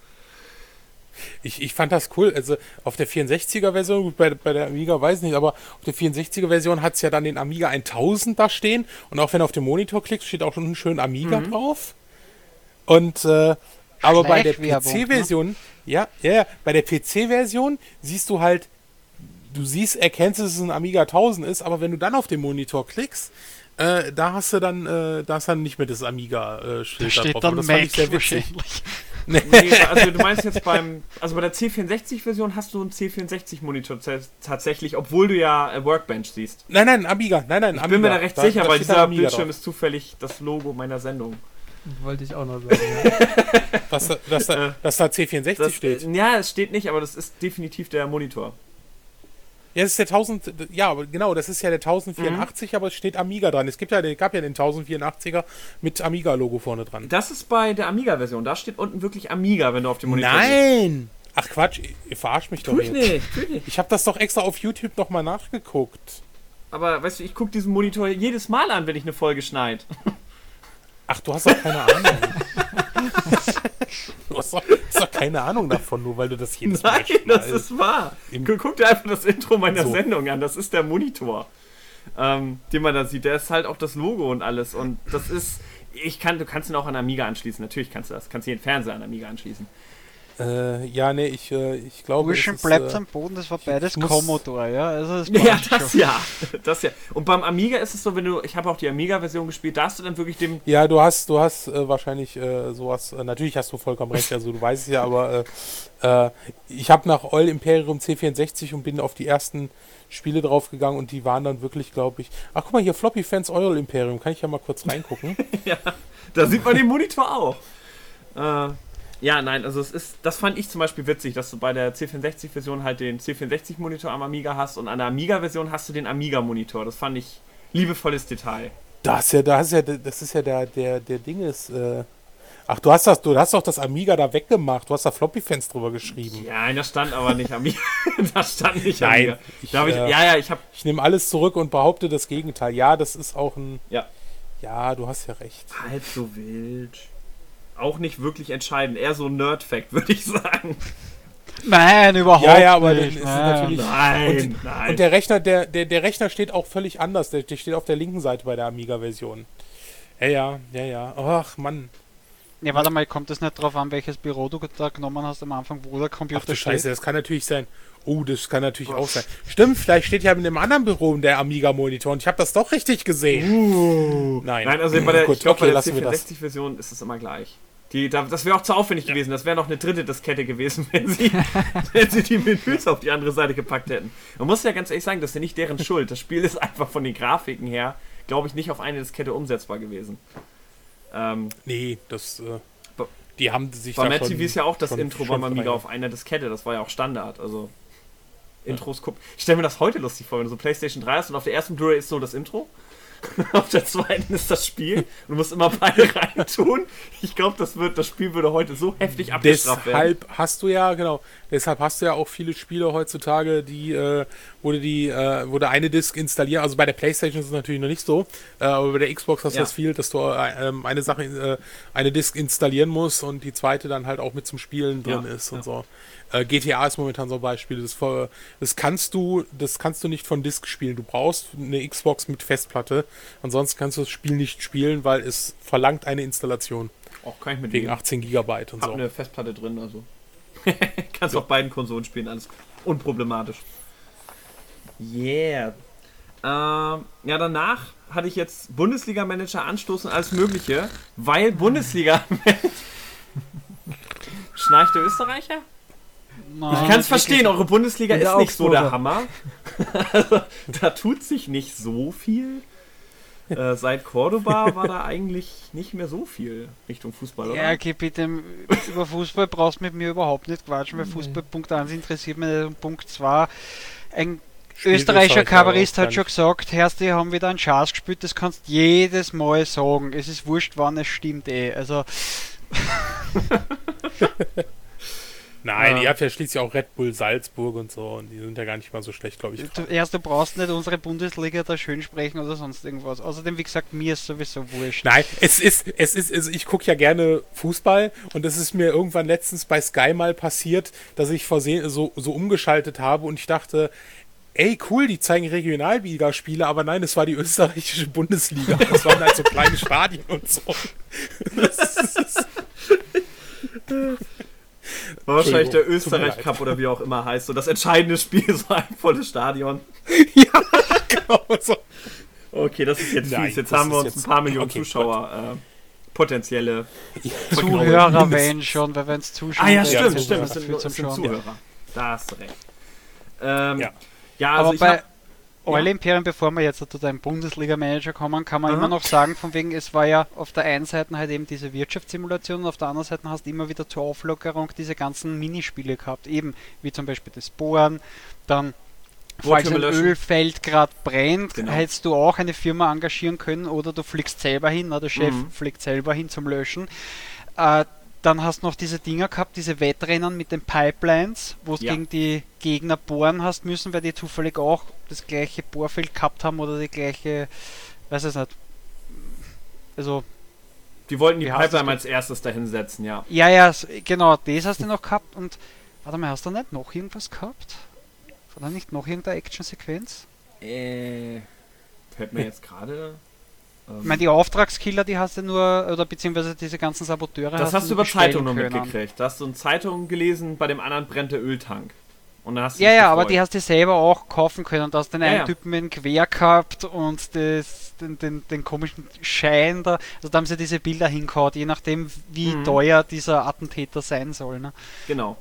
[SPEAKER 2] Ich, ich fand das cool. Also auf der 64er-Version, gut, bei, bei der Amiga weiß ich nicht, aber auf der 64er-Version hat es ja dann den Amiga 1000 da stehen. Und auch wenn du auf den Monitor klickst, steht auch schon ein schön Amiga drauf. Und äh, aber bei der
[SPEAKER 4] Schleichwerbung, ne?
[SPEAKER 2] Ja, ja, ja, bei der PC-Version siehst du halt, du siehst, erkennst, dass es ein Amiga 1000 ist, aber wenn du dann auf den Monitor klickst, äh, da hast du dann, äh, da ist dann nicht mehr das
[SPEAKER 4] Da
[SPEAKER 2] Amiga-Schild
[SPEAKER 4] steht
[SPEAKER 2] drauf.
[SPEAKER 4] dann
[SPEAKER 2] Aber das fand
[SPEAKER 4] Mac
[SPEAKER 2] ich sehr witzig.
[SPEAKER 4] wahrscheinlich. *laughs*
[SPEAKER 1] Nee, also du meinst jetzt beim, also bei der C64-Version hast du einen C64-Monitor tatsächlich, obwohl du ja äh, Workbench siehst.
[SPEAKER 2] Nein, nein, Amiga, nein, nein,
[SPEAKER 1] Ich
[SPEAKER 2] Amiga.
[SPEAKER 1] bin mir da recht sicher, weil
[SPEAKER 2] steht dann
[SPEAKER 1] dieser
[SPEAKER 2] Amiga
[SPEAKER 1] Bildschirm
[SPEAKER 2] drauf.
[SPEAKER 1] ist zufällig das Logo meiner Sendung.
[SPEAKER 3] Wollte ich auch noch sagen. Ja. *laughs*
[SPEAKER 2] Dass da, dass da, dass da C64
[SPEAKER 1] Das,
[SPEAKER 2] steht.
[SPEAKER 1] äh, ja, es steht nicht, aber das ist definitiv der Monitor.
[SPEAKER 2] Ja, das ist der 1000, ja, aber genau, das ist ja der 1084,
[SPEAKER 1] Mhm.
[SPEAKER 2] aber es steht Amiga dran. Es gibt ja, gab ja den 1084er mit Amiga-Logo vorne dran.
[SPEAKER 1] Das ist bei der Amiga-Version. Da steht unten wirklich Amiga, wenn du auf dem Monitor.
[SPEAKER 2] Nein! Ach Quatsch, ihr, verarscht mich doch
[SPEAKER 1] Tu ich
[SPEAKER 2] jetzt.
[SPEAKER 1] nicht, tu ich nicht.
[SPEAKER 2] Ich habe das doch extra auf YouTube nochmal nachgeguckt.
[SPEAKER 1] Aber weißt du, ich gucke diesen Monitor jedes Mal an, wenn ich eine Folge schneid. *laughs*
[SPEAKER 2] Ach, du hast doch keine Ahnung. *laughs* du hast doch, hast doch keine Ahnung davon, nur weil du das jedes Mal
[SPEAKER 1] Nein, das ist wahr. Guck dir einfach das Intro meiner
[SPEAKER 2] So.
[SPEAKER 1] Sendung an. Das ist der Monitor, ähm, den man da sieht. Der ist halt auch das Logo und alles. Und das ist, ich kann, du kannst ihn auch an Amiga anschließen. Natürlich kannst du das. Kannst jeden Fernseher an Amiga anschließen.
[SPEAKER 2] Äh, ja, nee, ich, äh, ich glaube.
[SPEAKER 4] Burschen bleibt
[SPEAKER 2] äh,
[SPEAKER 4] am Boden, das war beides Commodore, ja. Also das
[SPEAKER 1] Ja, das
[SPEAKER 4] schon.
[SPEAKER 1] ja. Das ja. Und beim Amiga ist es so, wenn du, ich habe auch die Amiga-Version gespielt, da hast du dann wirklich dem.
[SPEAKER 2] Ja, du hast, du hast äh, wahrscheinlich äh, sowas. Äh, natürlich hast du vollkommen recht, also du weißt es ja, aber äh, äh, ich habe nach Oil Imperium C64 und bin auf die ersten Spiele draufgegangen und die waren dann wirklich, glaube ich. Ach guck mal hier, Floppy Fans Oil Imperium, kann ich ja mal kurz reingucken. *laughs*
[SPEAKER 1] Da sieht man den Monitor auch. Äh, ja, nein, also es ist, das fand ich zum Beispiel witzig, dass du bei der C64-Version halt den C64-Monitor am Amiga hast und an der Amiga-Version hast du den Amiga-Monitor. Das fand ich liebevolles Detail.
[SPEAKER 2] Das ist ja, das ist ja, das ist ja der, der, der Ding ist. Äh, ach, du hast das, du hast doch das Amiga da weggemacht. Du hast da Floppy Fans drüber geschrieben.
[SPEAKER 1] Ja, da stand aber nicht Amiga. *laughs* da stand nicht
[SPEAKER 2] Nein,
[SPEAKER 1] Amiga.
[SPEAKER 2] ich,
[SPEAKER 1] ich,
[SPEAKER 2] äh,
[SPEAKER 1] ja, ja, ich habe
[SPEAKER 2] Ich nehme alles zurück und behaupte das Gegenteil. Ja, das ist auch ein.
[SPEAKER 1] Ja.
[SPEAKER 2] Ja, du hast ja recht.
[SPEAKER 1] halb so wild. Auch nicht wirklich entscheidend. Eher so ein Nerd-Fact, *laughs* würde ich sagen.
[SPEAKER 4] Nein, überhaupt
[SPEAKER 2] Ja, ja, aber
[SPEAKER 4] nicht.
[SPEAKER 2] ist es
[SPEAKER 4] nein.
[SPEAKER 2] natürlich-
[SPEAKER 1] Nein, nein.
[SPEAKER 2] Und der Rechner, der, der, der Rechner steht auch völlig anders. Der, der steht auf der linken Seite bei der Amiga-Version. Ja, ja, ja, ja. Ach, Mann.
[SPEAKER 4] Ja, warte mal, kommt es nicht drauf an, welches Büro du da genommen hast am Anfang, wo der
[SPEAKER 2] Ach
[SPEAKER 4] Computer
[SPEAKER 2] du
[SPEAKER 4] steht?
[SPEAKER 2] Scheiße, das kann natürlich sein. Oh, das kann natürlich auch sein. Stimmt, vielleicht steht ja in einem anderen Büro der Amiga-Monitor und ich habe das doch richtig gesehen.
[SPEAKER 1] Uh.
[SPEAKER 2] Nein.
[SPEAKER 1] Nein, also bei der,
[SPEAKER 2] Gut,
[SPEAKER 1] ich glaub,
[SPEAKER 2] okay,
[SPEAKER 1] bei der
[SPEAKER 2] lassen wir das.
[SPEAKER 1] C64-Version ist es immer gleich. Die, da, das wäre auch zu aufwendig gewesen. Das wäre noch eine dritte Diskette gewesen, *laughs* wenn sie, wenn sie die Menüs auf die andere Seite gepackt hätten. Man muss ja ganz ehrlich sagen, das ist ja nicht deren Schuld. Das Spiel ist einfach von den Grafiken her, glaube ich, nicht auf eine Diskette umsetzbar gewesen. Ähm,
[SPEAKER 2] Nee, das. Äh, die haben sich
[SPEAKER 1] bei Mad TV ist ja auch das Intro beim Amiga auf einer Diskette. Das war ja auch Standard. Also Intros gucken. Ich stelle mir das heute lustig vor, wenn du so PlayStation 3 hast und auf der ersten Blu-ray ist so das Intro. *laughs* auf der zweiten ist das Spiel. Und du musst immer beide *laughs* reintun. Ich glaube, das, wird- das Spiel würde heute so heftig abgestraft werden.
[SPEAKER 2] Deshalb hast du ja, genau, deshalb hast du ja auch viele Spiele heutzutage, die, äh, wo du die, äh, wo du eine Disk installieren, also bei der Playstation ist es natürlich noch nicht so, äh, aber bei der Xbox hast du
[SPEAKER 1] Ja.
[SPEAKER 2] das viel, dass du äh, ähm, eine Sache, äh, eine Disk installieren musst und die zweite dann halt auch mit zum Spielen drin
[SPEAKER 1] Ja,
[SPEAKER 2] ist und
[SPEAKER 1] ja.
[SPEAKER 2] so. Äh, GTA ist momentan so ein Beispiel. Das, das kannst du, das kannst du nicht von Disk spielen. Du brauchst eine Xbox mit Festplatte. Ansonsten kannst du das Spiel nicht spielen, weil es verlangt eine Installation
[SPEAKER 1] Auch kann ich mit
[SPEAKER 2] wegen
[SPEAKER 1] wegen
[SPEAKER 2] 18 Gigabyte und
[SPEAKER 1] Hab
[SPEAKER 2] so.
[SPEAKER 1] eine Festplatte drin, also. *laughs* Kannst auf beiden Konsolen spielen, alles unproblematisch. Yeah. Ähm, ja, danach hatte ich jetzt Bundesliga-Manager anstoßen, alles Mögliche, weil Bundesliga. *laughs* Schnarcht der Österreicher?
[SPEAKER 4] Nein,
[SPEAKER 1] Ich kann es verstehen, eure Bundesliga
[SPEAKER 3] Und
[SPEAKER 1] ist nicht so der. Hammer. *laughs* also, da tut sich nicht so viel. Äh, seit Cordoba war da eigentlich nicht mehr so viel Richtung Fußball, oder?
[SPEAKER 4] Ja, okay, bitte, über Fußball brauchst du mit mir überhaupt nicht quatschen, weil Fußball Punkt 1 interessiert mich nicht und Punkt 2. Ein
[SPEAKER 2] Spielt
[SPEAKER 4] österreichischer
[SPEAKER 2] Österreich
[SPEAKER 4] Kabarist hat schon gesagt, Herrst, die haben wieder einen Schatz gespielt, das kannst jedes Mal sagen. Es ist wurscht, wann es stimmt eh. Also, *laughs* *laughs*
[SPEAKER 2] Nein,
[SPEAKER 1] Ja.
[SPEAKER 2] ihr habt ja schließlich auch Red Bull Salzburg und so und die sind ja gar nicht mal so schlecht, glaube ich.
[SPEAKER 4] du, erst, du brauchst nicht unsere Bundesliga da schön sprechen oder sonst irgendwas. Außerdem, wie gesagt, mir ist sowieso wurscht.
[SPEAKER 2] Nein, es ist, es ist, also ich gucke ja gerne Fußball und es ist mir irgendwann letztens bei Sky mal passiert, dass ich versehen so, so umgeschaltet habe und ich dachte, ey cool, die zeigen Regionalligaspiele, aber nein, es war die österreichische Bundesliga. Das waren halt so kleine Stadien und so. Das *laughs* ist, *laughs* *laughs*
[SPEAKER 1] War wahrscheinlich der
[SPEAKER 2] Entschuldigung, tut mir
[SPEAKER 1] Österreich
[SPEAKER 2] leid.
[SPEAKER 1] Cup oder wie auch immer heißt. So das entscheidende Spiel, *laughs* so ein volles Stadion. *laughs*
[SPEAKER 2] ja, genau so.
[SPEAKER 1] Okay, das ist jetzt
[SPEAKER 2] Nein,
[SPEAKER 1] fies. Jetzt haben wir uns ein paar Millionen
[SPEAKER 2] okay,
[SPEAKER 1] Zuschauer, äh, potenzielle.
[SPEAKER 4] Zuhörer wählen schon, weil wenn es Zuschauer
[SPEAKER 1] Ah ja, stimmt, stimmt. Das sind, das sind. Zuhörer. Da hast du recht. Ähm, ja.
[SPEAKER 2] Ja.
[SPEAKER 1] also
[SPEAKER 4] Aber
[SPEAKER 1] ich
[SPEAKER 4] bei
[SPEAKER 1] hab,
[SPEAKER 4] Eule Imperium, bevor wir jetzt zu deinem Bundesliga-Manager kommen, kann man
[SPEAKER 1] Aha.
[SPEAKER 4] immer noch sagen, von wegen, es war ja auf der einen Seite halt eben diese Wirtschaftssimulation und auf der anderen Seite hast du immer wieder zur Auflockerung diese ganzen Minispiele gehabt, eben wie zum Beispiel das Bohren, dann falls ein. Ölfeld gerade brennt,
[SPEAKER 1] Genau.
[SPEAKER 4] hättest du auch eine Firma engagieren können oder du fliegst selber hin, na, der Chef
[SPEAKER 1] Mhm.
[SPEAKER 4] fliegt selber hin zum Löschen. Äh, dann hast du noch diese Dinger gehabt, diese Wettrennen mit den Pipelines, wo du
[SPEAKER 1] Ja.
[SPEAKER 4] gegen die Gegner bohren hast müssen, weil die zufällig auch das gleiche Bohrfeld gehabt haben oder die gleiche, weiß es nicht. Also,
[SPEAKER 1] die wollten die Pipeline als erstes dahinsetzen, ja.
[SPEAKER 4] ja, ja, genau, das hast du noch gehabt und, warte mal, hast du nicht noch irgendwas gehabt? War da nicht noch irgendeine Action-Sequenz?
[SPEAKER 1] Äh, fällt mir jetzt gerade Ähm,
[SPEAKER 4] Ich meine, die Auftragskiller, die hast du nur, oder beziehungsweise diese ganzen Saboteure
[SPEAKER 1] das hast du über Zeitung nur mitgekriegt. Da hast du in Zeitung gelesen, bei dem anderen brennt der Öltank. Und dann hast du
[SPEAKER 4] Ja, ja, aber
[SPEAKER 1] gefreut.
[SPEAKER 4] die hast du selber auch kaufen können. Da hast du den
[SPEAKER 1] Ja,
[SPEAKER 4] einen
[SPEAKER 1] ja.
[SPEAKER 4] Typen dem Quer gehabt und das, den, den, den komischen Schein da. Also da haben sie diese Bilder hingehauen, je nachdem, wie
[SPEAKER 1] Mhm.
[SPEAKER 4] teuer dieser Attentäter sein soll. Ne?
[SPEAKER 1] Genau.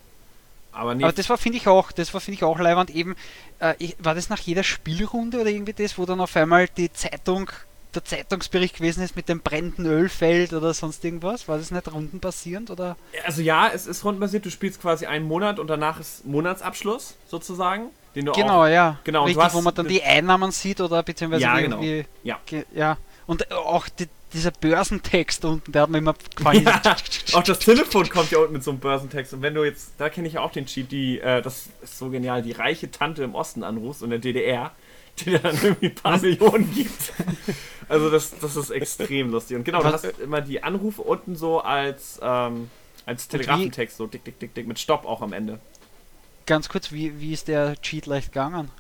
[SPEAKER 1] Aber nee,
[SPEAKER 4] Aber das war, finde ich auch, das war, finde ich auch leibend eben, äh, ich, war das nach jeder Spielrunde oder irgendwie das, wo dann auf einmal die Zeitung, der Zeitungsbericht gewesen ist mit dem brennenden Ölfeld oder sonst irgendwas? War das nicht rundenbasierend oder?
[SPEAKER 1] also ja, es ist rundenbasiert. Du spielst quasi einen Monat und danach ist Monatsabschluss sozusagen. Den du
[SPEAKER 4] Genau,
[SPEAKER 1] auch,
[SPEAKER 4] ja.
[SPEAKER 1] genau,
[SPEAKER 4] Richtig,
[SPEAKER 1] hast
[SPEAKER 4] wo man dann die Einnahmen sieht oder beziehungsweise
[SPEAKER 1] Ja,
[SPEAKER 4] irgendwie.
[SPEAKER 1] genau. Ja.
[SPEAKER 4] Ja. Und äh, auch die, dieser Börsentext unten, der hat mir immer gefallen.
[SPEAKER 1] Ja, *laughs* auch das Telefon kommt ja unten mit so einem Börsentext. Und wenn du jetzt, da kenne ich ja auch den Cheat, die, äh, das ist so genial, die reiche Tante im Osten anrufst und der DDR, die dann irgendwie ein paar Millionen gibt. *laughs* Also das, das ist extrem lustig. Und genau, du hast immer die Anrufe unten so als, ähm, als Telegrafentext, so dick, dick, dick, dick, mit Stopp auch am Ende.
[SPEAKER 4] Ganz kurz, wie, wie ist der Cheat leicht gegangen?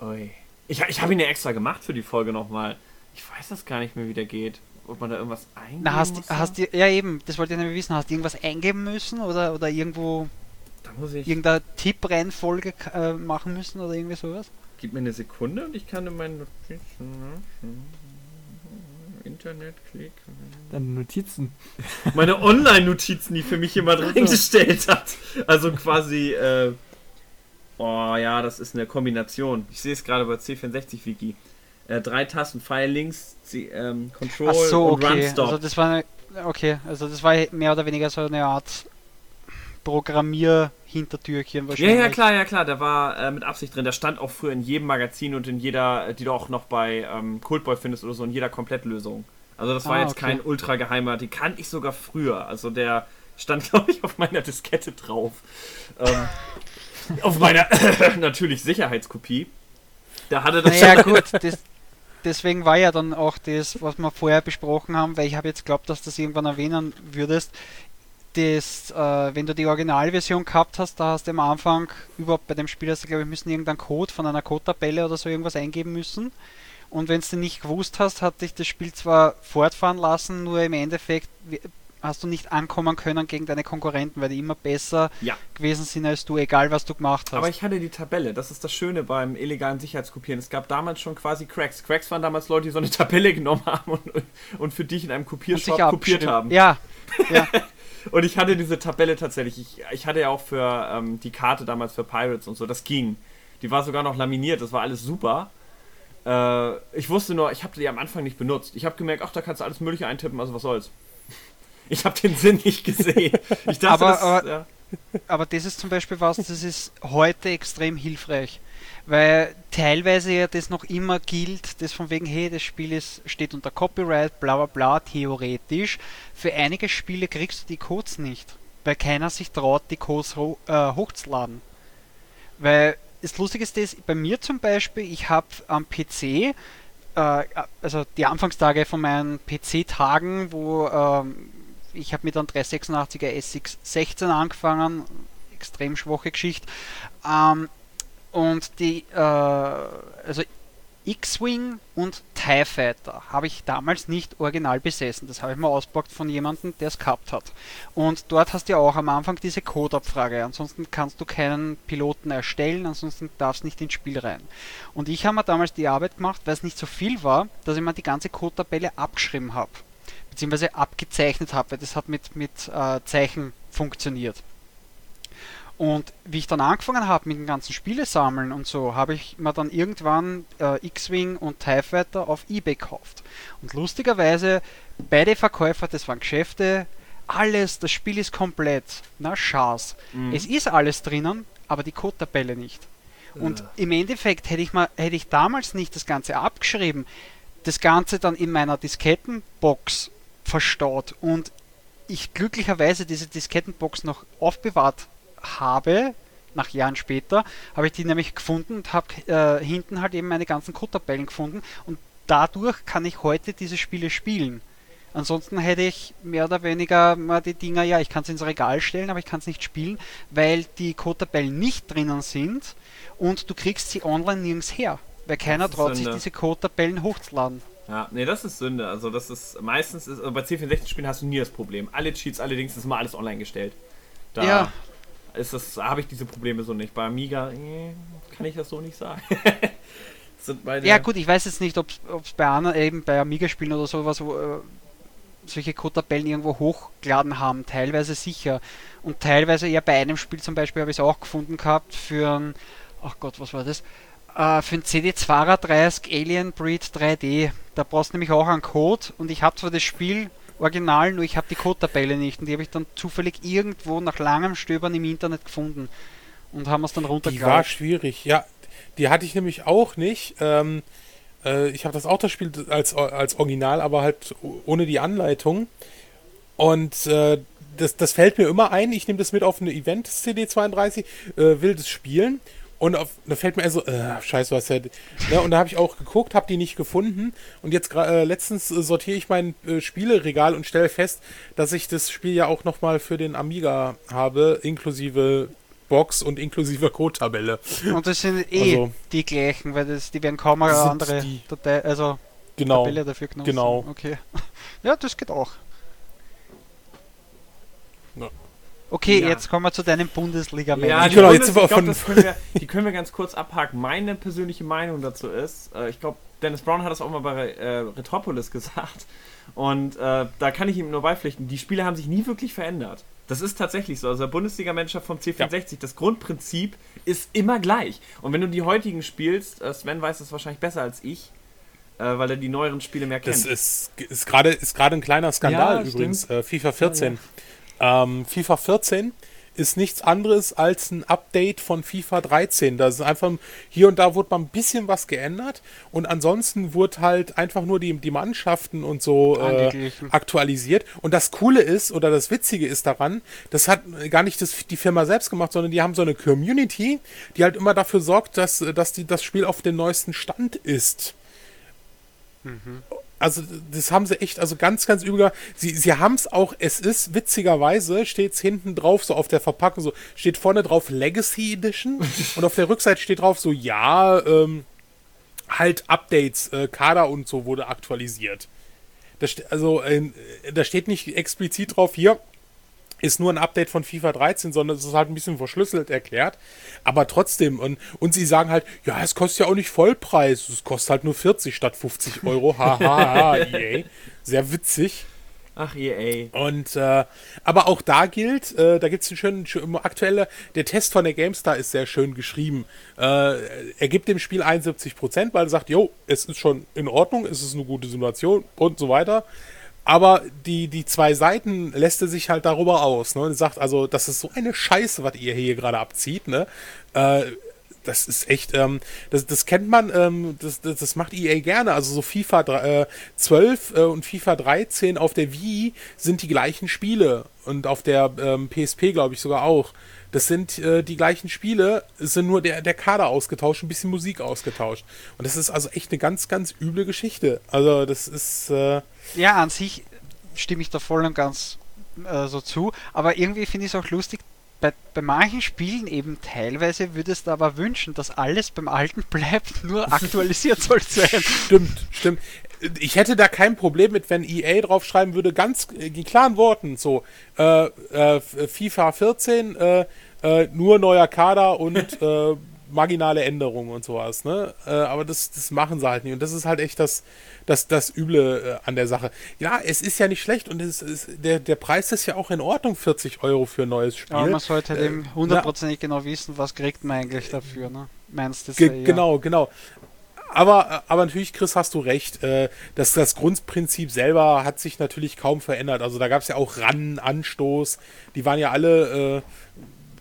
[SPEAKER 1] Ui. Ich, ich habe ihn ja extra gemacht für die Folge nochmal. Ich weiß das gar nicht mehr, wie der geht. Ob man da irgendwas eingeben
[SPEAKER 4] Na, hast,
[SPEAKER 1] muss.
[SPEAKER 4] hast du, ja eben, das wollte ich nämlich wissen, hast du irgendwas eingeben müssen oder, oder irgendwo
[SPEAKER 1] da muss ich...
[SPEAKER 4] irgendeine Tippreihenfolge äh, machen müssen oder irgendwie sowas?
[SPEAKER 1] Gib mir eine Sekunde und ich kann in meinen Notizen. Internet klicken.
[SPEAKER 3] Deine Notizen. *laughs*
[SPEAKER 1] Meine Online-Notizen, die für mich jemand reingestellt hat. Also quasi, äh. Oh ja, das ist eine Kombination. Ich sehe es gerade bei C64-Wiki. Äh, drei Tasten, Pfeil links, C, ähm, Control
[SPEAKER 4] Ach so,
[SPEAKER 1] und Run
[SPEAKER 4] okay.
[SPEAKER 1] Stop.
[SPEAKER 4] Also das war eine, okay, also das war mehr oder weniger so eine Art Programmier-Hintertürchen
[SPEAKER 1] ja,
[SPEAKER 4] wahrscheinlich.
[SPEAKER 1] ja, klar, ja, klar. Der war äh, mit Absicht drin. Der stand auch früher in jedem Magazin und in jeder, äh, die du auch noch bei ähm, Coldboy findest oder so, in jeder Komplettlösung. Also das war
[SPEAKER 4] Ah,
[SPEAKER 1] jetzt
[SPEAKER 4] okay.
[SPEAKER 1] kein ultra geheimer. Die kannte ich sogar früher. Also der stand, *laughs* glaube ich, auf meiner Diskette drauf. Ähm, *laughs* auf meiner *laughs* natürlich Sicherheitskopie. Da hatte das
[SPEAKER 4] Naja,
[SPEAKER 1] schon-
[SPEAKER 4] gut, das, deswegen war ja dann auch das, was wir vorher besprochen haben, weil ich habe jetzt glaubt, dass du das irgendwann erwähnen würdest. Das, äh, wenn du die Originalversion gehabt hast, da hast du am Anfang überhaupt bei dem Spiel hast du, glaube ich, müssen irgendeinen Code von einer Code-Tabelle oder so irgendwas eingeben müssen. Und wenn du nicht gewusst hast, hat dich das Spiel zwar fortfahren lassen, nur im Endeffekt hast du nicht ankommen können gegen deine Konkurrenten, weil die immer besser
[SPEAKER 1] Ja.
[SPEAKER 4] gewesen sind als du, egal was du gemacht hast.
[SPEAKER 1] Aber ich hatte die Tabelle. Das ist das Schöne beim illegalen Sicherheitskopieren. Es gab damals schon quasi Cracks. Cracks waren damals Leute, die so eine *laughs* Tabelle genommen haben und, und für dich in einem Kopiershop kopiert haben.
[SPEAKER 4] Ja, ja. *laughs*
[SPEAKER 1] Und ich hatte diese Tabelle tatsächlich. Ich, ich hatte ja auch für ähm, die Karte damals für Pirates und so. Das ging. Die war sogar noch laminiert. Das war alles super. Äh, ich wusste nur, ich habe die am Anfang nicht benutzt. Ich habe gemerkt, ach, da kannst du alles Mögliche eintippen. Also was soll's. *laughs* Ich habe den Sinn nicht gesehen. Ich dachte,
[SPEAKER 4] Aber-
[SPEAKER 1] das,
[SPEAKER 4] aber-
[SPEAKER 1] ja.
[SPEAKER 4] Aber das ist zum Beispiel was, das ist heute extrem hilfreich. Weil teilweise ja das noch immer gilt, das von wegen, hey, das Spiel ist, steht unter Copyright, bla bla bla, theoretisch. Für einige Spiele kriegst du die Codes nicht, weil keiner sich traut, die Codes ho äh, hochzuladen. Weil das Lustige ist das, bei mir zum Beispiel, ich habe am PC, äh, also die Anfangstage von meinen PC-Tagen, wo ähm, ich habe mit einem 386er SX16 angefangen, extrem schwache Geschichte. Ähm, und die, äh, also X-Wing und TIE Fighter habe ich damals nicht original besessen. Das habe ich mal auspackt von jemandem, der es gehabt hat. Und dort hast du ja auch am Anfang diese Codeabfrage. Ansonsten kannst du keinen Piloten erstellen, ansonsten darfst du nicht ins Spiel rein. Und ich habe mir damals die Arbeit gemacht, weil es nicht so viel war, dass ich mir die ganze Codetabelle abgeschrieben habe. Beziehungsweise abgezeichnet habe, weil das hat mit, mit äh, Zeichen funktioniert. Und wie ich dann angefangen habe mit den ganzen Spiele sammeln und so, habe ich mir dann irgendwann äh, X-Wing und TIE Fighter auf Ebay gekauft. Und lustigerweise, beide Verkäufer, das waren Geschäfte, alles, das Spiel ist komplett. Na, Schaß.
[SPEAKER 1] Mhm.
[SPEAKER 4] Es ist alles drinnen, aber die Codetabelle nicht. Und im Endeffekt hätte ich, mal, hätte ich damals nicht das Ganze abgeschrieben, das Ganze dann in meiner Diskettenbox verstaut und ich glücklicherweise diese Diskettenbox noch aufbewahrt habe, nach Jahren später, habe ich die nämlich gefunden und habe äh, hinten halt eben meine ganzen Codetabellen gefunden und dadurch kann ich heute diese Spiele spielen. Ansonsten hätte ich mehr oder weniger mal die Dinger, ja, ich kann es ins Regal stellen, aber ich kann es nicht spielen, weil die Codetabellen nicht drinnen sind und du kriegst sie online nirgends her, weil keiner traut sich
[SPEAKER 1] eine-
[SPEAKER 4] diese Codetabellen hochzuladen.
[SPEAKER 1] Ja, nee, das ist Sünde. Also das ist meistens ist, also bei C64-Spielen hast du nie das Problem. Alle Cheats, allerdings ist mal alles online gestellt. Da
[SPEAKER 4] Ja.
[SPEAKER 1] Ist das, habe ich diese Probleme so nicht. Bei Amiga eh, kann ich das so nicht sagen. *laughs*
[SPEAKER 4] Ja gut, ich weiß jetzt nicht, ob es bei anderen, eben bei Amiga-Spielen oder sowas, wo äh, solche Code-Tabellen irgendwo hochgeladen haben, teilweise sicher. Und teilweise ja bei einem Spiel zum Beispiel habe ich es auch gefunden gehabt für ein, ach Gott, was war das? Äh, für ein CD32 Alien Breed 3D. Da brauchst du nämlich auch einen Code und ich habe zwar das Spiel original, nur ich habe die Code-Tabelle nicht und die habe ich dann zufällig irgendwo nach langem Stöbern im Internet gefunden und haben es dann
[SPEAKER 2] Die war
[SPEAKER 4] runtergeladen.
[SPEAKER 2] schwierig, ja. Die hatte ich nämlich auch nicht. Ähm, äh, ich habe das auch das Spiel als, als Original, aber halt ohne die Anleitung. Und äh, das, das fällt mir immer ein. Ich nehme das mit auf eine Event CD32, äh, will das spielen. Und auf, da fällt mir also, äh, scheiße, was ja. Ne, und da habe ich auch geguckt, habe die nicht gefunden. Und jetzt äh, letztens äh, sortiere ich mein äh, Spieleregal und stelle fest, dass ich das Spiel ja auch nochmal für den Amiga habe, inklusive Box und inklusive Code-Tabelle.
[SPEAKER 4] Und das sind eh
[SPEAKER 2] Also-
[SPEAKER 4] die gleichen, weil das, die werden kaum eine andere
[SPEAKER 2] die-
[SPEAKER 4] Datei, also
[SPEAKER 2] Genau.
[SPEAKER 4] Tabelle dafür genommen.
[SPEAKER 2] genau.
[SPEAKER 4] Okay. *laughs* Ja, das geht auch.
[SPEAKER 2] Ja.
[SPEAKER 4] Okay,
[SPEAKER 1] Ja.
[SPEAKER 4] jetzt kommen wir zu deinem bundesliga
[SPEAKER 1] Ja,
[SPEAKER 2] Ich
[SPEAKER 1] die,
[SPEAKER 2] genau,
[SPEAKER 1] Bundes glaub, können wir, *laughs* die können wir ganz kurz abhaken. Meine persönliche Meinung dazu ist, äh, ich glaube, Dennis Brown hat das auch mal bei äh, Retropolis gesagt. Und äh, da kann ich ihm nur beipflichten, die Spiele haben sich nie wirklich verändert. Das ist tatsächlich so. Also der Bundesliga-Manager vom C64, das Grundprinzip ist immer gleich. Und wenn du die heutigen spielst, äh, Sven weiß das wahrscheinlich besser als ich, äh, weil er die neueren Spiele mehr kennt.
[SPEAKER 2] Das ist, ist gerade ist gerade ein kleiner Skandal
[SPEAKER 3] Ja,
[SPEAKER 2] übrigens. Äh, FIFA 14. Ähm, FIFA 14 ist nichts anderes als ein Update von FIFA 13. Da ist einfach hier und da wurde mal ein bisschen was geändert und ansonsten wurde halt einfach nur die, die Mannschaften und so äh, aktualisiert. Und das Coole ist oder das Witzige ist daran, das hat gar nicht das, die Firma selbst gemacht, sondern die haben so eine Community, die halt immer dafür sorgt, dass, dass die, das Spiel auf dem neuesten Stand ist also das haben sie echt, also ganz, ganz übel. Sie, sie haben es auch, es ist witzigerweise, steht es hinten drauf, so auf der Verpackung, so steht vorne drauf Legacy Edition und auf der Rückseite steht drauf so, ja, ähm, halt Updates, äh, Kader und so wurde aktualisiert. Da also, äh, da steht nicht explizit drauf, hier ist nur ein Update von FIFA 13, sondern es ist halt ein bisschen verschlüsselt erklärt. Aber trotzdem, und, und sie sagen halt, ja, es kostet ja auch nicht Vollpreis, es kostet halt nur 40 statt 50 Euro. Haha, EA. *laughs* Sehr witzig.
[SPEAKER 1] Ach, EA.
[SPEAKER 2] Und äh, aber auch da gilt, äh, da gibt es einen schönen, schönen aktuelle, der Test von der GameStar ist sehr schön geschrieben. Äh, er gibt dem Spiel 71%, weil er sagt, jo, es ist schon in Ordnung, es ist eine gute Simulation und so weiter. Aber die, die zwei Seiten lässt er sich halt darüber aus. Ne? Und sagt, also, das ist so eine Scheiße, was ihr hier gerade abzieht. Ne? Äh, das ist echt, ähm, das, das kennt man, ähm, das, das, das macht EA gerne. Also so FIFA dre- äh, 12 äh, und FIFA 13 auf der Wii sind die gleichen Spiele und auf der ähm, PSP glaube ich sogar auch. Das sind äh, die gleichen Spiele, es sind nur der, der Kader ausgetauscht, ein bisschen Musik ausgetauscht. Und das ist also echt eine ganz, ganz üble Geschichte. Also das ist, äh,
[SPEAKER 4] Ja, an sich stimme ich da voll und ganz äh, so zu, aber irgendwie finde ich es auch lustig, bei, bei manchen Spielen eben teilweise würdest du aber wünschen, dass alles beim Alten *laughs* bleibt, nur aktualisiert soll sein.
[SPEAKER 2] Stimmt, stimmt. Ich hätte da kein Problem mit, wenn EA draufschreiben würde, ganz äh, in klaren Worten, so, äh, äh, FIFA 14, äh, äh, nur neuer Kader und *laughs* äh, marginale Änderungen und sowas, ne? Äh, aber das, das machen sie halt nicht. Und das ist halt echt das, das, das Üble äh, an der Sache. Ja, es ist ja nicht schlecht und es ist, der, der Preis ist ja auch in Ordnung, 40 Euro für ein neues Spiel.
[SPEAKER 4] Aber man sollte
[SPEAKER 2] Äh,
[SPEAKER 4] eben hundertprozentig genau wissen, was kriegt man eigentlich dafür, ne? Meinst du das?
[SPEAKER 2] Ge? Genau, genau. Aber, aber natürlich, Chris, hast du recht. Äh, das, das Grundprinzip selber hat sich natürlich kaum verändert. Also da gab es ja auch Ran, Anstoß. Die waren ja alle. Äh,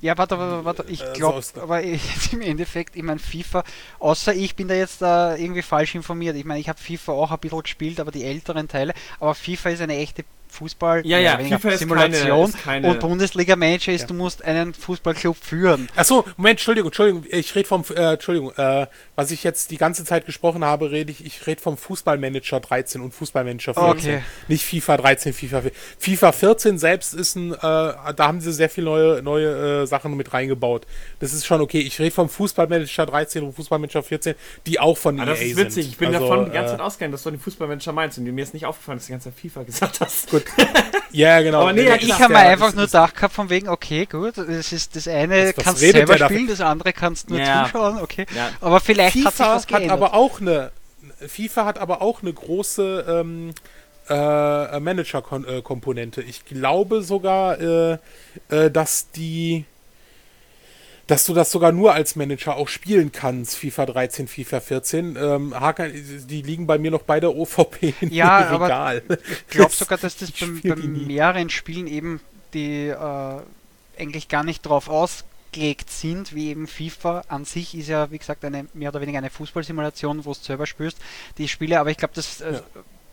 [SPEAKER 4] Ja, warte, warte, warte. Ich
[SPEAKER 2] Äh,
[SPEAKER 4] glaube,
[SPEAKER 2] so-
[SPEAKER 4] aber jetzt *laughs* im Endeffekt, ich meine, FIFA, außer ich bin da jetzt da irgendwie falsch informiert. Ich meine, ich habe FIFA auch ein bisschen gespielt, aber die älteren Teile. Aber FIFA ist eine echte Fußball,
[SPEAKER 1] Ja, ja, FIFA ist
[SPEAKER 4] Simulation
[SPEAKER 1] keine- ist keine-
[SPEAKER 4] und Bundesliga-Manager ist,
[SPEAKER 1] Ja.
[SPEAKER 4] du musst einen Fußballclub führen.
[SPEAKER 2] Achso, Moment, Entschuldigung, Entschuldigung, ich rede vom, äh, Entschuldigung, äh, was ich jetzt die ganze Zeit gesprochen habe, rede ich, ich rede vom Fußballmanager 13 und Fußballmanager 14.
[SPEAKER 4] Okay.
[SPEAKER 2] Nicht FIFA 13, FIFA 14. FIFA 14 selbst ist ein, äh, da haben sie sehr viele neue, neue äh, Sachen mit reingebaut. Das ist schon okay. Ich rede vom Fußballmanager 13 und Fußballmanager 14, die auch von
[SPEAKER 1] Ah,
[SPEAKER 2] EA
[SPEAKER 1] das ist witzig.
[SPEAKER 2] sind.
[SPEAKER 1] Ich bin
[SPEAKER 2] Also,
[SPEAKER 1] davon die ganze
[SPEAKER 2] äh,
[SPEAKER 1] Zeit ausgegangen, dass du den Fußballmanager meinst und mir ist nicht aufgefallen, dass du die ganze Zeit FIFA gesagt hast.
[SPEAKER 2] Gut. *laughs* Ja, genau.
[SPEAKER 1] Aber nee,
[SPEAKER 2] Ja, das
[SPEAKER 4] Ich habe mir einfach
[SPEAKER 2] das
[SPEAKER 4] nur gedacht gehabt von wegen, okay, gut, das ist das eine
[SPEAKER 2] Was- was
[SPEAKER 4] kannst
[SPEAKER 2] redet
[SPEAKER 4] selber spielen, das andere kannst nur
[SPEAKER 2] Ja.
[SPEAKER 4] zuschauen, okay.
[SPEAKER 1] Ja.
[SPEAKER 4] Aber vielleicht
[SPEAKER 2] FIFA
[SPEAKER 4] hat sich was
[SPEAKER 2] hat
[SPEAKER 4] geändert.
[SPEAKER 2] aber auch eine FIFA hat aber auch eine große ähm, äh, Manager-Komponente. Ich glaube sogar, äh, äh, dass die dass du das sogar nur als Manager auch spielen kannst, FIFA 13, FIFA 14. Ähm, Hakan, die liegen bei mir noch bei der OVP
[SPEAKER 4] Ja,
[SPEAKER 2] im
[SPEAKER 4] aber
[SPEAKER 2] Regal.
[SPEAKER 4] Ich glaube sogar, dass das
[SPEAKER 2] nie.
[SPEAKER 4] beim mehreren Spielen eben die äh, eigentlich gar nicht drauf ausgelegt sind, wie eben FIFA an sich ist ja, wie gesagt, eine mehr oder weniger eine Fußballsimulation, wo du selber spürst, die Spiele, aber ich glaube, dass, äh,
[SPEAKER 2] Ja.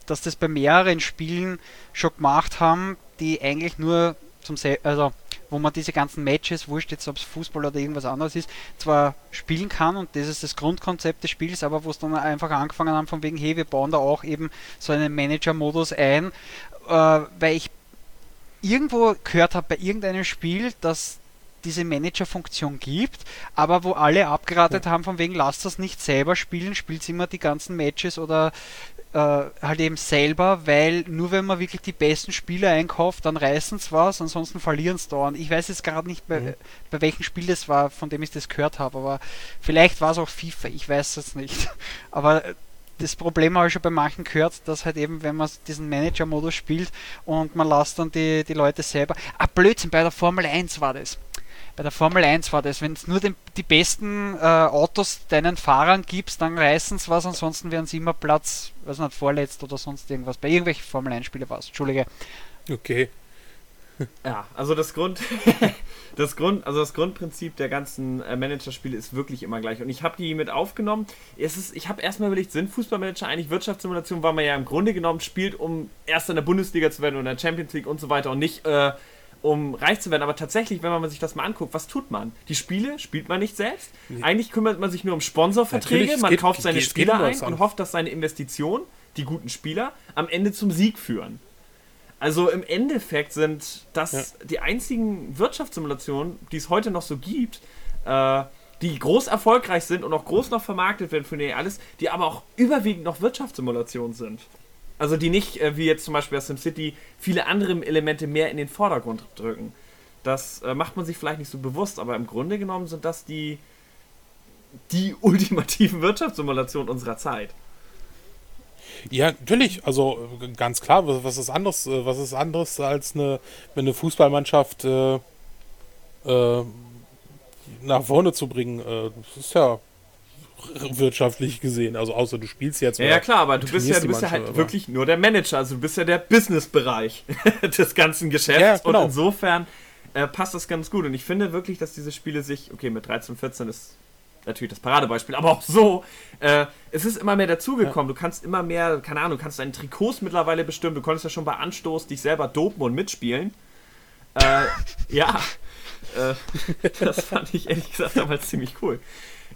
[SPEAKER 4] dass das bei mehreren Spielen schon gemacht haben, die eigentlich nur zum Se also wo man diese ganzen Matches, wurscht jetzt ob es Fußball oder irgendwas anderes ist, zwar spielen kann und das ist das Grundkonzept des Spiels, aber wo es dann einfach angefangen haben von wegen, hey, wir bauen da auch eben so einen Manager-Modus ein, äh, weil ich irgendwo gehört habe bei irgendeinem Spiel, dass diese Manager-Funktion gibt, aber wo alle abgeratet haben von wegen, lasst das nicht selber spielen, spielt immer die ganzen Matches oder äh, halt eben selber, weil nur wenn man wirklich die besten Spieler einkauft, dann reißen es was, ansonsten verlieren es dauernd. Ich weiß jetzt gerade nicht, bei,
[SPEAKER 2] Mhm.
[SPEAKER 4] bei welchem Spiel das war, von dem ich das gehört habe, aber vielleicht war es auch FIFA, ich weiß es nicht. *laughs* Aber das Problem habe ich schon bei manchen gehört, dass halt eben, wenn man diesen Manager-Modus spielt und man lässt dann die, die Leute selber. Ah, Blödsinn, bei der Formel 1 war das. Bei der Formel 1 war das, wenn es nur den, die besten äh, Autos deinen Fahrern gibst, dann reißen es was, ansonsten werden sie immer Platz, weiß nicht, vorletzt oder sonst irgendwas. Bei irgendwelchen Formel 1 Spiele war es, Entschuldige.
[SPEAKER 2] Okay. *laughs*
[SPEAKER 1] Ja, also das Grund, *laughs* das Grund, also das Grundprinzip der ganzen äh, Managerspiele ist wirklich immer gleich. Und ich habe die mit aufgenommen. Es ist, ich habe erstmal überlegt, sind Fußballmanager eigentlich Wirtschaftssimulation, weil man ja im Grunde genommen spielt, um erst in der Bundesliga zu werden oder in der Champions League und so weiter und nicht äh, um reich zu werden. Aber tatsächlich, wenn man sich das mal anguckt, was tut man? Die Spiele spielt man nicht selbst. Eigentlich kümmert man sich nur um Sponsorverträge. Man
[SPEAKER 2] geht-
[SPEAKER 1] kauft seine
[SPEAKER 2] geht
[SPEAKER 1] Spieler ein und hofft, dass seine Investitionen, die guten Spieler, am Ende zum Sieg führen. Also im Endeffekt sind das
[SPEAKER 2] Ja.
[SPEAKER 1] die einzigen Wirtschaftssimulationen, die es heute noch so gibt, äh, die groß erfolgreich sind und auch groß noch vermarktet werden für alles, die aber auch überwiegend noch Wirtschaftssimulationen sind. Also die nicht, äh, wie jetzt zum Beispiel bei SimCity, viele andere Elemente mehr in den Vordergrund drücken. Das äh, macht man sich vielleicht nicht so bewusst, aber im Grunde genommen sind das die, die *laughs* ultimativen Wirtschaftssimulationen unserer Zeit.
[SPEAKER 2] Ja, natürlich. Also ganz klar, was, ist anders, äh, was ist anderes als eine, wenn eine Fußballmannschaft äh, äh, nach vorne zu bringen. Äh, das ist ja wirtschaftlich gesehen. Also außer du spielst jetzt.
[SPEAKER 1] Ja, ja klar, aber du bist ja, du bist ja halt wirklich nur der Manager, also du bist ja der Businessbereich *laughs* des ganzen Geschäfts
[SPEAKER 2] Ja, genau.
[SPEAKER 1] und insofern äh, passt das ganz gut und ich finde wirklich, dass diese Spiele sich, okay, mit 13, 14 ist natürlich das Paradebeispiel, aber auch so, äh, es ist immer mehr dazugekommen, du kannst immer mehr, keine Ahnung, du kannst deine Trikots mittlerweile bestimmen, du konntest ja schon bei Anstoß dich selber dopen und mitspielen. Äh, ja, äh, *laughs* das fand ich ehrlich gesagt damals ziemlich cool.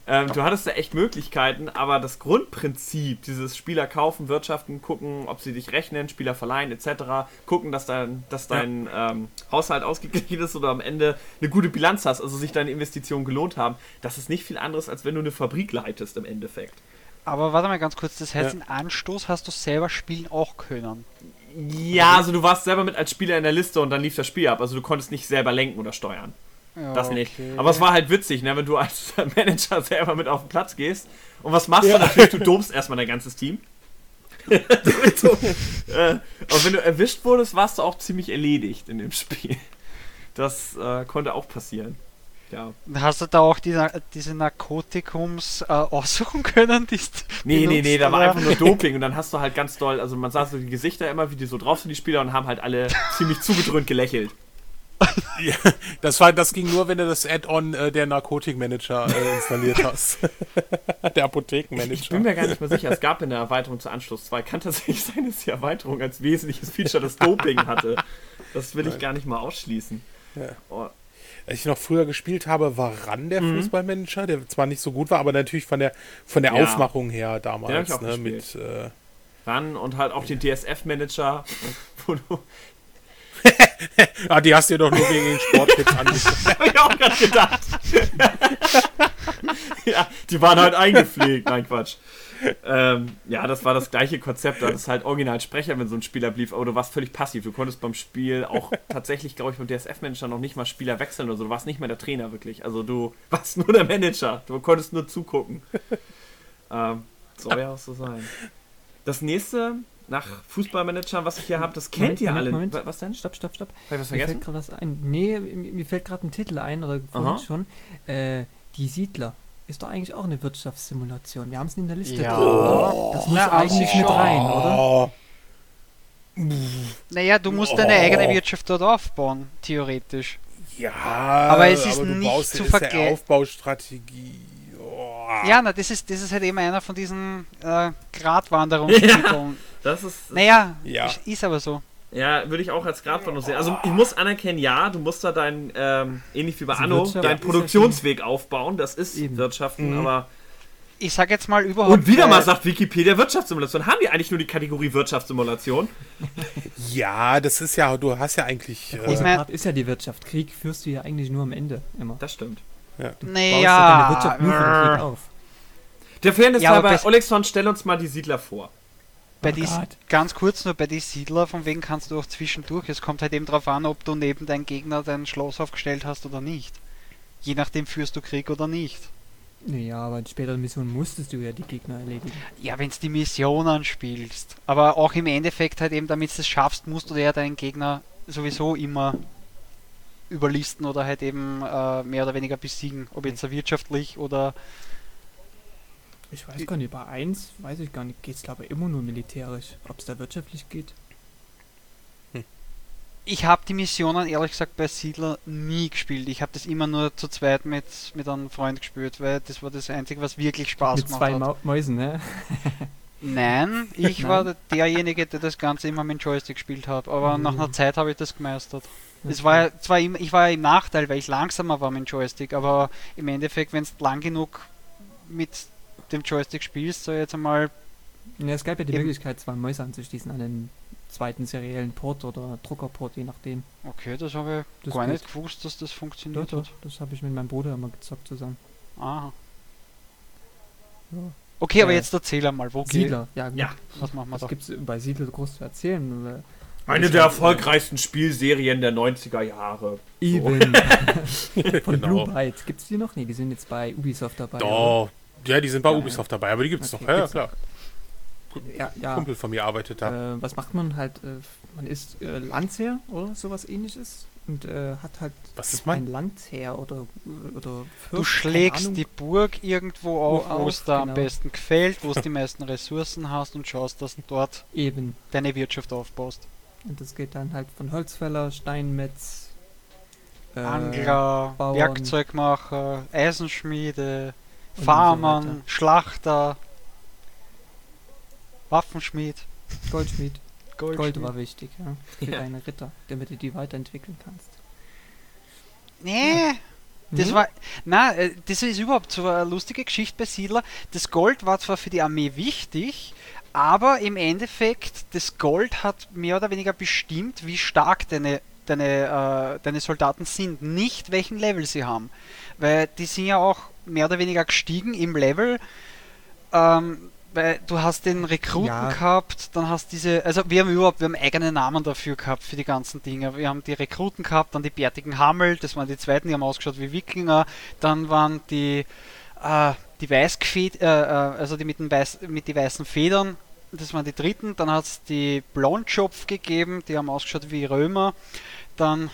[SPEAKER 1] Ähm, du hattest da echt Möglichkeiten, aber das Grundprinzip, dieses Spieler kaufen, wirtschaften, gucken, ob sie dich rechnen, Spieler verleihen etc., gucken, dass dein, dass dein ähm, Haushalt ausgeglichen ist oder am Ende eine gute Bilanz hast, also sich deine Investitionen gelohnt haben, das ist nicht viel anderes, als wenn du eine Fabrik leitest im Endeffekt.
[SPEAKER 4] Aber warte mal ganz kurz, das heißt,
[SPEAKER 2] Ja.
[SPEAKER 4] in Anstoß hast du selber spielen auch können.
[SPEAKER 1] Ja, also du warst selber mit als Spieler in der Liste und dann lief das Spiel ab, also du konntest nicht selber lenken oder steuern.
[SPEAKER 4] Ja,
[SPEAKER 1] Das nicht.
[SPEAKER 4] okay.
[SPEAKER 1] Aber es war halt witzig, ne, wenn du als *laughs* Manager selber mit auf den Platz gehst. Und was machst
[SPEAKER 2] Ja.
[SPEAKER 1] du natürlich? Du dobst erstmal dein ganzes Team. Du, *laughs* äh, aber wenn du erwischt wurdest, warst du auch ziemlich erledigt in dem Spiel. Das äh, konnte auch passieren. Ja.
[SPEAKER 4] Hast du da auch die, diese Narkotikums äh, aussuchen können? Die
[SPEAKER 1] Nee, nee, nee, da war einfach nur *laughs* Doping und dann hast du halt ganz doll, also man sah so die Gesichter immer, wie die so drauf sind, die Spieler, und haben halt alle ziemlich zugedröhnt gelächelt.
[SPEAKER 2] Ja, das, war, das ging nur, wenn du das Add-on äh, der Narkotikmanager äh, installiert *laughs* hast. *laughs* der Apothekenmanager.
[SPEAKER 1] Ich bin mir gar nicht mehr sicher. Es gab in der Erweiterung zu Anschluss 2, kann tatsächlich sein, dass die Erweiterung als wesentliches Feature das Doping hatte. Das will ich gar nicht mal ausschließen.
[SPEAKER 2] Ja.
[SPEAKER 1] Oh,
[SPEAKER 2] Als ich noch früher gespielt habe, war Ran der
[SPEAKER 1] Mhm.
[SPEAKER 2] Fußballmanager, der zwar nicht so gut war, aber natürlich von der, von der
[SPEAKER 1] Ja.
[SPEAKER 2] Aufmachung her
[SPEAKER 1] Den
[SPEAKER 2] damals.
[SPEAKER 1] ich auch
[SPEAKER 2] Ne, mit, äh,
[SPEAKER 1] ran und halt auch den DSF-Manager, *laughs* wo du *laughs*
[SPEAKER 2] ah, die hast du dir doch nur wegen den Sporttipps *laughs* angeguckt.
[SPEAKER 1] Hab ich auch gerade gedacht. *laughs* ja, die waren halt eingepflegt. Nein, Quatsch. Ähm, ja, das war das gleiche Konzept. Da ist halt original Sprecher, wenn so ein Spieler blieb. Aber du warst völlig passiv. Du konntest beim Spiel auch tatsächlich, glaube ich, beim DSF-Manager noch nicht mal Spieler wechseln oder so. Du warst nicht mehr der Trainer wirklich. Also du warst nur der Manager. Du konntest nur zugucken. Ähm, soll ja auch so sein. Das nächste nach Fußballmanagern, was ich hier habe, das kennt
[SPEAKER 3] Moment,
[SPEAKER 1] ihr
[SPEAKER 3] Moment,
[SPEAKER 1] alle.
[SPEAKER 3] Moment.
[SPEAKER 1] Wa- Was denn?
[SPEAKER 3] Stopp, stopp, stopp.
[SPEAKER 1] Habe ich was
[SPEAKER 3] Mir
[SPEAKER 1] vergessen?
[SPEAKER 3] fällt gerade was ein. Nee, mir mir fällt gerade ein Titel ein, oder vorhin schon. Äh, die Siedler. Ist doch eigentlich auch eine Wirtschaftssimulation. Wir haben es in der Liste.
[SPEAKER 4] Ja.
[SPEAKER 3] drin, oder? Das muss
[SPEAKER 4] Na,
[SPEAKER 3] eigentlich mit rein, oder?
[SPEAKER 2] Oh,
[SPEAKER 4] Naja, du musst
[SPEAKER 2] Oh.
[SPEAKER 4] deine eigene Wirtschaft dort aufbauen, theoretisch.
[SPEAKER 2] ja,
[SPEAKER 4] Aber es ist
[SPEAKER 2] du
[SPEAKER 4] nicht
[SPEAKER 2] baust-
[SPEAKER 4] zu
[SPEAKER 2] ist ja
[SPEAKER 4] verge-
[SPEAKER 2] Aufbaustrategie. Oh.
[SPEAKER 4] Ja, na, das ist, das ist halt eben einer von diesen äh, Gratwanderungstiteln.
[SPEAKER 1] Das ist.
[SPEAKER 4] Naja,
[SPEAKER 2] Ja.
[SPEAKER 4] ist- ist aber so.
[SPEAKER 1] Ja, würde ich auch als Gratwanderung sehen. Also ich muss anerkennen, ja, du musst da dein, ähm, ähnlich wie bei
[SPEAKER 3] Also
[SPEAKER 1] Anno, deinen
[SPEAKER 3] ja
[SPEAKER 1] Produktionsweg aufbauen. Das ist
[SPEAKER 3] Eben.
[SPEAKER 1] Wirtschaften,
[SPEAKER 2] Mhm.
[SPEAKER 1] aber.
[SPEAKER 4] Ich sag jetzt mal überhaupt.
[SPEAKER 1] Und wieder
[SPEAKER 4] äh,
[SPEAKER 1] mal sagt Wikipedia Wirtschaftssimulation. Haben die eigentlich nur die Kategorie Wirtschaftssimulation? *laughs*
[SPEAKER 2] Ja, das ist ja, du hast ja eigentlich. Äh,
[SPEAKER 3] große
[SPEAKER 4] mein-
[SPEAKER 3] ist ja die Wirtschaft. Krieg führst du ja eigentlich nur am Ende immer.
[SPEAKER 1] Das stimmt.
[SPEAKER 3] Baust ja
[SPEAKER 4] Naja,
[SPEAKER 3] deine Wirtschaft nur auf.
[SPEAKER 1] Der Fairness
[SPEAKER 4] Ja, aber
[SPEAKER 1] halber, Olexon, stell uns mal die Siedler vor.
[SPEAKER 4] bei
[SPEAKER 3] Oh
[SPEAKER 4] dies,
[SPEAKER 3] Gott.
[SPEAKER 4] ganz kurz nur bei die Siedler, von wegen kannst du auch zwischendurch. Es kommt halt eben darauf an, ob du neben deinem Gegner dein Schloss aufgestellt hast oder nicht. Je nachdem führst du Krieg oder nicht.
[SPEAKER 3] Naja, aber in späteren Missionen musstest du ja die Gegner erledigen.
[SPEAKER 4] Ja, wenn du die Mission anspielst. Aber auch im Endeffekt halt eben, damit du es schaffst, musst du ja deinen Gegner sowieso immer überlisten oder halt eben äh, mehr oder weniger besiegen. Ob jetzt wirtschaftlich oder
[SPEAKER 3] Ich weiß gar nicht, bei 1 weiß ich gar nicht, geht es glaube ich immer nur militärisch. Ob es da wirtschaftlich geht?
[SPEAKER 4] Ich habe die Missionen ehrlich gesagt bei Siedler nie gespielt. Ich habe das immer nur zu zweit mit, mit einem Freund gespielt, weil das war das Einzige, was wirklich Spaß
[SPEAKER 3] Mit
[SPEAKER 4] gemacht
[SPEAKER 3] zwei
[SPEAKER 4] hat.
[SPEAKER 3] Mau Mäusen, ne? *laughs*
[SPEAKER 4] Nein, ich
[SPEAKER 3] Nein.
[SPEAKER 4] war der- derjenige, der das Ganze immer mit dem Joystick gespielt hat. Aber
[SPEAKER 3] Mhm.
[SPEAKER 4] nach einer Zeit habe ich das gemeistert. Es war ja zwar im, ich war ja im Nachteil, weil ich langsamer war mit dem Joystick, aber im Endeffekt, wenn du lang genug mit dem Joystick spielst, so jetzt einmal,
[SPEAKER 3] Ja, es gab ja die. Möglichkeit, zwei Mäuse anzuschließen an den zweiten seriellen Port oder Druckerport, je nachdem.
[SPEAKER 4] okay, das habe ich
[SPEAKER 3] Das
[SPEAKER 4] gar
[SPEAKER 3] geht.
[SPEAKER 4] nicht gewusst, dass das
[SPEAKER 3] Doch,
[SPEAKER 4] funktioniert
[SPEAKER 3] doch,
[SPEAKER 4] hat.
[SPEAKER 3] das habe ich mit meinem Bruder immer gezockt zusammen.
[SPEAKER 4] Aha.
[SPEAKER 3] Ja.
[SPEAKER 4] Okay, aber
[SPEAKER 3] Äh,
[SPEAKER 4] jetzt erzähl einmal, wo geht
[SPEAKER 3] Siedler, ja gut.
[SPEAKER 1] Ja.
[SPEAKER 4] Was machen wir
[SPEAKER 3] Was
[SPEAKER 4] da?
[SPEAKER 3] gibt es bei Siedler groß zu erzählen?
[SPEAKER 1] Eine der erfolgreichsten Spielserien der 90er Jahre.
[SPEAKER 3] Eben. *laughs* Von
[SPEAKER 2] Genau.
[SPEAKER 3] Blue Byte. Gibt es die noch? Nee, die sind jetzt bei Ubisoft dabei. oder?
[SPEAKER 2] Doch. Ja, die sind bei
[SPEAKER 3] Ja,
[SPEAKER 2] Ubisoft dabei, aber die gibt es
[SPEAKER 3] Okay,
[SPEAKER 2] doch. Ja, klar.
[SPEAKER 3] Ja, ja.
[SPEAKER 2] Kumpel von mir arbeitet da.
[SPEAKER 3] Äh, was macht man halt? Äh, man ist äh, Landsherr oder sowas ähnliches und äh, hat halt
[SPEAKER 2] Was ist
[SPEAKER 3] ein
[SPEAKER 2] mein?
[SPEAKER 3] Landsherr oder, oder
[SPEAKER 4] Du
[SPEAKER 3] Fürst, keine
[SPEAKER 4] schlägst die Burg irgendwo auf,
[SPEAKER 3] Wo
[SPEAKER 4] es da am
[SPEAKER 3] genau.
[SPEAKER 4] besten gefällt, wo es die meisten Ressourcen hast und schaust, dass du dort
[SPEAKER 3] Eben.
[SPEAKER 4] deine Wirtschaft aufbaust.
[SPEAKER 3] Und das geht dann halt von Holzfäller, Steinmetz, äh,
[SPEAKER 4] Angler,
[SPEAKER 3] Bauern.
[SPEAKER 4] Werkzeugmacher, Eisenschmiede, Farmern,
[SPEAKER 3] so.
[SPEAKER 4] Schlachter, Waffenschmied,
[SPEAKER 3] Goldschmied.
[SPEAKER 4] Goldschmied.
[SPEAKER 3] Gold war wichtig, ja. Für
[SPEAKER 1] Ja.
[SPEAKER 3] deine Ritter, damit du die weiterentwickeln kannst.
[SPEAKER 4] Nee, das
[SPEAKER 3] Nee?
[SPEAKER 4] war. Na, äh, das ist überhaupt so eine lustige Geschichte bei Siedler. Das Gold war zwar für die Armee wichtig, aber im Endeffekt, das Gold hat mehr oder weniger bestimmt, wie stark deine, deine, äh, deine Soldaten sind, nicht welchen Level sie haben. Weil die sind ja auch mehr oder weniger gestiegen im Level. Ähm, weil du hast den Rekruten
[SPEAKER 3] Ja.
[SPEAKER 4] gehabt, dann hast diese, also wir haben überhaupt, wir haben eigene Namen dafür gehabt für die ganzen Dinge. Wir haben die Rekruten gehabt, dann die bärtigen Hammel, das waren die zweiten, die haben ausgeschaut wie Wikinger. Dann waren die, äh, die Weißgefed, äh, äh, also die mit, den Weiß, mit die weißen Federn, das waren die dritten. Dann hat es die Blondschopf gegeben, die haben ausgeschaut wie Römer. Dann,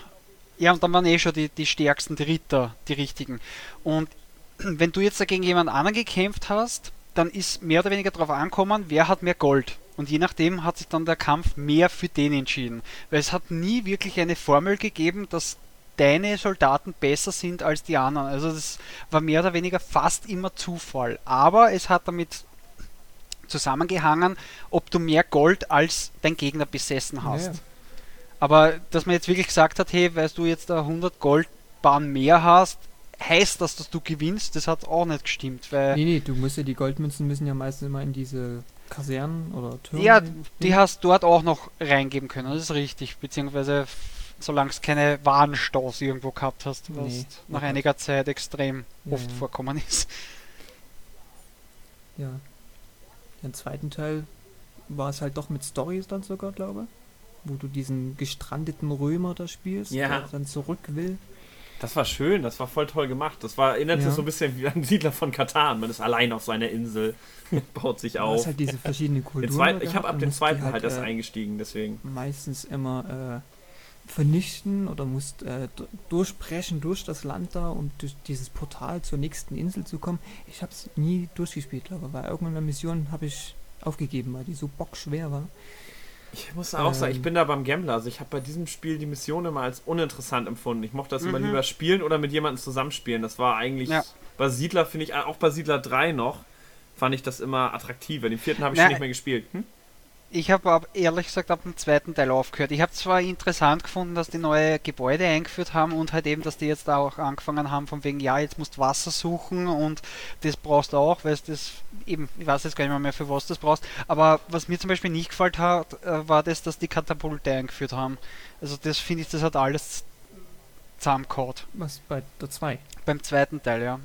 [SPEAKER 4] ja, und dann waren eh schon die, die stärksten, die Ritter, die richtigen. Und *clears throat* wenn du jetzt dagegen jemand anderen gekämpft hast, dann ist mehr oder weniger darauf ankommen, wer hat mehr Gold. Und je nachdem hat sich dann der Kampf mehr für den entschieden. Weil es hat nie wirklich eine Formel gegeben, dass deine Soldaten besser sind als die anderen. Also das war mehr oder weniger fast immer Zufall. Aber es hat damit zusammengehangen, ob du mehr Gold als dein Gegner besessen hast.
[SPEAKER 3] Ja.
[SPEAKER 4] Aber dass man jetzt wirklich gesagt hat, hey, weil du jetzt da 100 Goldbahn mehr hast, heißt das, dass du gewinnst, das hat auch nicht gestimmt. Weil
[SPEAKER 3] Nee, nee, du musst ja, die Goldmünzen müssen ja meistens immer in diese Kasernen oder Türme.
[SPEAKER 4] Ja, die hast dort auch noch reingeben können, das ist richtig. Beziehungsweise solange es keine Warenstoß irgendwo gehabt hast, was
[SPEAKER 3] Nee.
[SPEAKER 4] nach einiger Zeit extrem
[SPEAKER 3] Ja,
[SPEAKER 4] oft
[SPEAKER 3] ja.
[SPEAKER 4] vorkommen ist.
[SPEAKER 3] Ja. Den zweiten Teil war es halt doch mit Stories dann sogar, glaube Wo du diesen gestrandeten Römer da spielst,
[SPEAKER 1] Ja.
[SPEAKER 3] der dann zurück will.
[SPEAKER 1] Das war schön, das war voll toll gemacht. Das war, erinnerte
[SPEAKER 3] Ja.
[SPEAKER 1] so ein bisschen wie an Siedler von Katan. Man ist allein auf seiner Insel, *laughs* baut sich auf.
[SPEAKER 3] hast halt diese verschiedenen
[SPEAKER 1] Den
[SPEAKER 3] Kulturen.
[SPEAKER 1] zweiten,
[SPEAKER 3] da
[SPEAKER 1] ich habe ab dem zweiten halt erst
[SPEAKER 3] äh,
[SPEAKER 1] eingestiegen, deswegen.
[SPEAKER 3] meistens immer äh, vernichten oder musst äh, durchbrechen durch das Land da, um durch dieses Portal zur nächsten Insel zu kommen. Ich habe es nie durchgespielt, glaube ich, weil irgendeine Mission habe ich aufgegeben, weil die so bockschwer war.
[SPEAKER 1] Ich muss auch sagen, ich
[SPEAKER 3] Ähm.
[SPEAKER 1] bin da beim Gambler. Also ich habe bei diesem Spiel die Mission immer als uninteressant empfunden. Ich mochte das immer
[SPEAKER 4] Mhm.
[SPEAKER 1] lieber spielen oder mit jemandem zusammenspielen. Das war eigentlich
[SPEAKER 4] Ja.
[SPEAKER 1] bei Siedler, finde ich, auch bei Siedler 3 noch, fand ich das immer attraktiver. Den vierten habe ich
[SPEAKER 4] Na,
[SPEAKER 1] schon nicht mehr gespielt. Hm?
[SPEAKER 4] Ich habe ehrlich gesagt ab dem zweiten Teil aufgehört. Ich habe zwar interessant gefunden, dass die neue Gebäude eingeführt haben und halt eben, dass die jetzt auch angefangen haben von wegen, ja, jetzt musst du Wasser suchen und das brauchst du auch, weil es das eben, ich weiß jetzt gar nicht mehr, mehr für was das brauchst. Aber was mir zum Beispiel nicht gefällt hat, äh, war das, dass die Katapulte eingeführt haben. Also das finde ich, das hat alles zusammengehauen.
[SPEAKER 3] Was bei der 2?
[SPEAKER 4] Beim zweiten Teil, ja.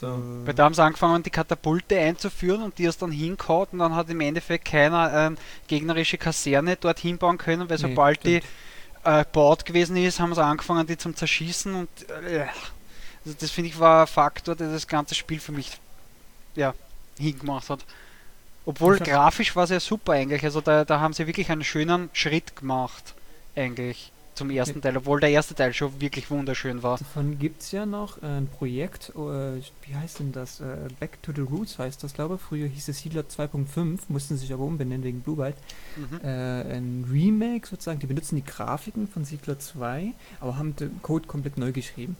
[SPEAKER 1] So.
[SPEAKER 4] Weil da haben sie angefangen, die Katapulte einzuführen und die ist dann hingehauen und dann hat im Endeffekt keiner ähm, gegnerische Kaserne dort hinbauen können, weil
[SPEAKER 3] Nee,
[SPEAKER 4] sobald
[SPEAKER 3] stimmt.
[SPEAKER 4] die äh, gebaut gewesen ist, haben sie angefangen, die zum Zerschießen und äh, also das finde ich war ein Faktor, der das ganze Spiel für mich ja, hingemacht hat. Obwohl grafisch war es ja super eigentlich, also da, da haben sie wirklich einen schönen Schritt gemacht eigentlich zum ersten Teil, obwohl der erste Teil schon wirklich wunderschön war.
[SPEAKER 3] Davon gibt es ja noch äh, ein Projekt, äh, wie heißt denn das? Äh, Back to the Roots heißt das, glaube ich. Früher hieß es Siedler 2.5, mussten sich aber umbenennen wegen Blue Byte.
[SPEAKER 4] Mhm.
[SPEAKER 3] Ein Remake sozusagen, die benutzen die Grafiken von Siedler 2, aber haben den Code komplett neu geschrieben.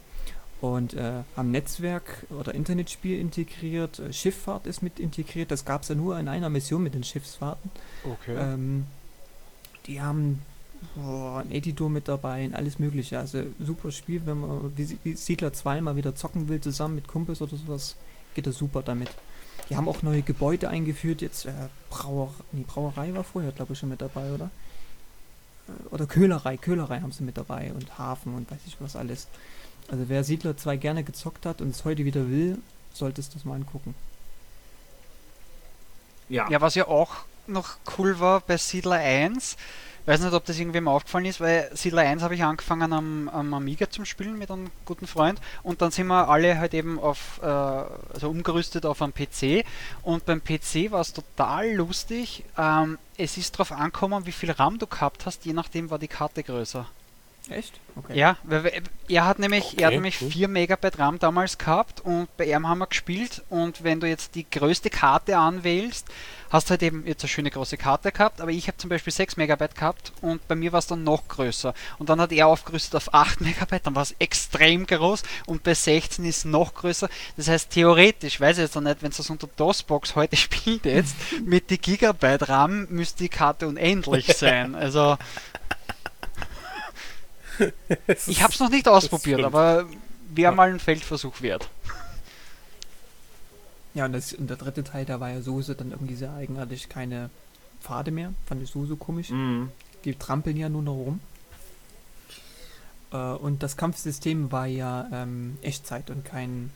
[SPEAKER 3] Und äh, haben Netzwerk oder Internetspiel integriert, Schifffahrt ist mit integriert, das gab es ja nur in einer Mission mit den Schiffsfahrten.
[SPEAKER 4] Okay.
[SPEAKER 3] Ähm, die haben boah, ein Editor mit dabei und alles mögliche. Also super Spiel, wenn man wie, wie Siedler 2 mal wieder zocken will, zusammen mit Kumpels oder sowas, geht das super damit. Die haben auch neue Gebäude eingeführt, jetzt äh, Brauer, nee, Brauerei war vorher, glaube ich, schon mit dabei, oder? Äh, Oder Köhlerei, Köhlerei haben sie mit dabei und Hafen und weiß ich was alles. Also wer Siedler 2 gerne gezockt hat und es heute wieder will, sollte es das mal angucken.
[SPEAKER 1] Ja.
[SPEAKER 4] Ja, was ja auch noch cool war bei Siedler 1, weiß nicht, ob das irgendwem aufgefallen ist, weil Siedler 1 habe ich angefangen am, am Amiga zum Spielen mit einem guten Freund und dann sind wir alle halt eben auf, äh, also umgerüstet auf einem PC und beim PC war es total lustig. Ähm, es ist darauf angekommen, wie viel RAM du gehabt hast, je nachdem war die Karte größer.
[SPEAKER 3] Echt? Okay.
[SPEAKER 4] Ja, er hat nämlich, er hat
[SPEAKER 2] Okay,
[SPEAKER 4] nämlich
[SPEAKER 2] cool.
[SPEAKER 4] 4 Megabyte RAM damals gehabt und bei ihm haben wir gespielt und wenn du jetzt die größte Karte anwählst, hast du halt eben jetzt eine schöne große Karte gehabt, aber ich habe zum Beispiel 6 Megabyte gehabt und bei mir war es dann noch größer. Und dann hat er aufgerüstet auf 8 *laughs* Megabyte, dann war es extrem groß und bei 16 ist es noch größer. Das heißt, theoretisch, weiß ich jetzt noch nicht, wenn du das unter DOS-Box heute *laughs* spielt jetzt, mit die Gigabyte RAM müsste die Karte unendlich sein. Also *laughs* ich habe es noch nicht ausprobiert, aber wäre
[SPEAKER 2] Ja.
[SPEAKER 4] mal ein Feldversuch wert.
[SPEAKER 3] Ja, und, das, und der dritte Teil, da war ja Soße dann irgendwie sehr eigenartig, keine Pfade mehr. Fand ich so, so komisch.
[SPEAKER 1] Mhm.
[SPEAKER 3] Die trampeln ja nur noch rum. Äh, und das Kampfsystem war ja ähm, Echtzeit und kein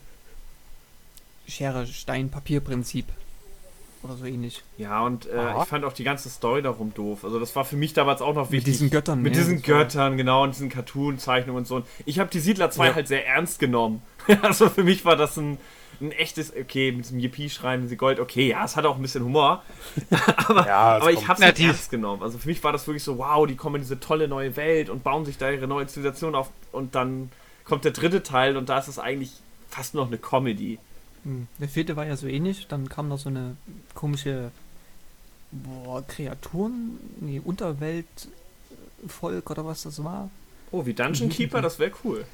[SPEAKER 3] Schere-Stein-Papier-Prinzip. Oder so ähnlich.
[SPEAKER 1] Ja, und äh, ich fand auch die ganze Story darum doof. Also das war für mich damals auch noch
[SPEAKER 3] Mit
[SPEAKER 1] wichtig.
[SPEAKER 3] diesen Göttern.
[SPEAKER 1] Mit
[SPEAKER 3] ja,
[SPEAKER 1] diesen
[SPEAKER 3] das war-
[SPEAKER 1] Göttern, genau, und diesen Cartoon-Zeichnungen und so. Und ich habe die Siedler 2
[SPEAKER 2] Ja.
[SPEAKER 1] halt sehr ernst genommen. *laughs* also für mich war das ein, ein echtes, okay, mit diesem Yippie-Schreien, mit diesem Gold, okay, ja, es hat auch ein bisschen Humor. *laughs* aber
[SPEAKER 2] Ja,
[SPEAKER 1] aber ich habe es halt ernst genommen. Also für mich war das wirklich so, wow, die kommen in diese tolle neue Welt und bauen sich da ihre neue Zivilisation auf. Und dann kommt der dritte Teil und da ist es eigentlich fast noch eine Comedy.
[SPEAKER 3] Hm. Der vierte war ja so ähnlich. Dann kam noch so eine komische boah, Kreaturen, nee, Unterweltvolk oder was das war.
[SPEAKER 1] Oh, wie Dungeon Keeper, das wäre cool.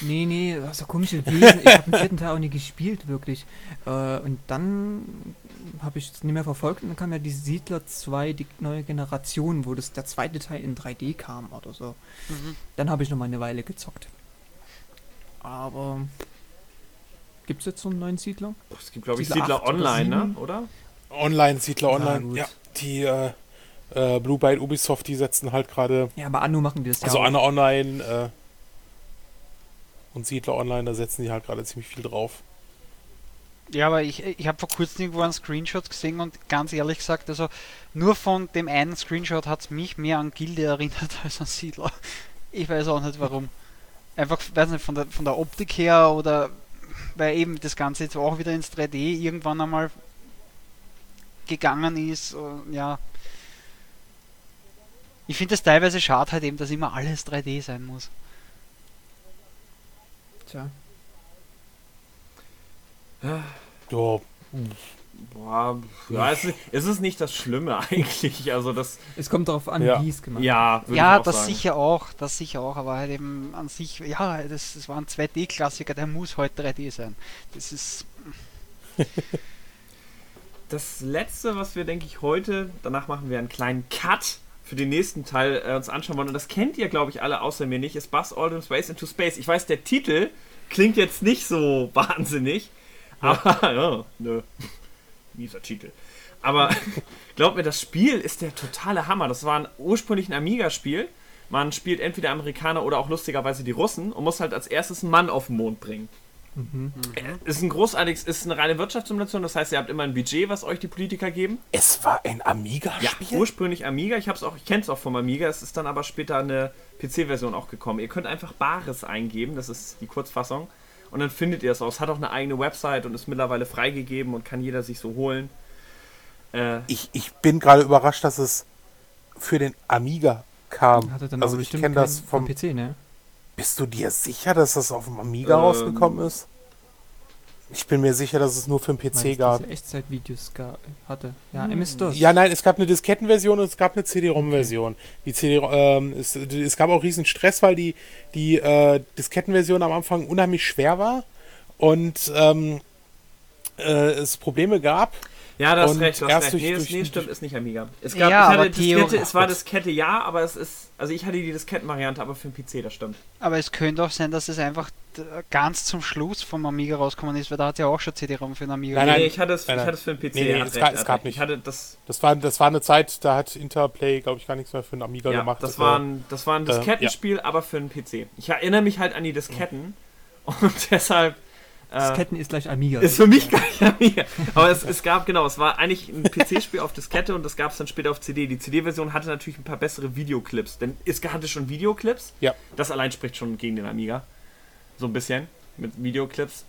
[SPEAKER 3] Nee, nee, so komische Wesen. Ich habe den vierten Teil auch nie gespielt, wirklich. Äh, und dann habe ich es nicht mehr verfolgt und dann kam ja die Siedler 2, die neue Generation, wo das der zweite Teil in 3D kam oder so.
[SPEAKER 4] Mhm.
[SPEAKER 3] Dann habe ich noch mal eine Weile gezockt. Aber gibt es jetzt so einen neuen Siedler?
[SPEAKER 1] Es gibt, glaube ich,
[SPEAKER 3] Siedler
[SPEAKER 1] Siedler
[SPEAKER 3] acht oder
[SPEAKER 1] Online, ne? Oder?
[SPEAKER 2] Online, Siedler Online.
[SPEAKER 3] gut.
[SPEAKER 2] Ja, die äh, äh, Blue Byte Ubisoft, die setzen halt gerade,
[SPEAKER 3] Ja, aber Anno machen die das
[SPEAKER 2] also
[SPEAKER 3] ja auch.
[SPEAKER 2] Anna Online äh, und Siedler Online, da setzen die halt gerade ziemlich viel drauf.
[SPEAKER 4] Ja, aber ich, ich habe vor kurzem irgendwo einen Screenshot gesehen und ganz ehrlich gesagt, also nur von dem einen Screenshot hat es mich mehr an Gilde erinnert *laughs* als an Siedler. Ich weiß auch nicht warum. Einfach, weiß nicht, von der, von der Optik her oder weil eben das Ganze jetzt auch wieder ins 3D irgendwann einmal gegangen ist. und Ja. Ich finde es teilweise schade halt eben, dass immer alles 3D sein muss.
[SPEAKER 3] Tja.
[SPEAKER 2] Ja,
[SPEAKER 1] Boah, ja, es ist, es ist nicht das Schlimme *laughs* eigentlich. Also das,
[SPEAKER 3] Es kommt darauf an,
[SPEAKER 2] Ja.
[SPEAKER 3] wie es gemacht
[SPEAKER 1] ja,
[SPEAKER 4] Ja, das
[SPEAKER 1] sagen.
[SPEAKER 4] sicher auch, das sicher auch, aber halt eben an sich, ja, das, das war ein 2D-Klassiker, der muss heute 3D sein. Das ist, *laughs*
[SPEAKER 1] Das letzte, was wir, denke ich, heute, danach machen wir einen kleinen Cut für den nächsten Teil äh, uns anschauen wollen. Und das kennt ihr, glaube ich, alle außer mir nicht, ist Buzz Aldrin's Race into Space. Ich weiß, der Titel klingt jetzt nicht so *laughs* wahnsinnig, aber, ja, nö, mieser Titel. Aber *laughs* glaubt mir, das Spiel ist der totale Hammer. Das war ein ursprünglich ein Amiga-Spiel. Man spielt entweder Amerikaner oder auch lustigerweise die Russen und muss halt als erstes einen Mann auf den Mond bringen.
[SPEAKER 3] Mhm.
[SPEAKER 1] Ist ein großartiges, ist eine reine Wirtschaftssimulation, das heißt, ihr habt immer ein Budget, was euch die Politiker geben.
[SPEAKER 2] Es war ein
[SPEAKER 1] Ja,
[SPEAKER 2] Amiga-Spiel?
[SPEAKER 1] ursprünglich Amiga. Ich hab's auch, ich kenne es auch vom Amiga. Es ist dann aber später eine PC-Version auch gekommen. Ihr könnt einfach Bares eingeben, das ist die Kurzfassung. Und dann findet ihr es auch. Es hat auch eine eigene Website und ist mittlerweile freigegeben und kann jeder sich so holen. Äh,
[SPEAKER 2] ich, ich bin gerade überrascht, dass es für den Amiga kam. Also ich kenne das vom...
[SPEAKER 3] PC, ne?
[SPEAKER 2] Bist du dir sicher, dass das auf dem Amiga
[SPEAKER 1] Ähm,
[SPEAKER 2] rausgekommen ist? Ich bin mir sicher, dass es nur für den
[SPEAKER 3] Weil
[SPEAKER 2] PC
[SPEAKER 3] es
[SPEAKER 2] gab.
[SPEAKER 3] Echtzeitvideos hatte. Ja,
[SPEAKER 1] Hm.
[SPEAKER 3] MS-DOS.
[SPEAKER 2] Ja, nein, es gab eine Diskettenversion und es gab eine CD-ROM-Version. Die CD, ähm, es, es gab auch riesen Stress, weil die, die äh, Diskettenversion am Anfang unheimlich schwer war und ähm, äh, es Probleme gab.
[SPEAKER 1] Ja, das
[SPEAKER 2] Und
[SPEAKER 1] recht, das
[SPEAKER 2] erst
[SPEAKER 1] recht.
[SPEAKER 2] durch-
[SPEAKER 1] Nee, das,
[SPEAKER 2] durch-
[SPEAKER 1] nee, stimmt, ist nicht Amiga. Es
[SPEAKER 4] Ja,
[SPEAKER 1] ich hatte Diskette, es war Diskette ja, aber es ist, also ich hatte die Diskettenvariante, aber für den PC, das stimmt.
[SPEAKER 4] aber es könnte auch sein, dass es einfach ganz zum Schluss vom Amiga rausgekommen ist, weil da hat ja auch schon CD-ROM für den Amiga.
[SPEAKER 2] Nein, nein.
[SPEAKER 1] nee, ich hatte es,
[SPEAKER 2] nein,
[SPEAKER 1] ich hatte es für den PC.
[SPEAKER 2] Nee, nee, es
[SPEAKER 1] recht,
[SPEAKER 2] gab- es gab nicht.
[SPEAKER 1] Ich hatte das,
[SPEAKER 2] Das war, das war eine Zeit, da hat Interplay, glaube ich, gar nichts mehr für den Amiga
[SPEAKER 1] ja,
[SPEAKER 2] gemacht.
[SPEAKER 1] das
[SPEAKER 2] Äh,
[SPEAKER 1] war ein, das war ein
[SPEAKER 2] äh, ja.
[SPEAKER 1] Diskettenspiel, aber für den PC. Ich erinnere mich halt an die Disketten und *laughs* deshalb äh,
[SPEAKER 3] Disketten ist gleich Amiga.
[SPEAKER 1] Ist für mich gar nicht Amiga. Aber es, es gab, genau, es war eigentlich ein PC-Spiel auf Diskette und das gab es dann später auf CD. Die CD-Version hatte natürlich ein paar bessere Videoclips, denn es hatte schon Videoclips.
[SPEAKER 2] Ja.
[SPEAKER 1] Das allein spricht schon gegen den Amiga. So ein bisschen mit Videoclips.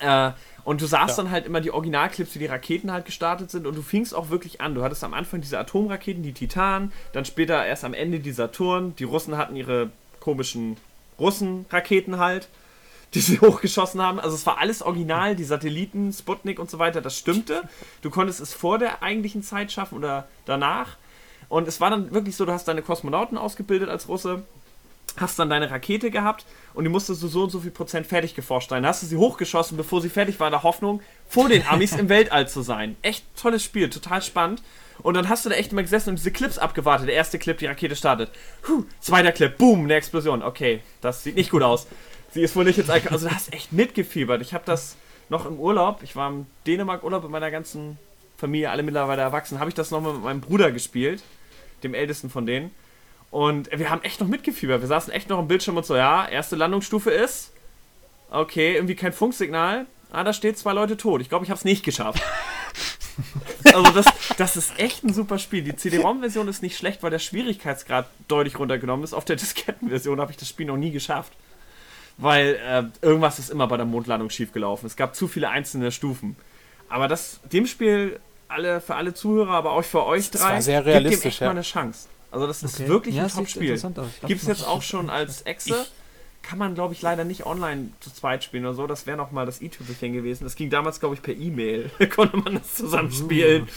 [SPEAKER 1] Äh, und du sahst
[SPEAKER 2] Ja.
[SPEAKER 1] dann halt immer die Originalclips, wie die Raketen halt gestartet sind und du fingst auch wirklich an. Du hattest am Anfang diese Atomraketen, die Titan, dann später erst am Ende die Saturn. Die Russen hatten ihre komischen Russen-Raketen halt die sie *laughs* hochgeschossen haben. Also es war alles original, die Satelliten, Sputnik und so weiter, das stimmte. Du konntest es vor der eigentlichen Zeit schaffen oder danach. Und es war dann wirklich so, du hast deine Kosmonauten ausgebildet als Russe, hast dann deine Rakete gehabt und die musstest du so und so viel Prozent fertig geforscht sein. Dann hast du sie hochgeschossen, bevor sie fertig war, in der Hoffnung, vor den Amis im *laughs* Weltall zu sein. Echt tolles Spiel, total spannend. Und dann hast du da echt immer gesessen und diese Clips abgewartet. Der erste Clip, die Rakete startet. Puh, zweiter Clip, boom, eine Explosion. Okay, das sieht nicht gut aus. Sie ist wohl nicht jetzt. Also, du hast echt mitgefiebert. Ich habe das noch im Urlaub. Ich war im Dänemark-Urlaub mit meiner ganzen Familie, alle mittlerweile erwachsen. Habe ich das nochmal mit meinem Bruder gespielt, dem ältesten von denen. Und wir haben echt noch mitgefiebert. Wir saßen echt noch am Bildschirm und so, ja, erste Landungsstufe ist. Okay, irgendwie kein Funksignal. Ah, da steht zwei Leute tot. Ich glaube, ich habe es nicht geschafft. *laughs* also das, das ist echt ein super Spiel. Die CD-ROM-Version ist nicht schlecht, weil der Schwierigkeitsgrad deutlich runtergenommen ist. Auf der Diskettenversion habe ich das Spiel noch nie geschafft. Weil äh, irgendwas ist immer bei der Mondlandung schiefgelaufen. Es gab zu viele einzelne Stufen. Aber das, dem Spiel, alle, für alle Zuhörer, aber auch für euch
[SPEAKER 2] Das
[SPEAKER 1] drei,
[SPEAKER 2] war sehr
[SPEAKER 1] gebt dem
[SPEAKER 2] realistisch,
[SPEAKER 1] echt
[SPEAKER 2] ja.
[SPEAKER 1] mal eine Chance. Also das ist
[SPEAKER 3] Okay.
[SPEAKER 1] wirklich
[SPEAKER 3] ja,
[SPEAKER 1] ein Top-Spiel. Gibt es jetzt auch schon als Exe.
[SPEAKER 2] Ich-
[SPEAKER 1] kann man, glaube ich, leider nicht online zu zweit spielen oder so. Das wäre nochmal das i-Tüpfelchen gewesen. Das ging damals, glaube ich, per E-Mail. *laughs* konnte man das zusammenspielen.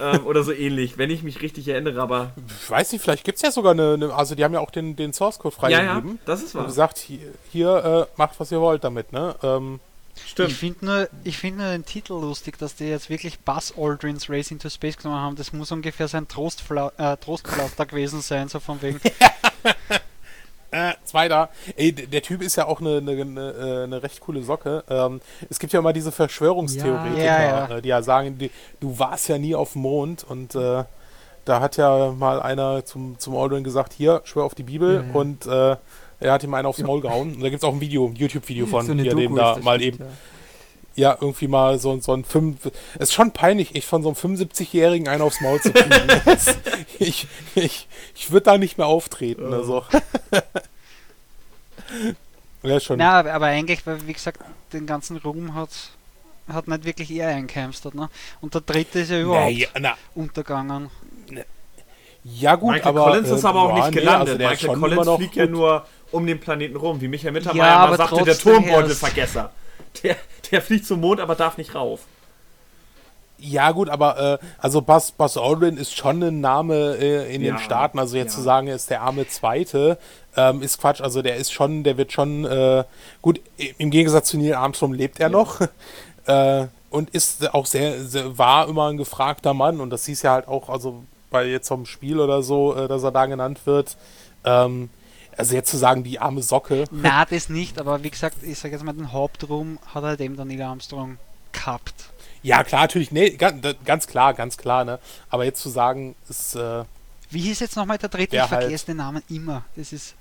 [SPEAKER 1] ähm, oder so ähnlich, wenn ich mich richtig erinnere, aber.
[SPEAKER 2] Ich weiß nicht, vielleicht gibt es ja sogar eine, eine, Also, die haben ja auch den, den Source Code freigegeben.
[SPEAKER 1] Ja, ja, das ist wahr.
[SPEAKER 2] Und gesagt, hier, hier äh, macht, was ihr wollt damit, ne? Ähm,
[SPEAKER 1] Stimmt.
[SPEAKER 4] Ich finde nur, ich find nur den Titel lustig, dass die jetzt wirklich Buzz Aldrin's Race into Space genommen haben. Das muss ungefähr sein Trostfla äh, Trostpflaster gewesen sein, so von wegen. *laughs*
[SPEAKER 2] Äh, zweiter. Ey, der Typ ist ja auch eine, eine, eine, äh, eine recht coole Socke. Ähm, es gibt ja immer diese Verschwörungstheoretiker,
[SPEAKER 4] Ja, ja.
[SPEAKER 2] Äh, die ja sagen, die, du warst ja nie auf dem Mond und äh, da hat ja mal einer zum, zum Aldrin gesagt, hier, schwör auf die Bibel
[SPEAKER 3] ja.
[SPEAKER 2] und äh, er hat ihm einen aufs Maul gehauen. Und da gibt es auch ein Video, ein YouTube-Video *laughs* von,
[SPEAKER 3] So
[SPEAKER 2] wie er dem
[SPEAKER 3] Doku
[SPEAKER 2] da mal eben,
[SPEAKER 3] ja.
[SPEAKER 2] Ja, irgendwie mal so, so ein 5. Es ist schon peinlich, echt von so einem 75-Jährigen einen aufs Maul zu kriegen. *laughs* Ich ich, ich würde da nicht mehr auftreten. Also. *laughs* ja, schon.
[SPEAKER 4] Na, aber, aber eigentlich, weil wie gesagt, den ganzen Ruhm hat, hat nicht wirklich er eingeheimstert, ne? Und der dritte ist ja überhaupt
[SPEAKER 2] Naja, na,
[SPEAKER 4] untergegangen.
[SPEAKER 2] ja, gut,
[SPEAKER 1] Michael
[SPEAKER 2] aber.
[SPEAKER 1] Collins ist
[SPEAKER 2] äh,
[SPEAKER 1] aber auch
[SPEAKER 2] ja,
[SPEAKER 1] nicht
[SPEAKER 2] nee,
[SPEAKER 1] gelandet.
[SPEAKER 2] also der ist
[SPEAKER 1] Michael Collins fliegt ja nur um den Planeten rum, wie Michael Mittermeier
[SPEAKER 4] Ja,
[SPEAKER 1] mal
[SPEAKER 4] aber
[SPEAKER 1] sagte, der
[SPEAKER 4] er
[SPEAKER 1] Turmbeutelvergesser. Der, der fliegt zum Mond, aber darf nicht rauf.
[SPEAKER 2] Ja, gut, aber äh, also Buzz, Buzz Aldrin ist schon ein Name äh, in
[SPEAKER 1] Ja,
[SPEAKER 2] den Staaten. Also jetzt
[SPEAKER 1] ja.
[SPEAKER 2] zu sagen, er ist der arme Zweite, ähm, ist Quatsch. Also der ist schon, der wird schon, äh, gut, im Gegensatz zu Neil Armstrong lebt er noch. *laughs* äh, und ist auch sehr, sehr, war immer ein gefragter Mann. Und das hieß ja halt auch, also bei jetzt vom Spiel oder so, äh, dass er da genannt wird. Ähm, also jetzt zu sagen, die arme Socke.
[SPEAKER 4] Na, das nicht, aber wie gesagt, ich sage jetzt mal, den Hauptruhm hat halt eben der Neil Armstrong gehabt.
[SPEAKER 2] Ja, klar, natürlich, nee, ganz, ganz klar, ganz klar, ne? Aber jetzt zu sagen, ist, äh,
[SPEAKER 4] Wie hieß jetzt nochmal der dritte?
[SPEAKER 2] Der
[SPEAKER 4] ich
[SPEAKER 2] halt-
[SPEAKER 4] vergesse den Namen immer. Das ist.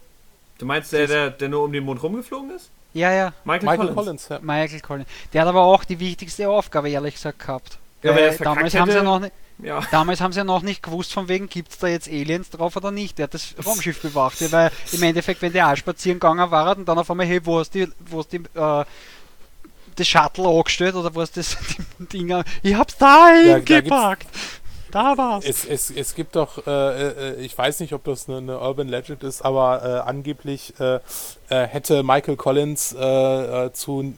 [SPEAKER 1] Du meinst der, der, der nur um den Mond rumgeflogen ist?
[SPEAKER 4] Ja, ja,
[SPEAKER 1] Michael,
[SPEAKER 2] Michael
[SPEAKER 1] Collins.
[SPEAKER 2] Collins, ja.
[SPEAKER 4] Michael Collins. Der hat aber auch die wichtigste Aufgabe, ehrlich gesagt, gehabt.
[SPEAKER 1] Ja, er
[SPEAKER 4] damals, haben sie ja noch nicht,
[SPEAKER 1] Ja.
[SPEAKER 4] damals haben sie ja noch nicht gewusst, von wegen, gibt es da jetzt Aliens drauf oder nicht. Der hat das Raumschiff bewacht. Ja, weil im Endeffekt, wenn der auch spazieren gegangen war und dann auf einmal, hey, wo hast du wo hast die, äh, das Shuttle angestellt oder wo hast das *laughs* die Dinger? Ich hab's da
[SPEAKER 2] Ja. Da
[SPEAKER 4] war's.
[SPEAKER 2] Es, es, es gibt doch, äh, äh, ich weiß nicht, ob das eine, eine Urban Legend ist, aber äh, angeblich äh, äh, hätte Michael Collins äh, zu,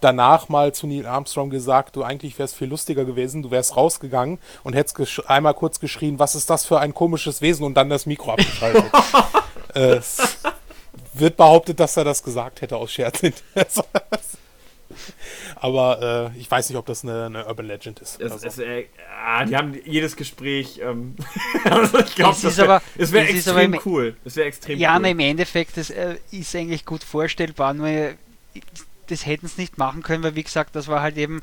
[SPEAKER 2] danach mal zu Neil Armstrong gesagt, du eigentlich wärst viel lustiger gewesen, du wärst rausgegangen und hättest einmal kurz geschrien, was ist das für ein komisches Wesen und dann das Mikro abgeschaltet. es *laughs* wird behauptet, dass er das gesagt hätte aus Scherz. *laughs* *laughs* aber äh, ich weiß nicht, ob das eine, eine Urban Legend ist.
[SPEAKER 1] Es,
[SPEAKER 2] so.
[SPEAKER 1] es, äh, ah, die haben jedes Gespräch. Ähm, *laughs* also ich glaube,
[SPEAKER 4] Es
[SPEAKER 1] das
[SPEAKER 4] ist
[SPEAKER 1] wäre
[SPEAKER 4] aber-
[SPEAKER 1] es wär
[SPEAKER 4] aber
[SPEAKER 1] extrem
[SPEAKER 4] im-
[SPEAKER 1] cool. Es wäre extrem
[SPEAKER 4] Ja,
[SPEAKER 1] cool.
[SPEAKER 4] na, im Endeffekt, das äh, ist eigentlich gut vorstellbar, nur das hätten sie nicht machen können, weil wie gesagt, das war halt eben,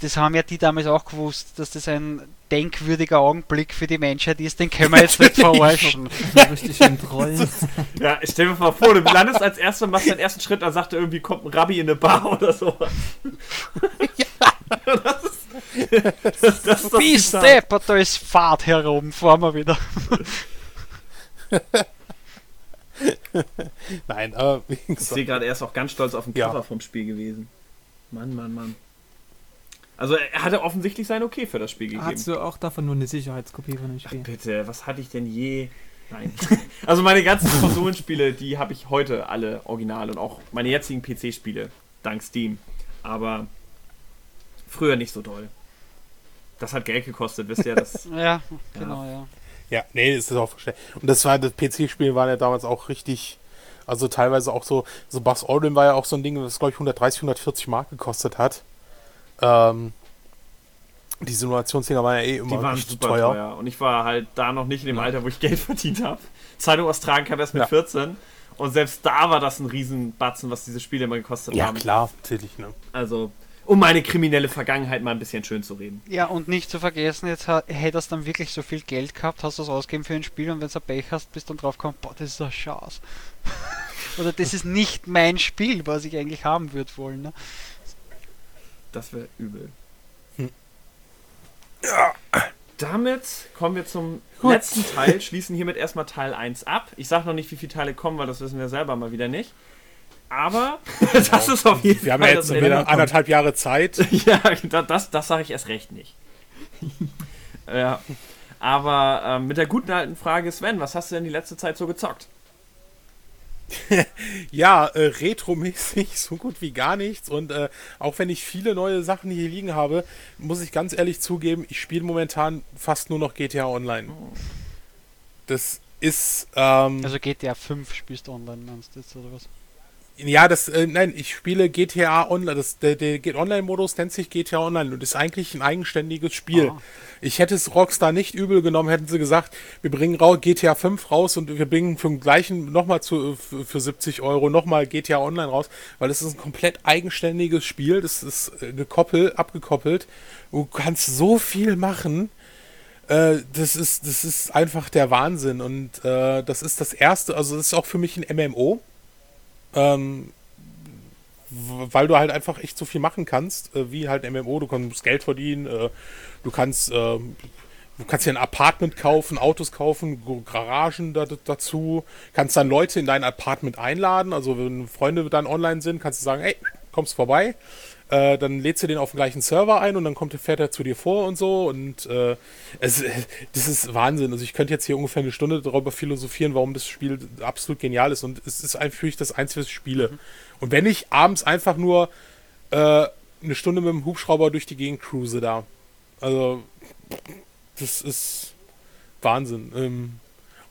[SPEAKER 4] das haben ja die damals auch gewusst, dass das ein denkwürdiger Augenblick für die Menschheit ist, den können wir jetzt nicht *laughs* verarschen.
[SPEAKER 3] So richtig schön trollen. *laughs*
[SPEAKER 1] Ja, stell dir mal vor, du landest als Erster, machst deinen ersten Schritt, dann sagt er irgendwie, kommt ein Rabbi in eine Bar oder sowas. *laughs* Das ist das, das, das
[SPEAKER 4] Wie steppert, da ist Fahrt herum, fahren wir wieder.
[SPEAKER 2] Nein, aber wie
[SPEAKER 1] Ich
[SPEAKER 2] gesagt,
[SPEAKER 1] sehe gerade, er ist auch ganz stolz auf den
[SPEAKER 2] Ja.
[SPEAKER 1] Cover vom Spiel gewesen. Mann, Mann, Mann. Also er hatte offensichtlich sein Okay für das Spiel gegeben.
[SPEAKER 3] Hast du auch davon nur eine Sicherheitskopie von dem
[SPEAKER 1] Ach,
[SPEAKER 3] Spiel?
[SPEAKER 1] bitte, was hatte ich denn je? Nein. *laughs* also meine ganzen *laughs* Konsolenspiele, die habe ich heute alle original und auch meine jetzigen PC-Spiele, dank Steam. Aber früher nicht so doll. Das hat Geld gekostet, wisst ihr? Das, *laughs*
[SPEAKER 4] Ja, genau, ja.
[SPEAKER 2] ja, nee, das ist auch verständlich. Und das war, das PC-Spiel waren ja damals auch richtig, also teilweise auch so, so Buzz Aldrin war ja auch so ein Ding, das glaube ich 130, 140 Mark gekostet hat. Ähm, die Simulationsdinger waren ja eh immer
[SPEAKER 1] die waren super
[SPEAKER 2] teuer.
[SPEAKER 1] teuer. Und ich war halt da noch nicht in dem
[SPEAKER 2] Ja.
[SPEAKER 1] Alter, wo ich Geld *laughs* verdient habe. Zeitung austragen kam erst mit
[SPEAKER 2] Ja.
[SPEAKER 1] 14. Und selbst da war das ein Riesenbatzen, was diese Spiele immer gekostet
[SPEAKER 2] Ja,
[SPEAKER 1] haben.
[SPEAKER 2] klar, natürlich, ne?
[SPEAKER 1] Also, um meine kriminelle Vergangenheit mal ein bisschen schön zu reden.
[SPEAKER 4] Ja, und nicht zu vergessen, jetzt hättest du dann wirklich so viel Geld gehabt, hast du es ausgegeben für ein Spiel und wenn du ein Pech hast, bist du dann drauf gekommen, boah, das ist ein Schatz. *laughs* Oder das ist nicht mein Spiel, was ich eigentlich haben würde wollen. Ne?
[SPEAKER 1] Das wäre übel.
[SPEAKER 2] Hm.
[SPEAKER 1] Damit kommen wir zum
[SPEAKER 2] Gut.
[SPEAKER 1] letzten *laughs* Teil, schließen hiermit erstmal Teil 1 ab. Ich sage noch nicht, wie viele Teile kommen, weil das wissen wir selber mal wieder nicht. Aber *laughs* das ist auf jeden
[SPEAKER 2] Wir haben
[SPEAKER 1] Fall
[SPEAKER 2] ja jetzt wieder anderthalb Jahre Zeit. *laughs*
[SPEAKER 1] Ja, da- das, das sage ich erst recht nicht. ja. Aber ähm, mit der guten alten Frage, Sven, was hast du denn die letzte Zeit so gezockt? *laughs*
[SPEAKER 2] ja, äh, retromäßig *laughs* so gut wie gar nichts. Und äh, auch wenn ich viele neue Sachen hier liegen habe, muss ich ganz ehrlich zugeben, ich spiele momentan fast nur noch GTA Online. Das ist. Ähm,
[SPEAKER 4] Also GTA 5 spielst du online, meinst du jetzt, oder was?
[SPEAKER 2] Ja, das, äh, nein, ich spiele GTA Online. Das, der der Online-Modus nennt sich GTA Online und ist eigentlich ein eigenständiges Spiel.
[SPEAKER 4] Ah.
[SPEAKER 2] Ich hätte es Rockstar nicht übel genommen, hätten sie gesagt, wir bringen GTA 5 raus und wir bringen für den gleichen nochmal zu, für, für 70 Euro nochmal GTA Online raus, weil es ist ein komplett eigenständiges Spiel, das ist äh, gekoppelt, abgekoppelt. Du kannst so viel machen. Äh, das ist, das ist einfach der Wahnsinn und äh, das ist das erste, also das ist auch für mich ein MMO. Ähm, weil du halt einfach echt so viel machen kannst, äh, wie halt MMO. Du kannst Geld verdienen, äh, du kannst, äh, du kannst dir ein Apartment kaufen, Autos kaufen, Garagen da, dazu, kannst dann Leute in dein Apartment einladen. Also wenn Freunde dann online sind, kannst du sagen, ey, kommst vorbei. Äh, dann lädst du den auf den gleichen Server ein und dann kommt, fährt er zu dir vor und so. Und äh, es, *laughs* das ist Wahnsinn. Also ich könnte jetzt hier ungefähr eine Stunde darüber philosophieren, warum das Spiel absolut genial ist. Und es ist einfach für mich das Einzige, was ich spiele. Und wenn ich abends einfach nur äh, eine Stunde mit dem Hubschrauber durch die Gegend cruise da. Also, das ist Wahnsinn. Ähm,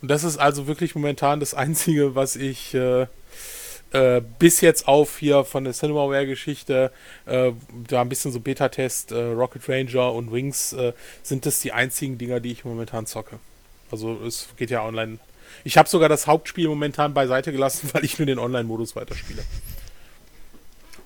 [SPEAKER 2] und das ist also wirklich momentan das Einzige, was ich äh, äh, bis jetzt auf hier von der Cinemaware-Geschichte, äh, da ein bisschen so Beta-Test, äh, Rocket Ranger und Wings, äh, sind das die einzigen Dinger, die ich momentan zocke. Also es geht ja online. Ich habe sogar das Hauptspiel momentan beiseite gelassen, *laughs* weil ich nur den Online-Modus weiterspiele.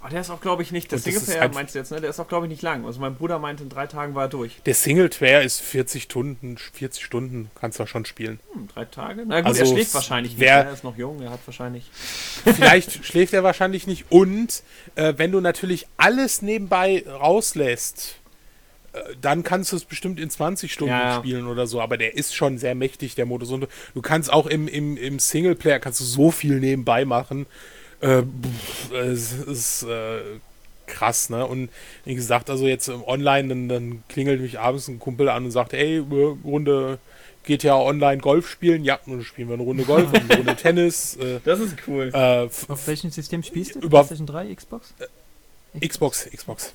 [SPEAKER 1] Oh, der ist auch, glaube ich, nicht. Der Singleplayer
[SPEAKER 2] ein-
[SPEAKER 1] meinst du jetzt, ne? Der ist auch, glaube ich, nicht lang. Also mein Bruder meinte, in drei Tagen war er durch.
[SPEAKER 2] Der Singleplayer ist 40 Stunden, 40 Stunden kannst du schon spielen.
[SPEAKER 1] Hm, drei Tage? Na gut,
[SPEAKER 2] Also,
[SPEAKER 1] er schläft wahrscheinlich nicht.
[SPEAKER 2] wer-
[SPEAKER 1] ne? Er ist noch jung, er hat wahrscheinlich. *laughs*
[SPEAKER 2] Vielleicht schläft er wahrscheinlich nicht. Und äh, wenn du natürlich alles nebenbei rauslässt, äh, dann kannst du es bestimmt in 20 Stunden
[SPEAKER 1] Ja, ja.
[SPEAKER 2] spielen oder so. Aber der ist schon sehr mächtig, der Modus. Und du- du kannst auch im, im, im Singleplayer kannst du so viel nebenbei machen. Äh, pff, es ist äh, krass, ne? Und wie gesagt, also jetzt im Online, dann, dann klingelt mich abends ein Kumpel an und sagt, ey, äh, Runde GTA Online Golf spielen. Ja, dann spielen wir eine Runde Golf und eine Runde *laughs* Tennis. Äh,
[SPEAKER 1] Das ist cool.
[SPEAKER 2] äh,
[SPEAKER 3] Auf welchem System spielst du?
[SPEAKER 2] Über-
[SPEAKER 3] PlayStation 3, Xbox?
[SPEAKER 2] Xbox, Xbox.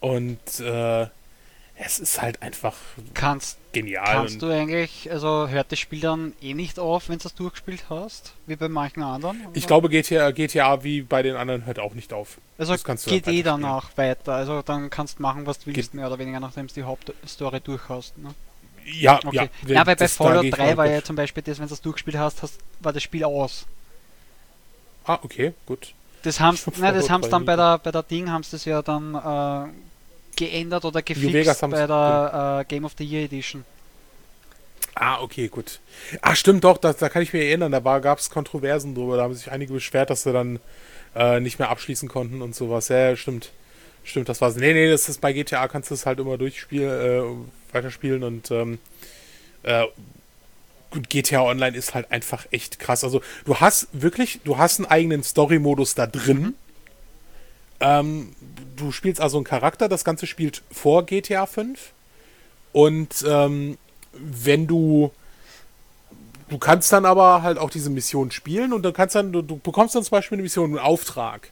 [SPEAKER 2] Und äh, es ist halt einfach
[SPEAKER 4] Kannst,
[SPEAKER 2] genial.
[SPEAKER 4] kannst du eigentlich, also hört das Spiel dann eh nicht auf, wenn du das durchgespielt hast, wie bei manchen anderen?
[SPEAKER 2] ich glaube, GTA, GTA wie bei den anderen hört auch nicht auf.
[SPEAKER 4] also
[SPEAKER 2] das kannst du
[SPEAKER 4] geht eh danach weiter. Also dann kannst du machen, was du willst,
[SPEAKER 2] Geht-
[SPEAKER 4] mehr oder weniger, nachdem du die Hauptstory durch hast. Ne?
[SPEAKER 2] Ja,
[SPEAKER 4] Okay.
[SPEAKER 2] ja.
[SPEAKER 4] Ja, weil bei Fallout
[SPEAKER 2] geh ich
[SPEAKER 4] 3
[SPEAKER 2] mal
[SPEAKER 4] war ja zum Beispiel das, wenn du das durchgespielt hast, hast, war das Spiel aus.
[SPEAKER 2] Ah, okay, gut.
[SPEAKER 4] Das haben *laughs* das haben's
[SPEAKER 2] 3
[SPEAKER 4] dann bei der, bei der Ding haben sie das ja dann äh, geändert oder gefixt bei der äh, Game of the Year Edition.
[SPEAKER 2] Ah, okay, gut. Ah, stimmt doch, das, da kann ich mich erinnern, da gab es Kontroversen drüber, da haben sich einige beschwert, dass sie dann äh, nicht mehr abschließen konnten und sowas. Ja, ja, stimmt. Stimmt, das war's. Nee, nee, das ist bei GTA kannst du es halt immer durchspielen, äh, weiterspielen und ähm, äh, gut, GTA Online ist halt einfach echt krass. Also du hast wirklich, du hast einen eigenen Story-Modus da drin. Ähm, du spielst also einen Charakter, das Ganze spielt vor GTA 5. Und ähm, wenn du du kannst dann aber halt auch diese Mission spielen und dann kannst dann, du, du bekommst dann zum Beispiel eine Mission, einen Auftrag.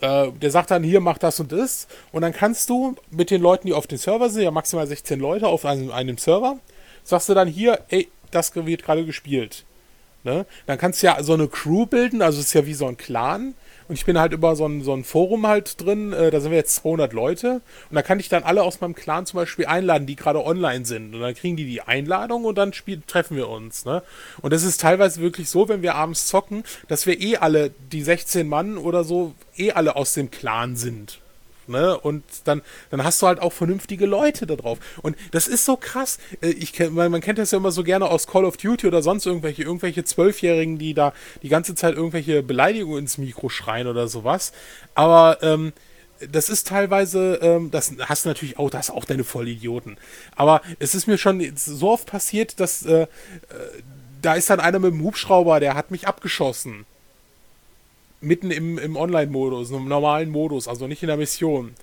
[SPEAKER 2] Äh, der sagt dann, hier, mach das und das. Und dann kannst du mit den Leuten, die auf dem Server sind, ja maximal 16 Leute auf einem, einem Server, sagst du dann hier, ey, das wird gerade gespielt. Ne? Dann kannst du ja so eine Crew bilden, also es ist ja wie so ein Clan. Und ich bin halt über so ein, so ein Forum halt drin, äh, da sind wir jetzt 200 Leute. Und da kann ich dann alle aus meinem Clan zum Beispiel einladen, die gerade online sind. Und dann kriegen die die Einladung und dann spiel, treffen wir uns. Ne? Und es ist teilweise wirklich so, wenn wir abends zocken, dass wir eh alle, die 16 Mann oder so, eh alle aus dem Clan sind. Ne? Und dann, dann hast du halt auch vernünftige Leute da drauf. Und das ist so krass. Äh, Ich, man, man kennt das ja immer so gerne aus Call of Duty oder sonst irgendwelche, irgendwelche Zwölfjährigen, die da die ganze Zeit irgendwelche Beleidigungen ins Mikro schreien oder sowas. Aber ähm, das ist teilweise, ähm, das hast du natürlich auch, das auch deine Vollidioten. Aber es ist mir schon so oft passiert, dass äh, äh, da ist dann einer mit dem Hubschrauber, der hat mich abgeschossen mitten im, im Online-Modus, im normalen Modus, also nicht in der Mission.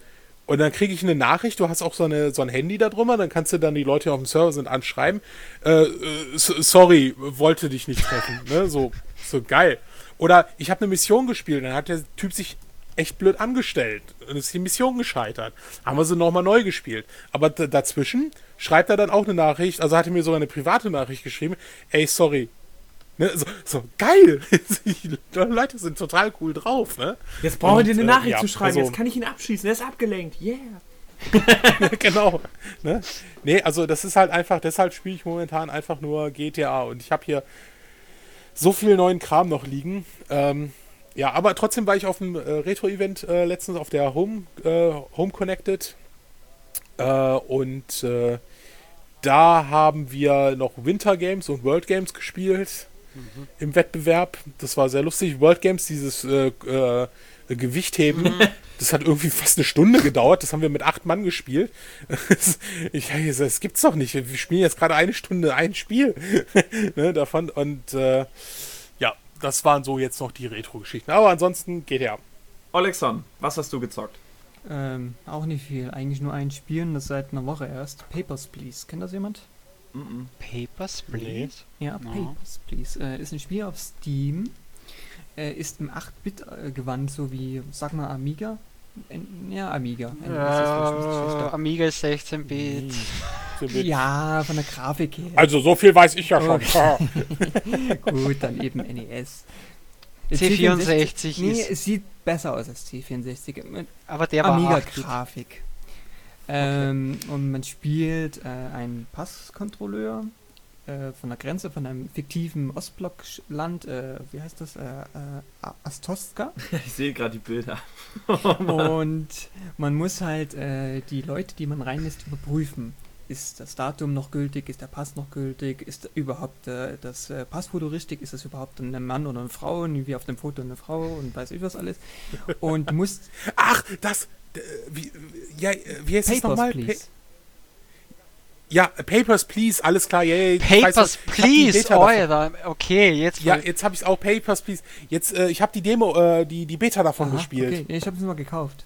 [SPEAKER 2] Und dann kriege ich eine Nachricht, du hast auch so, eine, so ein Handy da drüber, dann kannst du dann die Leute, die auf dem Server sind, anschreiben, äh, äh, sorry, wollte dich nicht treffen, ne, so. So geil. Oder ich habe eine Mission gespielt, dann hat der Typ sich echt blöd angestellt und ist die Mission gescheitert. Haben wir sie nochmal neu gespielt. Aber dazwischen schreibt er dann auch eine Nachricht, also hat er mir sogar eine private Nachricht geschrieben, ey, sorry. Ne, so, so, geil! *laughs* die Leute sind total cool drauf, ne?
[SPEAKER 1] Jetzt brauchen wir dir eine äh, Nachricht äh, ja, zu schreiben, also, jetzt kann ich ihn abschießen, er ist abgelenkt, yeah! *laughs*
[SPEAKER 2] genau. Ne? Nee, also das ist halt einfach, deshalb spiele ich momentan einfach nur GTA und ich habe hier so viel neuen Kram noch liegen. Ähm, ja, aber trotzdem war ich auf dem äh, Retro-Event äh, letztens auf der Home, äh, Home Connected äh, und da haben wir noch Winter Games und World Games gespielt mhm. im Wettbewerb. Das war sehr lustig. World Games, dieses äh, Gewichtheben. Mhm. Das hat irgendwie fast eine Stunde gedauert. Das haben wir mit acht Mann gespielt. *laughs* ich, das gibt's doch nicht. Wir spielen jetzt gerade eine Stunde ein Spiel *laughs* ne, davon. Und äh, ja, das waren so jetzt noch die Retro-Geschichten. Aber ansonsten geht ja.
[SPEAKER 1] Alexon, was hast du gezockt?
[SPEAKER 3] Ähm, auch nicht viel. Eigentlich nur ein Spiel und das seit einer Woche erst. Papers, Please. Kennt das jemand?
[SPEAKER 4] Mm -mm. Papers, Please?
[SPEAKER 3] Ja, Papers, Please. Äh, ist ein Spiel auf Steam äh, ist im 8-Bit-Gewand, so wie, sag mal, Amiga. Ja, Amiga.
[SPEAKER 4] Äh, Amiga ist 16-Bit. *laughs*
[SPEAKER 3] Ja, von der Grafik her.
[SPEAKER 2] Also so viel weiß ich ja schon. *laughs*
[SPEAKER 3] Gut, dann eben NES.
[SPEAKER 4] C64
[SPEAKER 3] nee, es sieht besser aus als C64.
[SPEAKER 4] Aber der war
[SPEAKER 3] Amiga-Grafik. Ähm, okay. Und man spielt äh, einen Passkontrolleur äh, von der Grenze von einem fiktiven Ostblockland, äh, wie heißt das, äh, äh Astoska. *laughs*
[SPEAKER 1] Ich sehe gerade die Bilder. *laughs*
[SPEAKER 3] und *laughs* man muss halt äh, die Leute, die man reinlässt, überprüfen. Ist das Datum noch gültig? Ist der Pass noch gültig? Ist überhaupt das Passfoto richtig? Ist das überhaupt ein Mann oder eine Frau? Wie auf dem Foto eine Frau und weiß ich was alles. Und du musst.
[SPEAKER 2] Ach, das. Wie, ja, wie heißt
[SPEAKER 3] Papers, das nochmal? Please.
[SPEAKER 2] Ja, Papers, Please, alles klar, yay.
[SPEAKER 4] Papers, weiß, Please, ja, okay, jetzt.
[SPEAKER 2] Ja, jetzt habe ich es auch, Papers, Please. Jetzt, äh, ich habe die Demo, äh, die, die Beta davon Aha, gespielt. Okay,
[SPEAKER 3] ich habe es mal gekauft.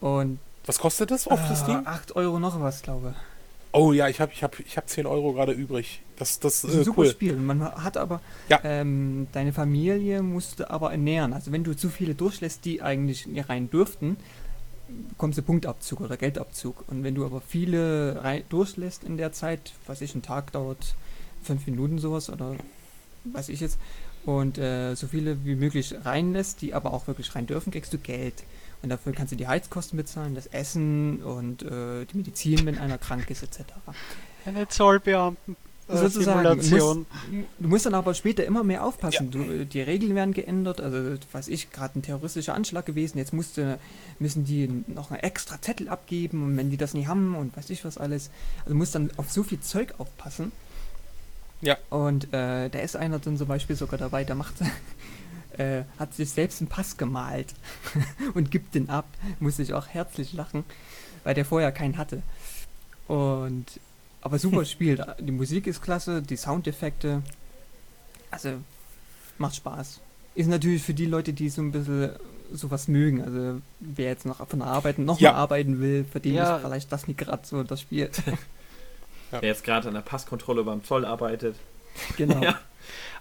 [SPEAKER 3] Und.
[SPEAKER 2] Was kostet das auf
[SPEAKER 3] äh, das Ding? 8 Euro noch was, glaube ich.
[SPEAKER 2] Oh ja, ich habe ich hab, ich hab 10 Euro gerade übrig. Das, das, das ist ein äh,
[SPEAKER 3] super cool. Spiel. Man hat aber, ja. ähm, deine Familie musste aber ernähren. Also wenn du zu viele durchlässt, die eigentlich rein dürften, bekommst du Punktabzug oder Geldabzug. Und wenn du aber viele durchlässt in der Zeit, weiß ich, ein Tag dauert fünf Minuten sowas oder weiß ich jetzt, und äh, so viele wie möglich reinlässt, die aber auch wirklich rein dürfen, kriegst du Geld. Und dafür kannst du die Heizkosten bezahlen, das Essen und äh, die Medizin, wenn einer krank ist, etc.
[SPEAKER 4] Eine Zollbeamten
[SPEAKER 3] äh, sozusagen. Du musst, du musst, dann aber später immer mehr aufpassen. Ja. Du, die Regeln werden geändert. Also, weiß ich, gerade ein terroristischer Anschlag gewesen. Jetzt musste, müssen die noch einen extra Zettel abgeben und wenn die das nicht haben und weiß ich was alles. Also, du musst dann auf so viel Zeug aufpassen.
[SPEAKER 2] Ja.
[SPEAKER 3] Und äh, da ist einer dann zum Beispiel sogar dabei, der macht. *laughs* Äh, hat sich selbst einen Pass gemalt *laughs* und gibt den ab. Muss ich auch herzlich lachen, weil der vorher keinen hatte. Und aber super *laughs* spielt. Die Musik ist klasse, die Soundeffekte. Also, macht Spaß. Ist natürlich für die Leute, die so ein bisschen sowas mögen. Also, wer jetzt noch von der Arbeit nochmal ja. arbeiten will, für den ja. ist vielleicht das nicht gerade so das Spiel. *laughs*
[SPEAKER 1] ja. Der jetzt gerade an der Passkontrolle beim Zoll arbeitet.
[SPEAKER 3] Genau. *laughs* Ja.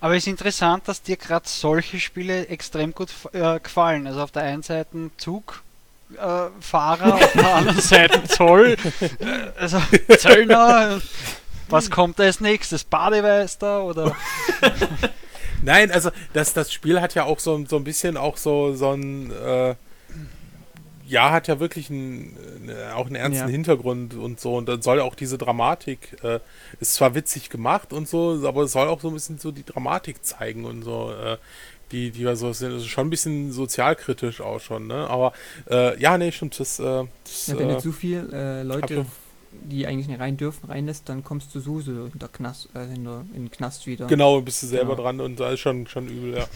[SPEAKER 4] Aber es ist interessant, dass dir gerade solche Spiele extrem gut äh, gefallen. Also auf der einen Seite Zug, äh, Fahrer, auf *laughs* der anderen Seite Zoll, äh, also Zöllner. Was kommt als nächstes? Bademeister oder? *laughs*
[SPEAKER 2] Nein, also das, das Spiel hat ja auch so, so ein bisschen auch so, so ein äh, ja, hat ja wirklich einen, äh, auch einen ernsten ja. Hintergrund und so. Und dann soll auch diese Dramatik, äh, ist zwar witzig gemacht und so, aber es soll auch so ein bisschen so die Dramatik zeigen und so. Äh, die, die so sind also schon ein bisschen sozialkritisch auch schon, ne? Aber äh, ja, nee, stimmt, das, äh, das
[SPEAKER 3] ja, wenn du zu viel äh, Leute, die eigentlich nicht rein dürfen, reinlässt, dann kommst du so, so hinter Knast, äh, hinter, in den Knast wieder.
[SPEAKER 2] Genau, bist du selber genau. dran und da ist schon, schon übel, ja.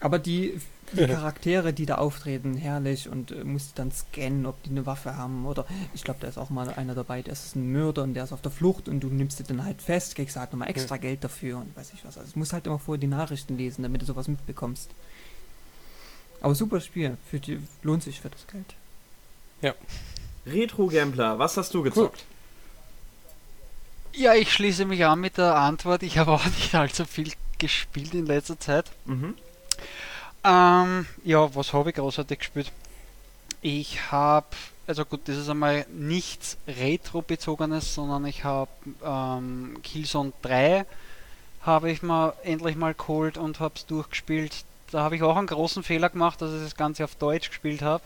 [SPEAKER 3] Aber die die Charaktere, die da auftreten, herrlich und äh, musst dann scannen, ob die eine Waffe haben oder ich glaube, da ist auch mal einer dabei, der ist ein Mörder und der ist auf der Flucht und du nimmst den dann halt fest, kriegst halt nochmal extra ja. Geld dafür und weiß ich was. Also, du musst halt immer vorher die Nachrichten lesen, damit du sowas mitbekommst. Aber super Spiel, für die, lohnt sich für das Geld.
[SPEAKER 2] Ja.
[SPEAKER 1] Retro Gambler, was hast du gezockt? Cool.
[SPEAKER 4] Ja, ich schließe mich an mit der Antwort. Ich habe auch nicht allzu viel gespielt in letzter Zeit.
[SPEAKER 1] Mhm.
[SPEAKER 4] Ähm, ja, was habe ich großartig gespielt? Ich habe, also gut, das ist einmal nichts Retro-bezogenes, sondern ich habe ähm, Killzone 3 habe ich mal endlich mal geholt und habe es durchgespielt. Da habe ich auch einen großen Fehler gemacht, dass ich das Ganze auf Deutsch gespielt habe.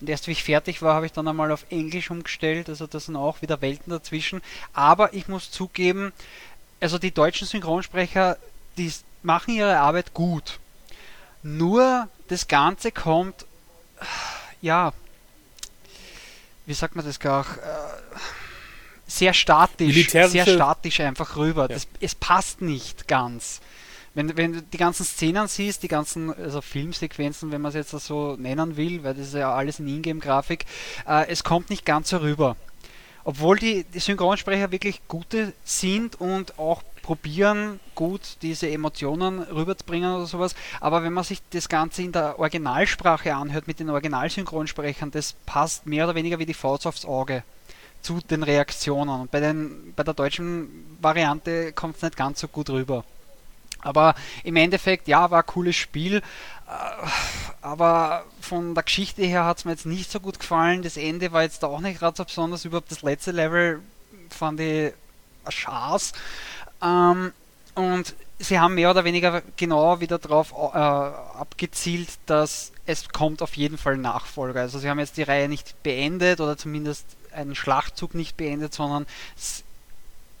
[SPEAKER 4] Und erst wie ich fertig war, habe ich dann einmal auf Englisch umgestellt. Also das sind auch wieder Welten dazwischen. Aber ich muss zugeben, also die deutschen Synchronsprecher, die machen ihre Arbeit gut. Nur das Ganze kommt, ja, wie sagt man das gar, äh, sehr statisch, sehr statisch einfach rüber. Ja. Das, es passt nicht ganz. Wenn, wenn du die ganzen Szenen siehst, die ganzen also Filmsequenzen, wenn man es jetzt so nennen will, weil das ist ja alles in Ingame-Grafik, äh, es kommt nicht ganz so rüber. Obwohl die, die Synchronsprecher wirklich gute sind und auch probieren, gut diese Emotionen rüberzubringen oder sowas. Aber wenn man sich das Ganze in der Originalsprache anhört, mit den Originalsynchronsprechern, das passt mehr oder weniger wie die Faust aufs Auge zu den Reaktionen. Und bei, den, bei der deutschen Variante kommt es nicht ganz so gut rüber. Aber im Endeffekt, ja, war ein cooles Spiel. Äh, aber von der Geschichte her hat es mir jetzt nicht so gut gefallen. Das Ende war jetzt auch nicht gerade so besonders. Überhaupt das letzte Level fand ich ein Schaß. Ähm, und sie haben mehr oder weniger genau wieder darauf äh, abgezielt, dass es kommt auf jeden Fall Nachfolger. Also sie haben jetzt die Reihe nicht beendet oder zumindest einen Schlachtzug nicht beendet, sondern es,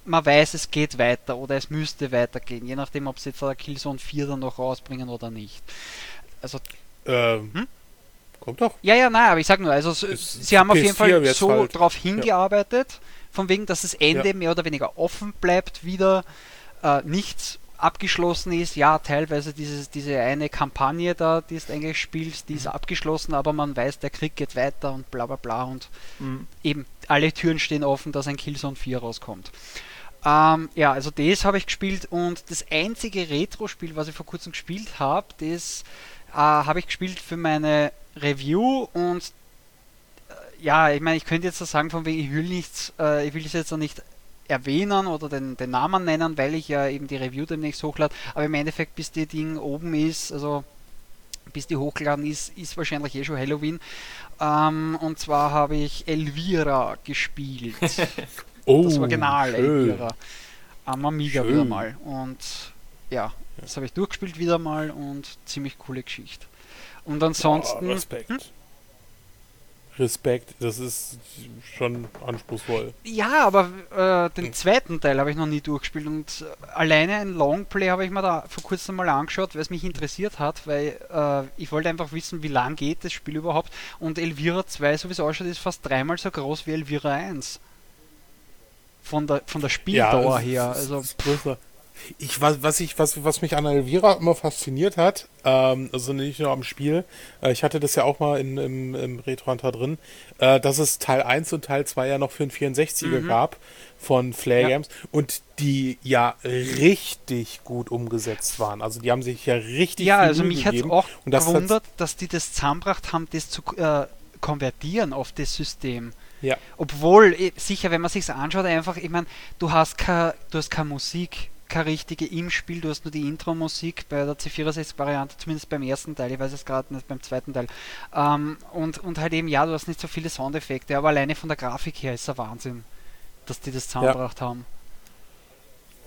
[SPEAKER 4] man weiß, es geht weiter oder es müsste weitergehen, je nachdem, ob sie jetzt der Killzone 4 dann noch rausbringen oder nicht. Also.
[SPEAKER 2] Ähm, hm? Kommt doch.
[SPEAKER 4] Ja, ja, nein, aber ich sag nur, also es, sie haben auf jeden Fall so halt. darauf hingearbeitet, ja. Von wegen, dass das Ende ja. mehr oder weniger offen bleibt, wieder äh, nichts abgeschlossen ist. Ja, teilweise dieses, diese eine Kampagne da, die es eigentlich spielt, die ist mhm. abgeschlossen, aber man weiß, der Krieg geht weiter und bla bla bla und mhm. eben alle Türen stehen offen, dass ein Killzone 4 rauskommt. Ähm, ja, also das habe ich gespielt und das einzige Retro-Spiel, was ich vor kurzem gespielt habe, das äh, habe ich gespielt für meine Review und ja, ich meine, ich könnte jetzt so sagen, von wegen, ich will nichts, äh, ich will es jetzt noch nicht erwähnen oder den, den Namen nennen, weil ich ja eben die Review demnächst hochlade. Aber im Endeffekt, bis die Ding oben ist, also bis die hochgeladen ist, ist wahrscheinlich eh schon Halloween. Ähm, und zwar habe ich Elvira gespielt. *laughs*
[SPEAKER 2] oh,
[SPEAKER 4] das Original schön. Elvira. Am Amiga schön. wieder mal. Und ja, das habe ich durchgespielt wieder mal und ziemlich coole Geschichte. Und ansonsten.
[SPEAKER 2] Oh, Respekt. Hm? Respekt, das ist schon anspruchsvoll.
[SPEAKER 4] Ja, aber äh, den zweiten Teil habe ich noch nie durchgespielt und alleine ein Longplay habe ich mir da vor kurzem mal angeschaut, weil es mich interessiert hat, weil äh, ich wollte einfach wissen, wie lang geht das Spiel überhaupt und Elvira 2, so wie es ausschaut, ist fast dreimal so groß wie Elvira 1. Von der, von der Spieldauer ja, her. Also, größer.
[SPEAKER 2] Ich, was, was, ich, was, was mich an Elvira immer fasziniert hat, ähm, also nicht nur am Spiel, äh, ich hatte das ja auch mal in, im, im Retro Hunter drin, äh, dass es Teil 1 und Teil 2 ja noch für den 64er mhm. gab von Flare ja. Games und die ja richtig gut umgesetzt waren. Also die haben sich ja richtig
[SPEAKER 4] Ja, also mich hat auch und das gewundert, dass die das zusammengebracht haben, das zu äh, konvertieren auf das System.
[SPEAKER 2] Ja.
[SPEAKER 4] Obwohl, eh, sicher, wenn man sich anschaut, einfach, ich meine, du hast keine Musik keine richtige im Spiel, du hast nur die Intro-Musik bei der C64-Variante, zumindest beim ersten Teil, ich weiß es gerade nicht beim zweiten Teil. Ähm, und, und halt eben, ja, du hast nicht so viele Soundeffekte, aber alleine von der Grafik her ist es Wahnsinn, dass die das zusammengebracht ja. haben.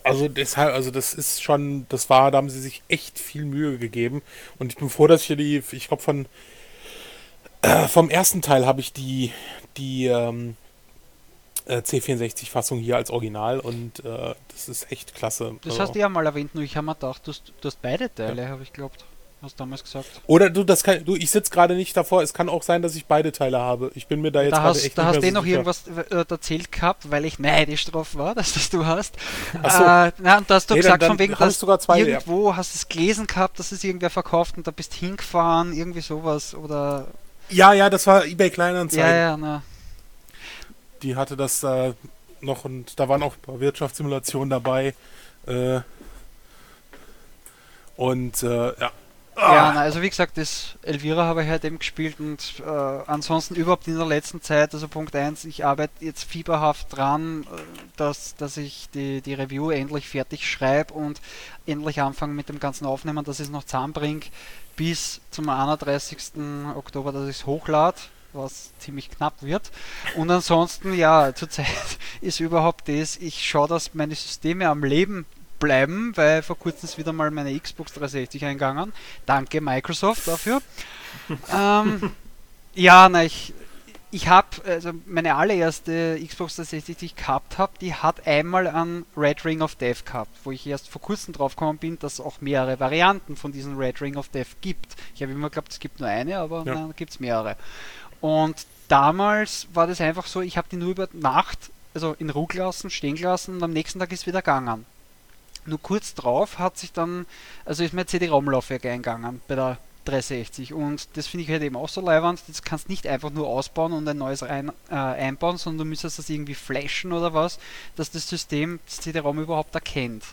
[SPEAKER 2] Also deshalb, also das ist schon, das war, da haben sie sich echt viel Mühe gegeben. Und ich bin froh, dass ich hier die, ich glaube von äh, vom ersten Teil habe ich die, die ähm, äh, C64-Fassung hier als Original und äh, das ist echt klasse.
[SPEAKER 4] Das also. hast du ja mal erwähnt, nur ich habe mir gedacht, du hast, du hast beide Teile, ja. habe ich glaubt. Hast damals gesagt.
[SPEAKER 2] Oder du, das kann, du, ich sitze gerade nicht davor. Es kann auch sein, dass ich beide Teile habe. Ich bin mir da jetzt
[SPEAKER 4] da
[SPEAKER 2] gerade
[SPEAKER 4] echt Da hast du noch sicher. irgendwas äh, erzählt gehabt, weil ich neidisch drauf war, *laughs* dass das du hast.
[SPEAKER 2] Achso. Äh,
[SPEAKER 4] na, und da hast du nee, gesagt, dann, dann von wegen,
[SPEAKER 2] dass sogar zwei,
[SPEAKER 4] irgendwo ja. hast du es gelesen gehabt, dass es irgendwer verkauft und da bist hingefahren, irgendwie sowas oder.
[SPEAKER 2] Ja, ja, das war eBay Kleinanzeigen.
[SPEAKER 4] Ja, ja, na
[SPEAKER 2] die hatte das äh, noch und da waren auch ein paar Wirtschaftssimulationen dabei. Äh, und äh, ja,
[SPEAKER 4] Ja, na, also wie gesagt, das Elvira habe ich halt eben gespielt und äh, ansonsten überhaupt in der letzten Zeit, also Punkt 1, ich arbeite jetzt fieberhaft dran, äh, dass, dass ich die, die Review endlich fertig schreibe und endlich anfange mit dem ganzen Aufnehmen, dass ich es noch zusammenbringe bis zum 31. Oktober, dass ich es hochlade, was ziemlich knapp wird. Und ansonsten, ja, zurzeit *laughs* ist überhaupt das, ich schaue, dass meine Systeme am Leben bleiben, weil vor kurzem ist wieder mal meine Xbox 360 eingegangen. Danke Microsoft dafür. *laughs* ähm, ja, na, ich, ich habe, also meine allererste Xbox 360, die ich gehabt habe, die hat einmal einen Red Ring of Death gehabt, wo ich erst vor kurzem drauf gekommen bin, dass es auch mehrere Varianten von diesem Red Ring of Death gibt. Ich habe immer geglaubt, es gibt nur eine, aber ja. da gibt es mehrere. Und damals war das einfach so, ich habe die nur über Nacht, also in Ruhe gelassen, stehen gelassen und am nächsten Tag ist wieder gegangen. Nur kurz drauf hat sich dann, also ist mein CD-ROM-Laufwerk eingegangen bei der 360 und das finde ich halt eben auch so leibend, das kannst nicht einfach nur ausbauen und ein neues rein, äh, einbauen, sondern du müsstest das irgendwie flashen oder was, dass das System das CD-ROM überhaupt erkennt.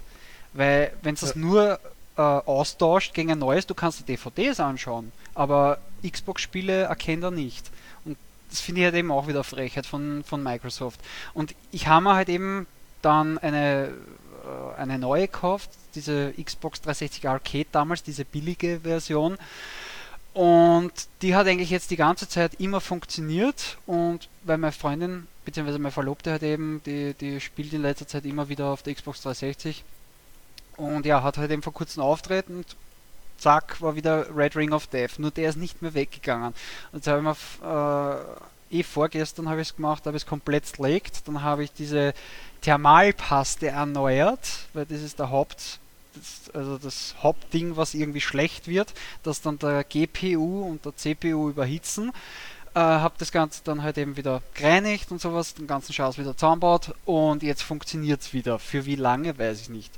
[SPEAKER 4] Weil wenn es das nur äh, austauscht gegen ein neues, du kannst die DVDs anschauen, aber Xbox-Spiele erkennt er nicht. Das finde ich halt eben auch wieder Frechheit von, von Microsoft. Und ich habe mir halt eben dann eine äh, eine neue gekauft, diese Xbox 360 Arcade damals, diese billige Version. Und die hat eigentlich jetzt die ganze Zeit immer funktioniert und weil meine Freundin, beziehungsweise meine Verlobte hat eben, die, die spielt in letzter Zeit immer wieder auf der Xbox 360 und ja, hat halt eben vor kurzem Auftritt und zack, war wieder Red Ring of Death. Nur der ist nicht mehr weggegangen. Und jetzt habe ich mir äh, eh vorgestern habe ich es gemacht, habe es komplett slaked, dann habe ich diese Thermalpaste erneuert, weil das ist der Haupt, das, also das Hauptding, was irgendwie schlecht wird, dass dann der GPU und der CPU überhitzen. Äh, habe das Ganze dann halt eben wieder gereinigt und sowas, den ganzen Schatz wieder zusammenbaut und jetzt funktioniert es wieder. Für wie lange, weiß ich nicht.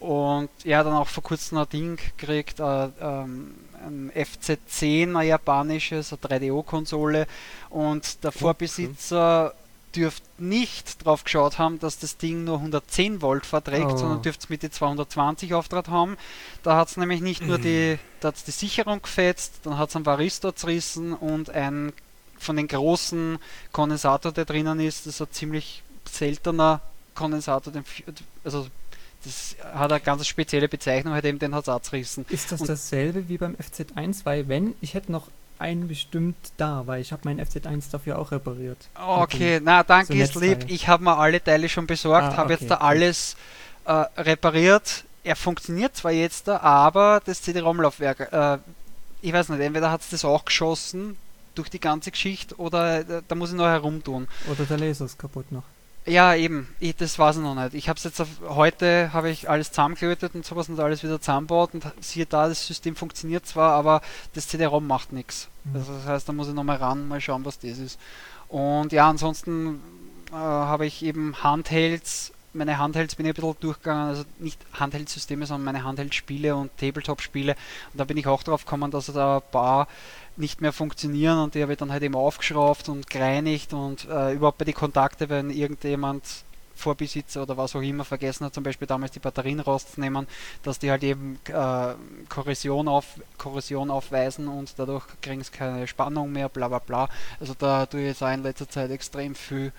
[SPEAKER 4] Und er hat dann auch vor kurzem ein Ding gekriegt, äh, ähm, ein FC10, ein japanisches, eine 3DO-Konsole und der Vorbesitzer dürft nicht drauf geschaut haben, dass das Ding nur 110 Volt verträgt, oh. sondern dürft mit die 220 Auftrag haben. Da hat es nämlich nicht nur die, *clears throat* da die Sicherung gefetzt, dann hat es einen Varistor zerrissen und ein von den großen Kondensator, der drinnen ist, das ist ein ziemlich seltener Kondensator, also das hat eine ganz spezielle Bezeichnung, halt eben den hat es zerrissen.
[SPEAKER 3] Ist das und dasselbe wie beim FZ1? Weil wenn, ich hätte noch einen bestimmt da, weil ich habe meinen FZ1 dafür auch repariert.
[SPEAKER 4] Okay, na danke so ist lieb. Ich habe mir alle Teile schon besorgt, ah, habe okay, jetzt da alles äh, repariert. Er funktioniert zwar jetzt da, aber das CD-ROM-Laufwerk, äh, ich weiß nicht, entweder hat es das auch geschossen durch die ganze Geschichte oder äh, da muss ich noch herumtun.
[SPEAKER 3] Oder der Laser ist kaputt noch.
[SPEAKER 4] Ja, eben. Ich, das weiß ich noch nicht. Ich habe es jetzt auf, heute habe ich alles zusammengelötet und sowas und alles wieder zusammenbaut und siehe da, das System funktioniert zwar, aber das CD-ROM macht nichts. Mhm. Also das heißt, da muss ich nochmal ran, mal schauen, was das ist. Und ja, ansonsten äh, habe ich eben Handhelds meine Handhelds bin ich ein bisschen durchgegangen, also nicht Handheld-Systeme, sondern meine Handheld-Spiele und Tabletop-Spiele. Und da bin ich auch drauf gekommen, dass da ein paar nicht mehr funktionieren und die habe ich dann halt eben aufgeschraubt und gereinigt und äh, überhaupt bei den Kontakte, wenn irgendjemand Vorbesitzer oder was auch immer vergessen hat, zum Beispiel damals die Batterien rauszunehmen, dass die halt eben äh, Korrosion, auf, Korrosion aufweisen und dadurch kriegen sie keine Spannung mehr, bla bla bla. Also da tue ich jetzt auch in letzter Zeit extrem viel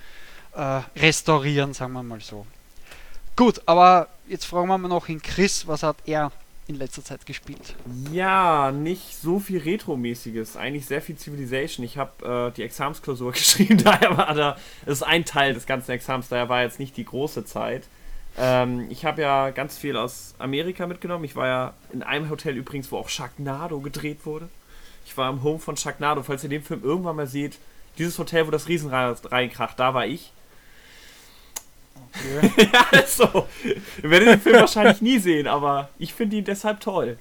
[SPEAKER 4] äh, restaurieren, sagen wir mal so. Gut, aber jetzt fragen wir mal noch in Chris, was hat er in letzter Zeit gespielt?
[SPEAKER 1] Ja, nicht so viel Retro-mäßiges. Eigentlich sehr viel Civilization. Ich habe äh, die Examsklausur *laughs* geschrieben, daher war da, das ist ein Teil des ganzen Exams, daher war jetzt nicht die große Zeit. Ähm, ich habe ja ganz viel aus Amerika mitgenommen. Ich war ja in einem Hotel übrigens, wo auch Sharknado gedreht wurde. Ich war im Home von Sharknado. Falls ihr den Film irgendwann mal seht, dieses Hotel, wo das Riesenrad reinkracht, da war ich. Okay. *laughs* ja, so. Ihr werdet den Film *laughs* wahrscheinlich nie sehen, aber ich finde ihn deshalb toll.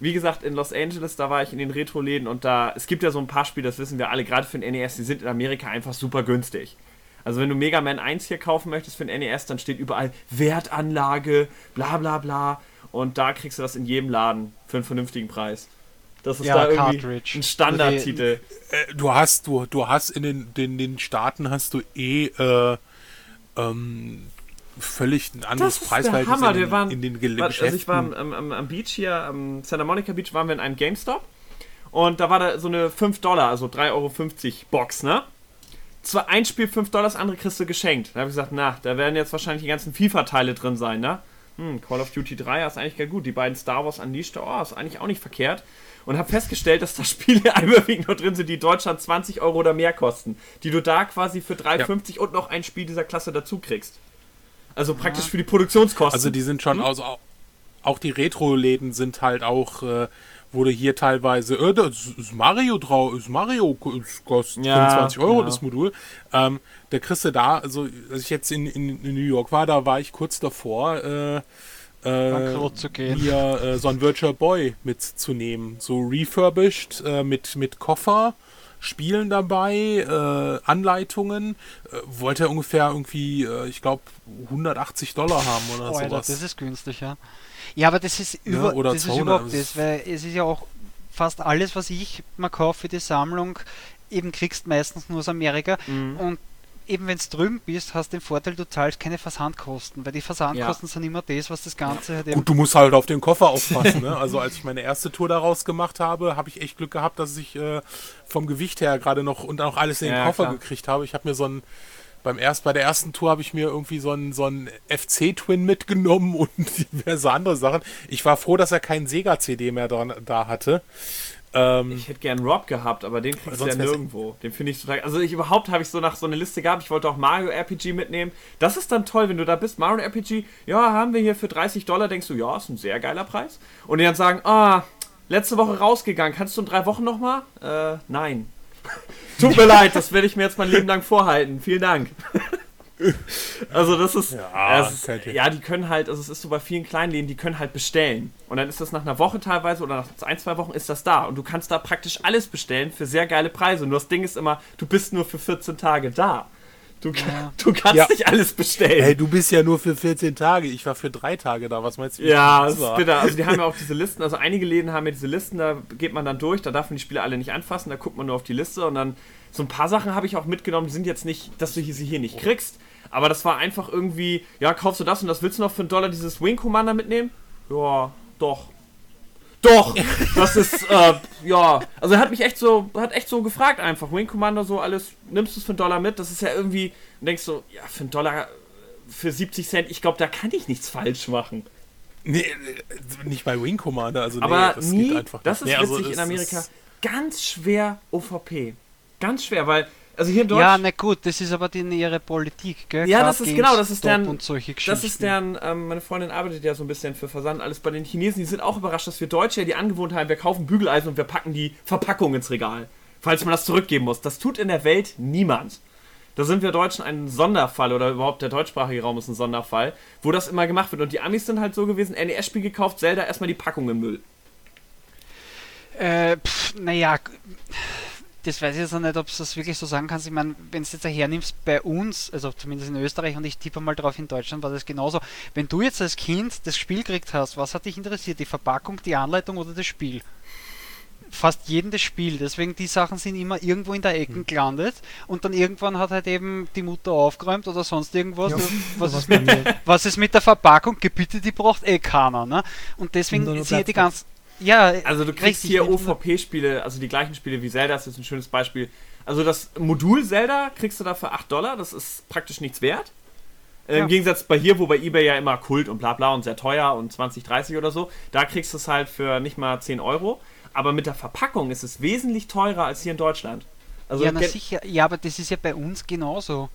[SPEAKER 1] Wie gesagt, in Los Angeles, da war ich in den Retro-Läden und da, es gibt ja so ein paar Spiele, das wissen wir alle, gerade für den NES, die sind in Amerika einfach super günstig. Also wenn du Mega Man 1 hier kaufen möchtest für den NES, dann steht überall Wertanlage, bla bla bla. Und da kriegst du das in jedem Laden für einen vernünftigen Preis. Das ist ja, da irgendwie Cartridge. ein Standardtitel.
[SPEAKER 2] Äh, du hast, du, du hast in den, den, den Staaten hast du eh äh, ähm, völlig ein anderes
[SPEAKER 1] der
[SPEAKER 2] Preisverhältnis
[SPEAKER 1] Hammer,
[SPEAKER 2] in,
[SPEAKER 1] wir waren-
[SPEAKER 2] in den Gel-
[SPEAKER 1] War-
[SPEAKER 2] Geschäften.
[SPEAKER 1] Also ich war am, am, am Beach hier, am Santa Monica Beach, waren wir in einem GameStop. Und da war da so eine 5 Dollar, also 3,50 Euro Box, ne? Zwar ein Spiel 5 Dollar, das andere kriegst du geschenkt. Da habe ich gesagt, na, da werden jetzt wahrscheinlich die ganzen FIFA-Teile drin sein, ne? Hm, Call of Duty 3 ist eigentlich ganz gut. Die beiden Star Wars Unleashed, oh, ist eigentlich auch nicht verkehrt. Und habe festgestellt, dass da *laughs* Spiele überwiegend nur drin sind, die in Deutschland 20 Euro oder mehr kosten. Die du da quasi für 3,50 und noch ein Spiel dieser Klasse dazu kriegst. Also praktisch für die Produktionskosten.
[SPEAKER 2] Also die sind
[SPEAKER 1] Hm?
[SPEAKER 2] schon, also auch, auch die Retro-Läden sind halt auch, äh, wurde hier teilweise, äh, das ist Mario drauf, ist Mario, es kostet
[SPEAKER 1] Ja,
[SPEAKER 2] 25 Euro
[SPEAKER 1] ja.
[SPEAKER 2] das Modul. Ähm, da kriegst du da, also als ich jetzt in, in, in New York war, da war ich kurz davor, äh, äh,
[SPEAKER 4] zu gehen.
[SPEAKER 2] mir äh, so ein Virtual Boy mitzunehmen. So refurbished, äh, mit, mit Koffer. Spielen dabei, äh, Anleitungen, äh, wollte er ungefähr irgendwie, äh, ich glaube, 180 Dollar haben oder
[SPEAKER 4] Oh, Alter,
[SPEAKER 2] sowas.
[SPEAKER 4] das ist günstig, ja. Ja, aber das ist, über,
[SPEAKER 2] oder
[SPEAKER 4] das ist
[SPEAKER 2] 200,
[SPEAKER 4] überhaupt
[SPEAKER 2] das ist-
[SPEAKER 4] weil es ist ja auch fast alles, was ich mal kaufe für die Sammlung, eben kriegst meistens nur aus Amerika.
[SPEAKER 1] Mhm.
[SPEAKER 4] Und eben wenn es drüben bist, hast du den Vorteil, du zahlst keine Versandkosten, weil die Versandkosten sind immer das, was das Ganze halt eben
[SPEAKER 2] Gut, du musst halt auf den Koffer aufpassen. Ne? Also als ich meine erste Tour daraus gemacht habe, habe ich echt Glück gehabt, dass ich äh, vom Gewicht her gerade noch und auch alles in den
[SPEAKER 1] Ja,
[SPEAKER 2] Koffer
[SPEAKER 1] klar.
[SPEAKER 2] gekriegt habe. Ich habe mir so ein beim erst bei der ersten Tour habe ich mir irgendwie so einen so einen FC Twin mitgenommen *laughs* und diverse andere Sachen. Ich war froh, dass er keinen Sega CD mehr dran, da hatte. Ähm,
[SPEAKER 1] Ich hätte gern Rob gehabt, aber den kriegst du ja nirgendwo. Den finde ich total. Also ich überhaupt habe ich so nach so eine Liste gehabt. Ich wollte auch Mario RPG mitnehmen. Das ist dann toll, wenn du da bist. Mario RPG, ja, haben wir hier für 30 Dollar. Denkst du, ja, ist ein sehr geiler Preis. Und die dann sagen, ah, letzte Woche rausgegangen. Kannst du in drei Wochen nochmal? Äh, nein. *laughs* Tut mir leid, das werde ich mir jetzt mein Leben lang vorhalten. Vielen Dank. Also das ist,
[SPEAKER 2] Ja,
[SPEAKER 1] das ist ja, die können halt, also es ist so bei vielen Kleinläden, die können halt bestellen. Und dann ist das nach einer Woche teilweise oder nach ein, zwei Wochen ist das da. Und du kannst da praktisch alles bestellen für sehr geile Preise. Nur das Ding ist immer, du bist nur für 14 Tage da. Du,
[SPEAKER 4] Ja.
[SPEAKER 1] du kannst
[SPEAKER 2] Ja.
[SPEAKER 1] nicht alles bestellen.
[SPEAKER 2] hey, du bist ja nur für 14 Tage. Ich war für drei Tage da. Was meinst du?
[SPEAKER 1] Ja,
[SPEAKER 2] das
[SPEAKER 1] ist bitter. Also die haben ja *laughs* auch diese Listen. Also einige Läden haben ja diese Listen, da geht man dann durch, da darf man die Spiele alle nicht anfassen, da guckt man nur auf die Liste und dann so ein paar Sachen habe ich auch mitgenommen, die sind jetzt nicht, dass du hier- sie hier nicht kriegst. Aber das war einfach irgendwie, ja, kaufst du das und das willst du noch für einen Dollar dieses Wing Commander mitnehmen? Ja, doch. Doch, das ist, äh, ja, also er hat mich echt so, hat echt so gefragt einfach, Wing Commander so alles, nimmst du es für einen Dollar mit? Das ist ja irgendwie, und denkst so, ja, für einen Dollar, für 70 Cent, ich glaube, da kann ich nichts falsch machen.
[SPEAKER 2] Nee, nicht bei Wing Commander. Also
[SPEAKER 1] Aber
[SPEAKER 2] nee, das
[SPEAKER 1] nie,
[SPEAKER 2] geht einfach
[SPEAKER 1] das ist
[SPEAKER 2] nicht. Nee, also
[SPEAKER 1] witzig in Amerika, ganz schwer OVP. Ganz schwer, weil, also hier in
[SPEAKER 4] Ja,
[SPEAKER 1] Deutschland,
[SPEAKER 4] na gut, das ist aber die ihre Politik, gell?
[SPEAKER 1] Ja,
[SPEAKER 4] Card
[SPEAKER 1] das ist genau, das ist deren-
[SPEAKER 4] und solche
[SPEAKER 1] das ist deren, ähm, meine Freundin arbeitet ja so ein bisschen für Versand, alles bei den Chinesen, die sind auch überrascht, dass wir Deutsche ja die Angewohnheit haben, wir kaufen Bügeleisen und wir packen die Verpackung ins Regal, falls man das zurückgeben muss. Das tut in der Welt niemand. Da sind wir Deutschen ein Sonderfall oder überhaupt der deutschsprachige Raum ist ein Sonderfall, wo das immer gemacht wird. Und die Amis sind halt so gewesen, NES-Spiel gekauft, Zelda erstmal die Packung im Müll.
[SPEAKER 4] Äh, pff, naja, das weiß ich jetzt noch nicht, ob du das wirklich so sagen kannst. Ich meine, wenn du es jetzt hernimmst bei uns, also zumindest in Österreich und ich tippe mal drauf, in Deutschland war das genauso. Wenn du jetzt als Kind das Spiel gekriegt hast, was hat dich interessiert? Die Verpackung, die Anleitung oder das Spiel? Fast jeden das Spiel. Deswegen die Sachen sind immer irgendwo in der. Ecke gelandet und dann irgendwann hat halt eben die Mutter aufgeräumt oder sonst irgendwas.
[SPEAKER 3] Ja,
[SPEAKER 4] was, ist mit, *laughs* was ist mit der Verpackung? Gebitte, die braucht eh keiner. Ne? Und deswegen sind die
[SPEAKER 3] Platzplatz.
[SPEAKER 4] Ja,
[SPEAKER 1] Also du kriegst
[SPEAKER 4] richtig,
[SPEAKER 1] hier OVP-Spiele, also die gleichen Spiele wie Zelda, das ist ein schönes Beispiel. Also das Modul Zelda kriegst du da für 8 Dollar, das ist praktisch nichts wert. Äh,
[SPEAKER 4] Ja.
[SPEAKER 1] Im Gegensatz bei hier, wo bei Ebay ja immer Kult und bla bla und sehr teuer und 20, 30 oder so, da kriegst du es halt für nicht mal 10 Euro. Aber mit der Verpackung ist es wesentlich teurer als hier in Deutschland. Also
[SPEAKER 4] ja, na sicher. Ja, aber das ist ja bei uns genauso.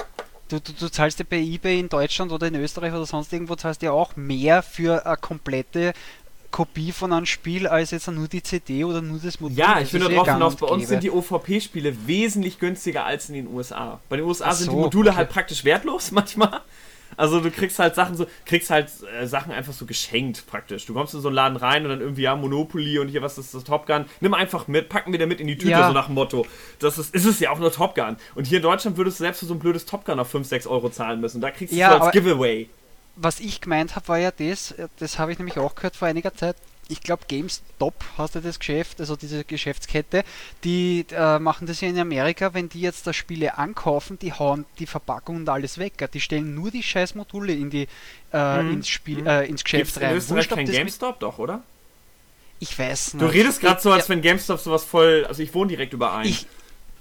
[SPEAKER 4] Du, du, du zahlst ja bei eBay in Deutschland oder in Österreich oder sonst irgendwo zahlst ja auch mehr für eine komplette Kopie von einem Spiel als jetzt nur die CD oder nur das Modul.
[SPEAKER 1] ja, ich bin drauf
[SPEAKER 4] gang
[SPEAKER 1] hinaus, bei uns
[SPEAKER 4] gäbe.
[SPEAKER 1] sind die OVP-Spiele wesentlich günstiger als in den USA. Bei den USA
[SPEAKER 4] Ach
[SPEAKER 1] sind die
[SPEAKER 4] so,
[SPEAKER 1] Module
[SPEAKER 4] okay.
[SPEAKER 1] halt praktisch wertlos *laughs* manchmal. Also du kriegst halt Sachen so, kriegst halt äh, Sachen einfach so geschenkt praktisch. Du kommst in so einen Laden rein und dann irgendwie, ja, Monopoly und hier, was ist das, Top Gun, nimm einfach mit, packen wir da mit in die Tüte,
[SPEAKER 4] Ja.
[SPEAKER 1] so nach dem Motto. Das ist, ist es ja auch nur Top Gun. Und hier in Deutschland würdest du selbst für so ein blödes Top Gun auf 5, 6 Euro zahlen müssen. Da kriegst du
[SPEAKER 4] Ja,
[SPEAKER 1] es so als Giveaway.
[SPEAKER 4] Was ich gemeint habe, war ja das, das habe ich nämlich auch gehört vor einiger Zeit, ich glaube GameStop hast du das Geschäft, also diese Geschäftskette, die äh, machen das ja in Amerika, wenn die jetzt da Spiele ankaufen, die hauen die Verpackung und alles weg. Die stellen nur die scheiß Module in die, äh,
[SPEAKER 1] Mhm.
[SPEAKER 4] ins Spiel,
[SPEAKER 1] Mhm.
[SPEAKER 4] äh, ins Geschäft
[SPEAKER 1] Gibt's in
[SPEAKER 4] rein.
[SPEAKER 1] Österreich
[SPEAKER 4] Wurscht,
[SPEAKER 1] kein GameStop, doch, oder?
[SPEAKER 4] Ich weiß
[SPEAKER 1] Du
[SPEAKER 4] nicht.
[SPEAKER 1] redest gerade so, als wenn GameStop sowas voll. Also ich wohne direkt überein.
[SPEAKER 4] Ich,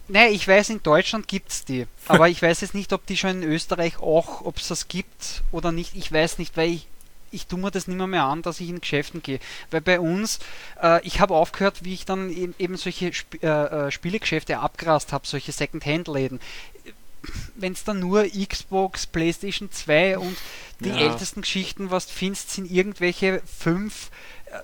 [SPEAKER 4] nein, ich weiß, in Deutschland gibt es die. Aber ich weiß jetzt nicht, ob die schon in Österreich auch, ob es das gibt oder nicht. Ich weiß nicht, weil ich, ich tue mir das nicht mehr, mehr an, dass ich in Geschäften gehe. Weil bei uns, äh, ich habe aufgehört, wie ich dann eben, eben solche Sp äh, äh, Spielegeschäfte abgrast habe, solche Second-Hand-Läden. Wenn es dann nur Xbox, PlayStation 2 und die
[SPEAKER 1] Ja.
[SPEAKER 4] ältesten Geschichten, was du findest, sind irgendwelche fünf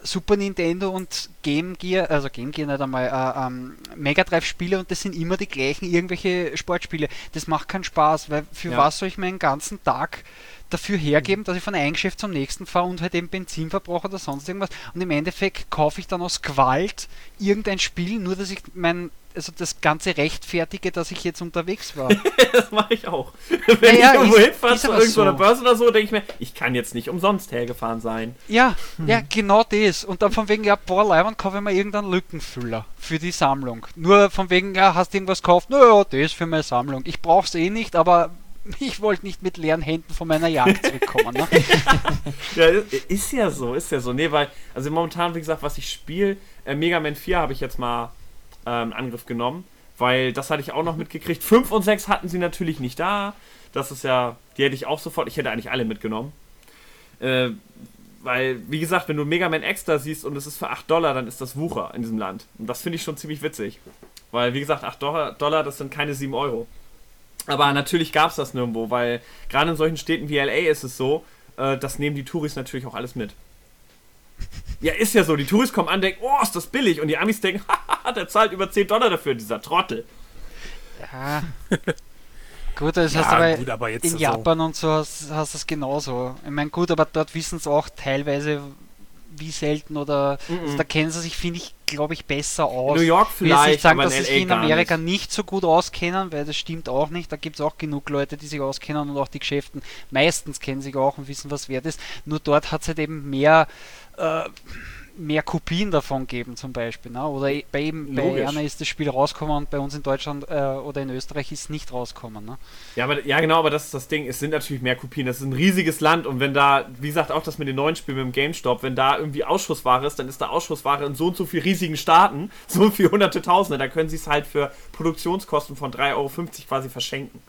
[SPEAKER 4] Super Nintendo und Game Gear, also Game Gear nicht einmal, äh, ähm, Mega Drive Spiele und das sind immer die gleichen irgendwelche Sportspiele. Das macht keinen Spaß, weil für
[SPEAKER 1] Ja.
[SPEAKER 4] was soll ich meinen ganzen Tag dafür hergeben, dass ich von einem Geschäft zum nächsten fahre und halt eben Benzin verbrauche oder sonst irgendwas. Und im Endeffekt kaufe ich dann aus Gewalt irgendein Spiel, nur dass ich mein, also das Ganze rechtfertige, dass ich jetzt unterwegs war. *laughs*
[SPEAKER 1] das mache ich auch. Wenn
[SPEAKER 4] Ja,
[SPEAKER 1] ich irgendwo hinfahre zu irgendeiner
[SPEAKER 4] so.
[SPEAKER 1] Börse oder so, denke ich mir, ich kann jetzt nicht umsonst hergefahren sein.
[SPEAKER 4] Ja, ja, genau das. Und dann von wegen, ja, boah, Leiband kaufe ich mir irgendeinen Lückenfüller für die Sammlung. Nur von wegen, ja, hast du irgendwas gekauft? Naja, das für meine Sammlung. Ich brauch's eh nicht, aber ich wollte nicht mit leeren Händen von meiner Jagd zurückkommen. Ne? *laughs*
[SPEAKER 1] Ja, ist ja so, ist ja so. Nee, weil, also momentan, wie gesagt, was ich spiele, äh, Mega Man 4 habe ich jetzt mal ähm, Angriff genommen, weil das hatte ich auch noch mitgekriegt. 5 und 6 hatten sie natürlich nicht da. Das ist ja, die hätte ich auch sofort, ich hätte eigentlich alle mitgenommen. Äh, weil, wie gesagt, wenn du Mega Man X da siehst und es ist für 8 Dollar, dann ist das Wucher in diesem Land. Und das finde ich schon ziemlich witzig. Weil, wie gesagt, 8 Dollar, Dollar das sind keine 7 Euro. Aber natürlich gab es das nirgendwo, weil gerade in solchen Städten wie LA ist es so, äh, das nehmen die Touris natürlich auch alles mit. Ja, ist ja so. Die Touris kommen an, denken, oh, ist das billig. Und die Amis denken, *laughs* haha, der zahlt über 10 Dollar dafür, dieser Trottel.
[SPEAKER 4] Ja. Gut, das
[SPEAKER 2] Ja,
[SPEAKER 4] heißt aber,
[SPEAKER 2] gut, aber jetzt
[SPEAKER 4] in
[SPEAKER 2] so-
[SPEAKER 4] Japan und so hast, hast du es genauso. Ich meine, gut, aber dort wissen sie auch teilweise, wie selten oder also da kennen sie sich, finde ich, glaube ich, besser aus.
[SPEAKER 1] New York
[SPEAKER 4] Ich
[SPEAKER 1] vielleicht,
[SPEAKER 4] nicht sagen, dass
[SPEAKER 1] in
[SPEAKER 4] sich in
[SPEAKER 1] gar
[SPEAKER 4] Amerika
[SPEAKER 1] nicht.
[SPEAKER 4] nicht. so gut auskennen, weil das stimmt auch nicht. Da gibt es auch genug Leute, die sich auskennen und auch die Geschäften meistens kennen sich auch und wissen, was wert ist. Nur dort hat es halt eben mehr, äh, mehr Kopien davon gegeben zum Beispiel. Ne? Oder e- bei, eben, bei einer ist das Spiel rausgekommen und bei uns in Deutschland äh, oder in Österreich ist es nicht rausgekommen. Ne?
[SPEAKER 1] Ja, aber, ja, genau, aber das ist das Ding. Es sind natürlich mehr Kopien. Das ist ein riesiges Land. Und wenn da, wie gesagt, auch das mit den neuen Spielen mit dem GameStop, wenn da irgendwie Ausschussware ist, dann ist da Ausschussware in so und so viel riesigen Staaten, *laughs* so viel hunderte Tausende. Da können sie es halt für Produktionskosten von 3,50 Euro quasi verschenken.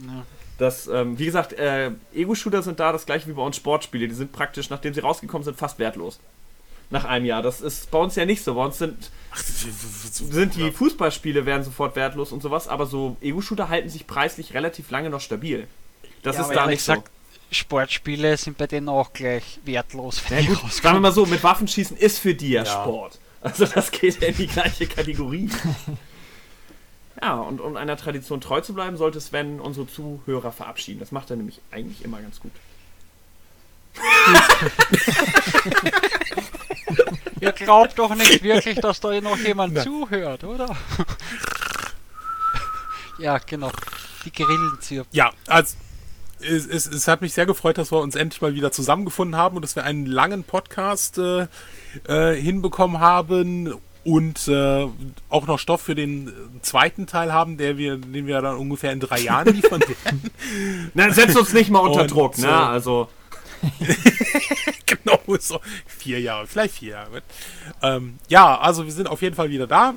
[SPEAKER 4] Ja.
[SPEAKER 1] Das, ähm, wie gesagt, äh, Ego-Shooter sind da das gleiche wie bei uns Sportspiele. Die sind praktisch, nachdem sie rausgekommen sind, fast wertlos. Nach einem Jahr. Das ist bei uns ja nicht so. Bei uns sind, sind die Fußballspiele werden sofort wertlos und sowas, aber so Ego-Shooter halten sich preislich relativ lange noch stabil. Das
[SPEAKER 4] Ja,
[SPEAKER 1] ist
[SPEAKER 4] aber
[SPEAKER 1] da nicht so.
[SPEAKER 4] gesagt, Sportspiele sind bei denen auch gleich wertlos. wenn
[SPEAKER 1] Ja, gut, sagen wir mal so, mit Waffenschießen ist für die ja,
[SPEAKER 2] Ja.
[SPEAKER 1] Sport. Also das geht ja in die gleiche Kategorie. *laughs* ja, und um einer Tradition treu zu bleiben, sollte Sven unsere Zuhörer verabschieden. Das macht er nämlich eigentlich immer ganz gut. *laughs* *laughs*
[SPEAKER 4] Ihr glaubt doch nicht wirklich, dass da noch jemand zuhört, oder? *laughs* ja, genau. Die Grillen zirpen.
[SPEAKER 2] Ja, also es, es, es hat mich sehr gefreut, dass wir uns endlich mal wieder zusammengefunden haben und dass wir einen langen Podcast äh, äh, hinbekommen haben und äh, auch noch Stoff für den äh, zweiten Teil haben, der wir, den wir dann ungefähr in drei Jahren liefern werden. *laughs*
[SPEAKER 1] Na, setzt uns nicht mal unter
[SPEAKER 2] Und,
[SPEAKER 1] Druck,
[SPEAKER 2] äh,
[SPEAKER 1] ne? Also, *laughs*
[SPEAKER 2] genau, so vier Jahre, vielleicht vier Jahre. Ähm, ja, also wir sind auf jeden Fall wieder da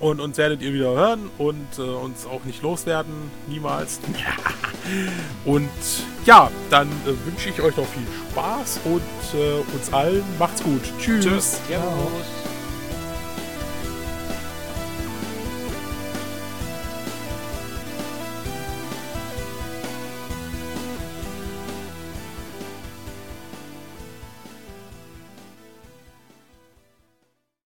[SPEAKER 2] und uns werdet ihr wieder hören und äh, uns auch nicht loswerden, niemals. und ja, dann äh, wünsche ich euch noch viel Spaß und äh, uns allen macht's gut. Tschüss.
[SPEAKER 1] Tschüss.
[SPEAKER 4] Servus.